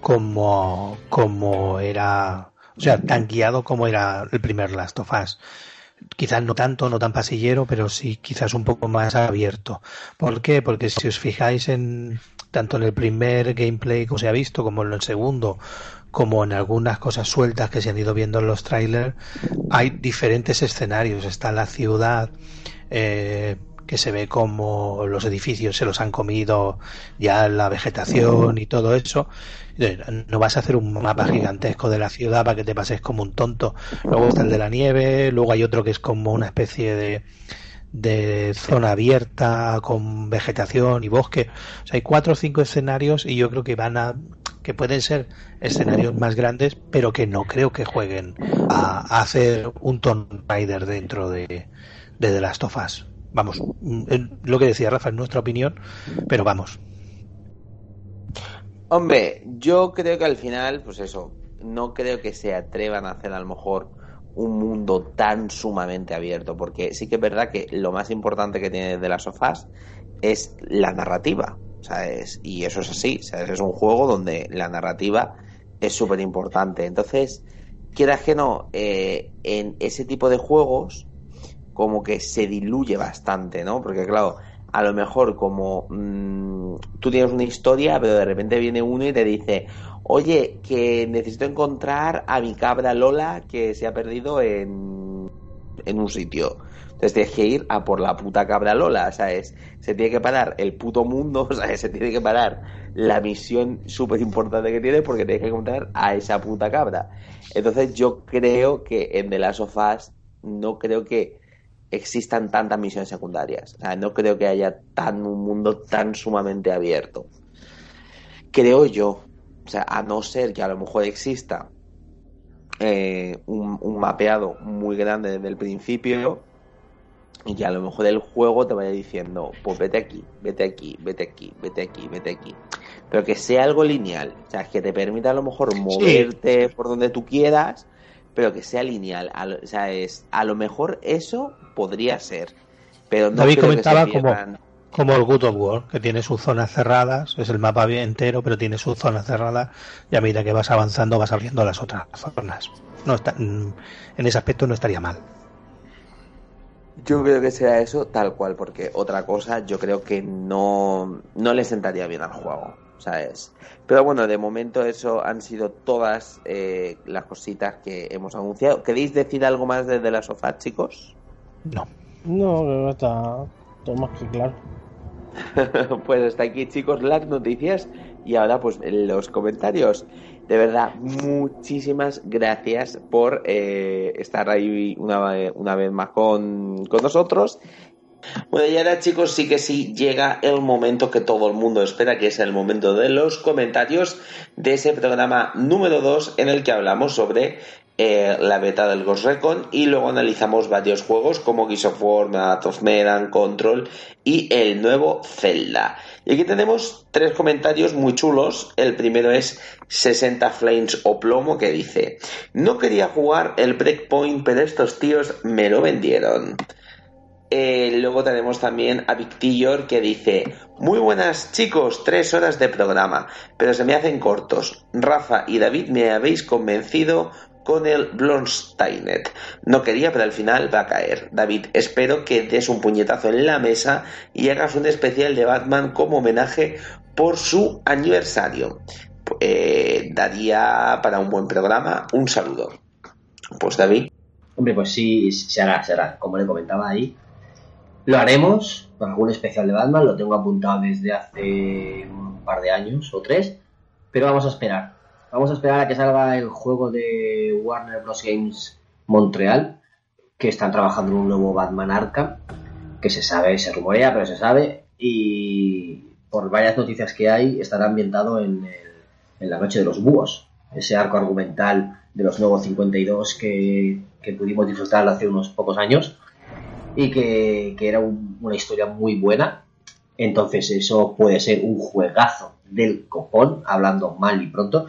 como como era, o sea, tan guiado como era el primer Last of Us. Quizás no tanto, no tan pasillero, pero sí quizás un poco más abierto. ¿Por qué? Porque si os fijáis en tanto en el primer gameplay que se ha visto como en el segundo, como en algunas cosas sueltas que se han ido viendo en los trailers, hay diferentes escenarios. Está la ciudad, eh, que se ve como los edificios se los han comido ya la vegetación y todo eso. No vas a hacer un mapa gigantesco de la ciudad para que te pases como un tonto. Luego está el de la nieve, luego hay otro que es como una especie de, de zona abierta con vegetación y bosque. O sea, hay cuatro o cinco escenarios y yo creo que van a que pueden ser escenarios más grandes, pero que no creo que jueguen a, hacer un Tomb Raider dentro de, de The Last of Us. Vamos, mm, eh, lo que decía Rafa es nuestra opinión, pero vamos. Hombre, yo creo que al final, pues eso, no creo que se atrevan a hacer a lo mejor un mundo tan sumamente abierto, porque sí que es verdad que lo más importante que tiene de las sofás es la narrativa, ¿sabes? Y eso es así, ¿sabes? Es un juego donde la narrativa es súper importante. Entonces, quieras que no, eh, en ese tipo de juegos, como que se diluye bastante, ¿no? Porque claro, a lo mejor como mm, tú tienes una historia, pero de repente viene uno y te dice, oye, que necesito encontrar a mi cabra Lola que se ha perdido en, en un sitio. Entonces tienes que ir a por la puta cabra Lola, ¿sabes? Se tiene que parar el puto mundo, ¿sabes? Se tiene que parar la misión súper importante que tiene porque tienes que encontrar a esa puta cabra. Entonces yo creo que en The Last of Us no creo que existan tantas misiones secundarias. O sea, no creo que haya tan un mundo tan sumamente abierto. Creo yo. O sea, a no ser que a lo mejor exista eh, un, un mapeado muy grande desde el principio y que a lo mejor el juego te vaya diciendo, pues vete aquí, vete aquí, vete aquí, vete aquí, vete aquí. Pero que sea algo lineal, o sea, que te permita a lo mejor moverte por donde tú quieras, pero que sea lineal. A lo- o sea, es, a lo mejor eso podría ser, pero no David que comentaba se como, como el Good of War, que tiene sus zonas cerradas, es el mapa entero, pero tiene sus zonas cerradas, y a medida que vas avanzando vas abriendo las otras zonas. No está, mm, en ese aspecto no estaría mal. Yo creo que será eso tal cual, porque otra cosa yo creo que no, no le sentaría bien al juego, ¿sabes? Pero bueno, de momento eso han sido todas eh, las cositas que hemos anunciado. ¿Queréis decir algo más desde la sofá, chicos? No. No, creo que está todo más que claro. pues hasta aquí, chicos, las noticias y ahora pues los comentarios. De verdad, muchísimas gracias por eh, estar ahí una, una vez más con, con nosotros. Bueno, y ahora chicos, sí que sí llega el momento que todo el mundo espera, que es el momento de los comentarios de ese programa número 2 en el que hablamos sobre eh, la beta del Ghost Recon y luego analizamos varios juegos como Gears of War, Math of Medan, Control y el nuevo Zelda. Y aquí tenemos tres comentarios muy chulos. El primero es 60 Flames o Plomo que dice, no quería jugar el Breakpoint, pero estos tíos me lo vendieron. Eh, luego tenemos también a Victillor que dice: Muy buenas chicos, tres horas de programa, pero se me hacen cortos. Rafa y David me habéis convencido con el Blonsteinet. No quería, pero al final va a caer. David, espero que des un puñetazo en la mesa y hagas un especial de Batman como homenaje por su aniversario. Eh, daría para un buen programa. Un saludo. Pues David. Hombre, pues sí, se hará, se hará. Como le comentaba ahí, lo haremos con algún especial de Batman. Lo tengo apuntado desde hace un par de años o tres. Pero vamos a esperar. Vamos a esperar a que salga el juego de Warner Bros. Games Montreal. Que están trabajando en un nuevo Batman Arkham. Que se sabe, se rumorea, pero se sabe. Y por varias noticias que hay, estará ambientado en, la Noche de los Búhos. Ese arco argumental de los nuevos 52 que, que pudimos disfrutar hace unos pocos años y que, que era un- una historia muy buena. Entonces eso puede ser un juegazo del copón, hablando mal y pronto.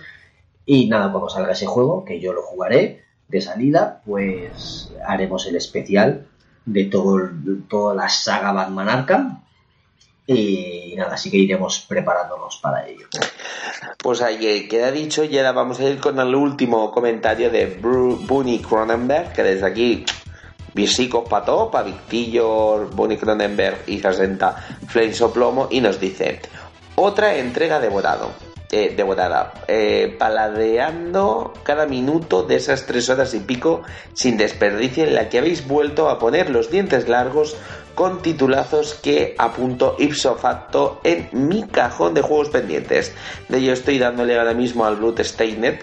Y nada, cuando salga ese juego, que yo lo jugaré de salida, pues haremos el especial de todo toda la saga Batman Arkham. Y nada, así que iremos preparándonos para ello. Pues ahí queda dicho y ahora vamos a ir con el último comentario de Bunny Cronenberg, que desde aquí visicos para Victillo, Bunny Cronenberg y 60 Flames o Plomo, y nos dice, otra entrega devorado. Eh, devorada, eh, paladeando cada minuto de esas tres horas y pico sin desperdicio en la que habéis vuelto a poner los dientes largos con titulazos que apunto ipso facto en mi cajón de juegos pendientes. De ello estoy dándole ahora mismo al Bloodstained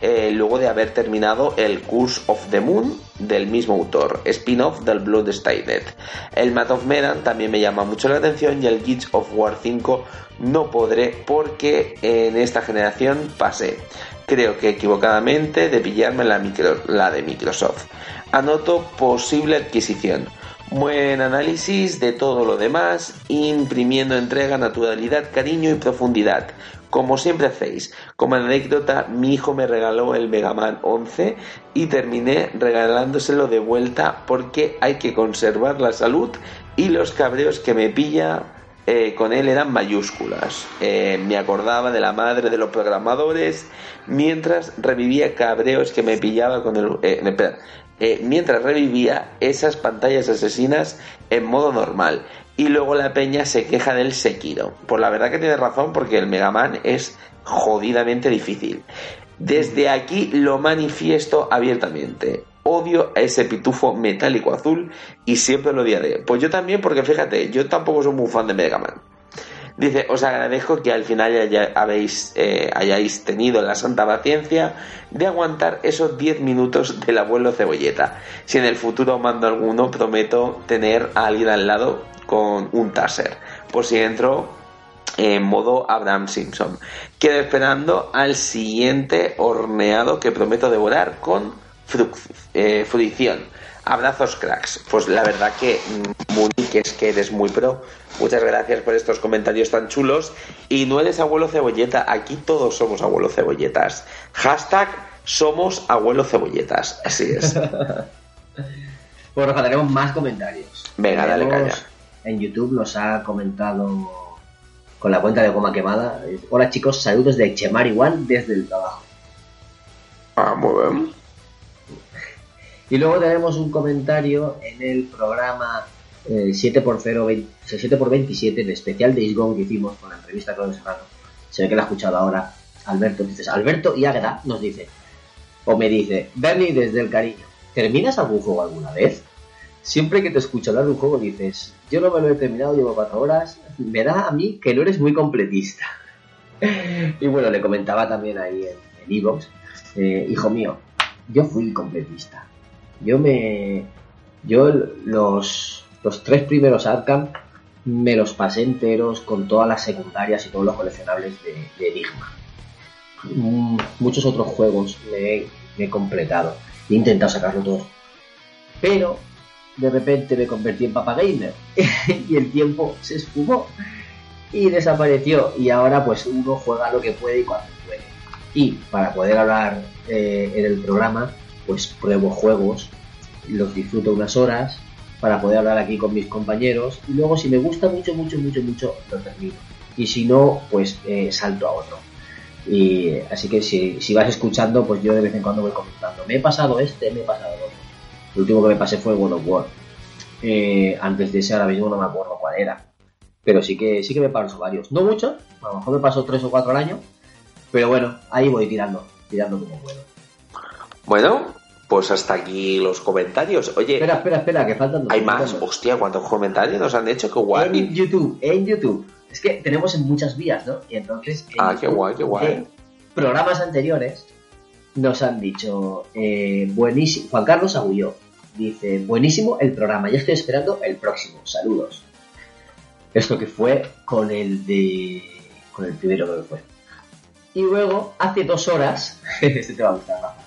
eh, luego de haber terminado el Curse of the Moon del mismo autor, spin-off del Bloodstained. El Math of Medan también me llama mucho la atención y el Gears of War 5 no podré porque en esta generación pasé, creo que equivocadamente, de pillarme la, micro- la de Microsoft. Anoto posible adquisición. Buen análisis de todo lo demás, imprimiendo entrega, naturalidad, cariño y profundidad. Como siempre hacéis, como anécdota, mi hijo me regaló el Mega Man 11 y terminé regalándoselo de vuelta porque hay que conservar la salud y los cabreos que me pilla eh, con él eran mayúsculas. Eh, me acordaba de la madre de los programadores mientras revivía cabreos que me pillaba con el... eh, espera, mientras revivía esas pantallas asesinas en modo normal. Y luego la peña se queja del Sekiro. Pues la verdad que tiene razón porque el Mega Man es jodidamente difícil. Desde aquí lo manifiesto abiertamente. Odio a ese pitufo metálico azul y siempre lo odiaré. Pues yo también porque fíjate, yo tampoco soy muy fan de Mega Man. Dice, os agradezco que al final haya- habéis, eh, hayáis tenido la santa paciencia de aguantar esos 10 minutos del abuelo cebolleta. Si en el futuro mando alguno, prometo tener a alguien al lado con un taser. Por si entro en modo Abraham Simpson. Quedo esperando al siguiente horneado que prometo devorar con eh, fruición. Abrazos cracks. Pues la verdad que mm, Muni, que es que eres muy pro. Muchas gracias por estos comentarios tan chulos. Y no eres abuelo cebolleta, aquí todos somos abuelo cebolletas. Hashtag somos abuelo cebolletas. Así es. Pues Rafa, tenemos más comentarios. Venga, dale caña. En YouTube nos ha comentado con la cuenta de Goma Quemada. Hola chicos, saludos de Chemar igual desde el trabajo. Ah, muy bien. Y luego tenemos un comentario en el programa eh, 7x0, 7x27, el especial de Gone que hicimos con la entrevista con Serrano. Se ve que la ha escuchado ahora Alberto. Dices, Alberto y Águeda nos dice, o me dice, Bernie desde el cariño, ¿terminas algún juego alguna vez? Siempre que te escucho hablar de un juego dices, yo no me lo he terminado, llevo cuatro horas, me da a mí que no eres muy completista. y bueno, le comentaba también ahí en, en Evox, eh, hijo mío, yo fui completista. Yo me. Yo los, los tres primeros Arkham me los pasé enteros con todas las secundarias y todos los coleccionables de, de Enigma. Mm, Muchos otros juegos me he, completado. He intentado sacarlo todo. Pero de repente me convertí en Papa Gamer y el tiempo se esfumó y desapareció. Y ahora pues uno juega lo que puede y cuando puede. Y para poder hablar eh, en el programa, pues pruebo juegos, los disfruto unas horas para poder hablar aquí con mis compañeros y luego si me gusta mucho, mucho, mucho, mucho, lo termino. Y si no, pues eh, salto a otro. Y así que si, si vas escuchando, pues yo de vez en cuando voy comentando. Me he pasado este, me he pasado el otro. El último que me pasé fue God of War. Eh, antes de ese ahora mismo no me acuerdo cuál era. Pero sí que sí que me paso varios. No muchos, a lo mejor me paso tres o cuatro al año. Pero bueno, ahí voy tirando, tirando como puedo. Bueno, pues hasta aquí los comentarios. Oye, Espera, espera, espera, que faltan dos. hay más. dos. Hostia, ¿cuántos comentarios nos han hecho? Qué guay. En YouTube, en YouTube. Es que tenemos en muchas vías, ¿no? Y entonces. en Ah, qué guay, qué guay. programas anteriores nos han dicho. Eh, buenísimo. Juan Carlos Agulló dice: Buenísimo el programa, ya estoy esperando el próximo. Saludos. Esto que fue con el de. Con el primero que fue. Y luego, hace dos horas. este te va a gustar, Rafa.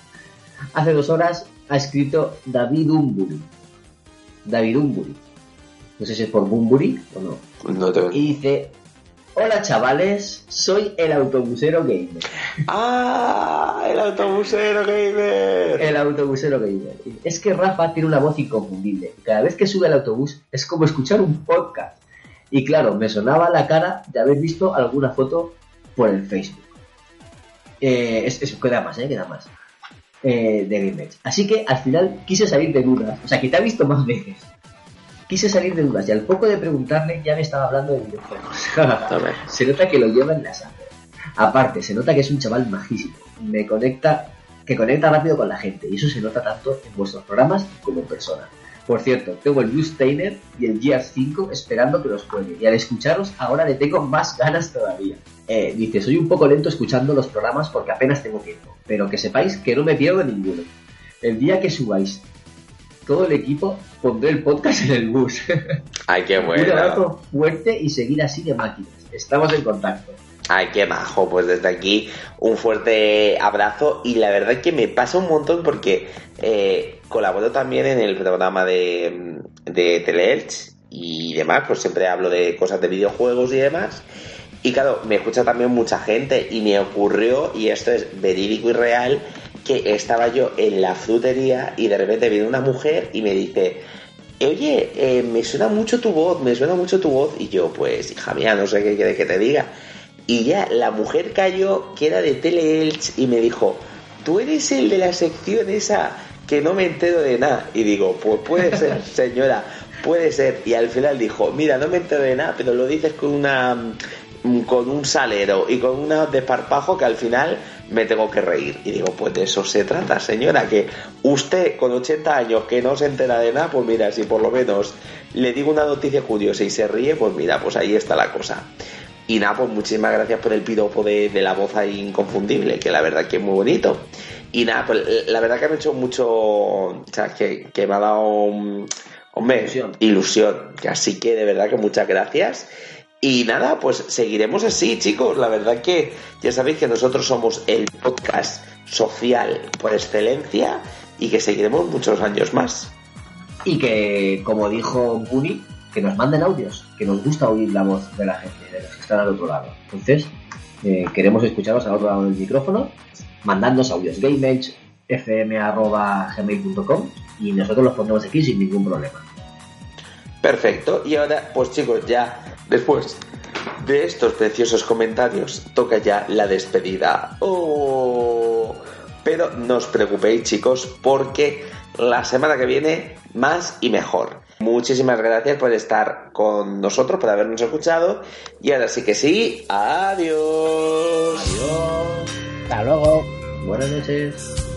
Hace dos horas ha escrito David Umburi. David Umburi. No sé si es por Bumburi o no. No te... Y dice, hola chavales, soy el autobusero gamer. ¡Ah! El autobusero gamer. El autobusero gamer. Es que Rafa tiene una voz inconfundible. Cada vez que sube al autobús es como escuchar un podcast. Y claro, me sonaba la cara de haber visto alguna foto por el Facebook. Eh, es, es- queda más, ¿eh? Queda más. Eh, de Game Edge. Así que al final quise salir de dudas. O sea, que te ha visto más veces. Quise salir de dudas y al poco de preguntarle ya me estaba hablando de videojuegos. se nota que lo lleva en la sangre. Aparte, se nota que es un chaval majísimo. Me conecta, que conecta rápido con la gente. Y eso se nota tanto en vuestros programas como en persona. Por cierto, tengo el Blue Stainer y el Gears 5 esperando que los juegue. Y al escucharos ahora le tengo más ganas todavía. Eh, dice, soy un poco lento escuchando los programas porque apenas tengo tiempo. Pero que sepáis que no me pierdo ninguno. El día que subáis todo el equipo, pondré el podcast en el bus. Ay, qué Un bueno. abrazo fuerte y seguir así de máquinas. Estamos en contacto. Ay, qué majo. Pues desde aquí un fuerte abrazo y la verdad que me pasa un montón porque eh, colaboro también en el programa de, de Teleelch y demás, pues siempre hablo de cosas de videojuegos y demás. Y claro, me escucha también mucha gente y me ocurrió, y esto es verídico y real, que estaba yo en la frutería y de repente viene una mujer y me dice, oye, eh, me suena mucho tu voz, me suena mucho tu voz. Y yo, pues, hija mía, no sé qué quieres que te diga. Y ya la mujer cayó, que era de Teleelch, y me dijo, tú eres el de la sección esa que no me entero de nada. Y digo, pues puede ser, señora, puede ser. Y al final dijo, mira, no me entero de nada, pero lo dices con una mm, con un salero y con un desparpajo que al final me tengo que reír. Y digo, pues de eso se trata, señora, que usted con 80 años que no se entera de nada, pues mira, si por lo menos le digo una noticia curiosa y se ríe, pues mira, pues ahí está la cosa. Y nada, pues muchísimas gracias por el piropo de, de la voz ahí inconfundible, que la verdad que es muy bonito. Y nada, pues la verdad que me ha hecho mucho, o sea, que, que me ha dado, hombre, ilusión. Que Así que de verdad que muchas gracias. Y nada, pues seguiremos así, chicos. La verdad que ya sabéis que nosotros somos el podcast social por excelencia y que seguiremos muchos años más. Y que, como dijo Buni, que nos manden audios, que nos gusta oír la voz de la gente, de los que están al otro lado. Entonces, eh, queremos escucharos al otro lado del micrófono, mandándonos audios, gameedgefm.gmail.com y nosotros los pondremos aquí sin ningún problema. Perfecto. Y ahora, pues chicos, ya después de estos preciosos comentarios, toca ya la despedida. Oh, pero no os preocupéis, chicos, porque la semana que viene más y mejor. Muchísimas gracias por estar con nosotros, por habernos escuchado. Y ahora sí que sí, adiós. Adiós. Hasta luego. Buenas noches.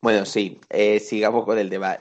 Bueno, sí, eh, sigamos con el tema.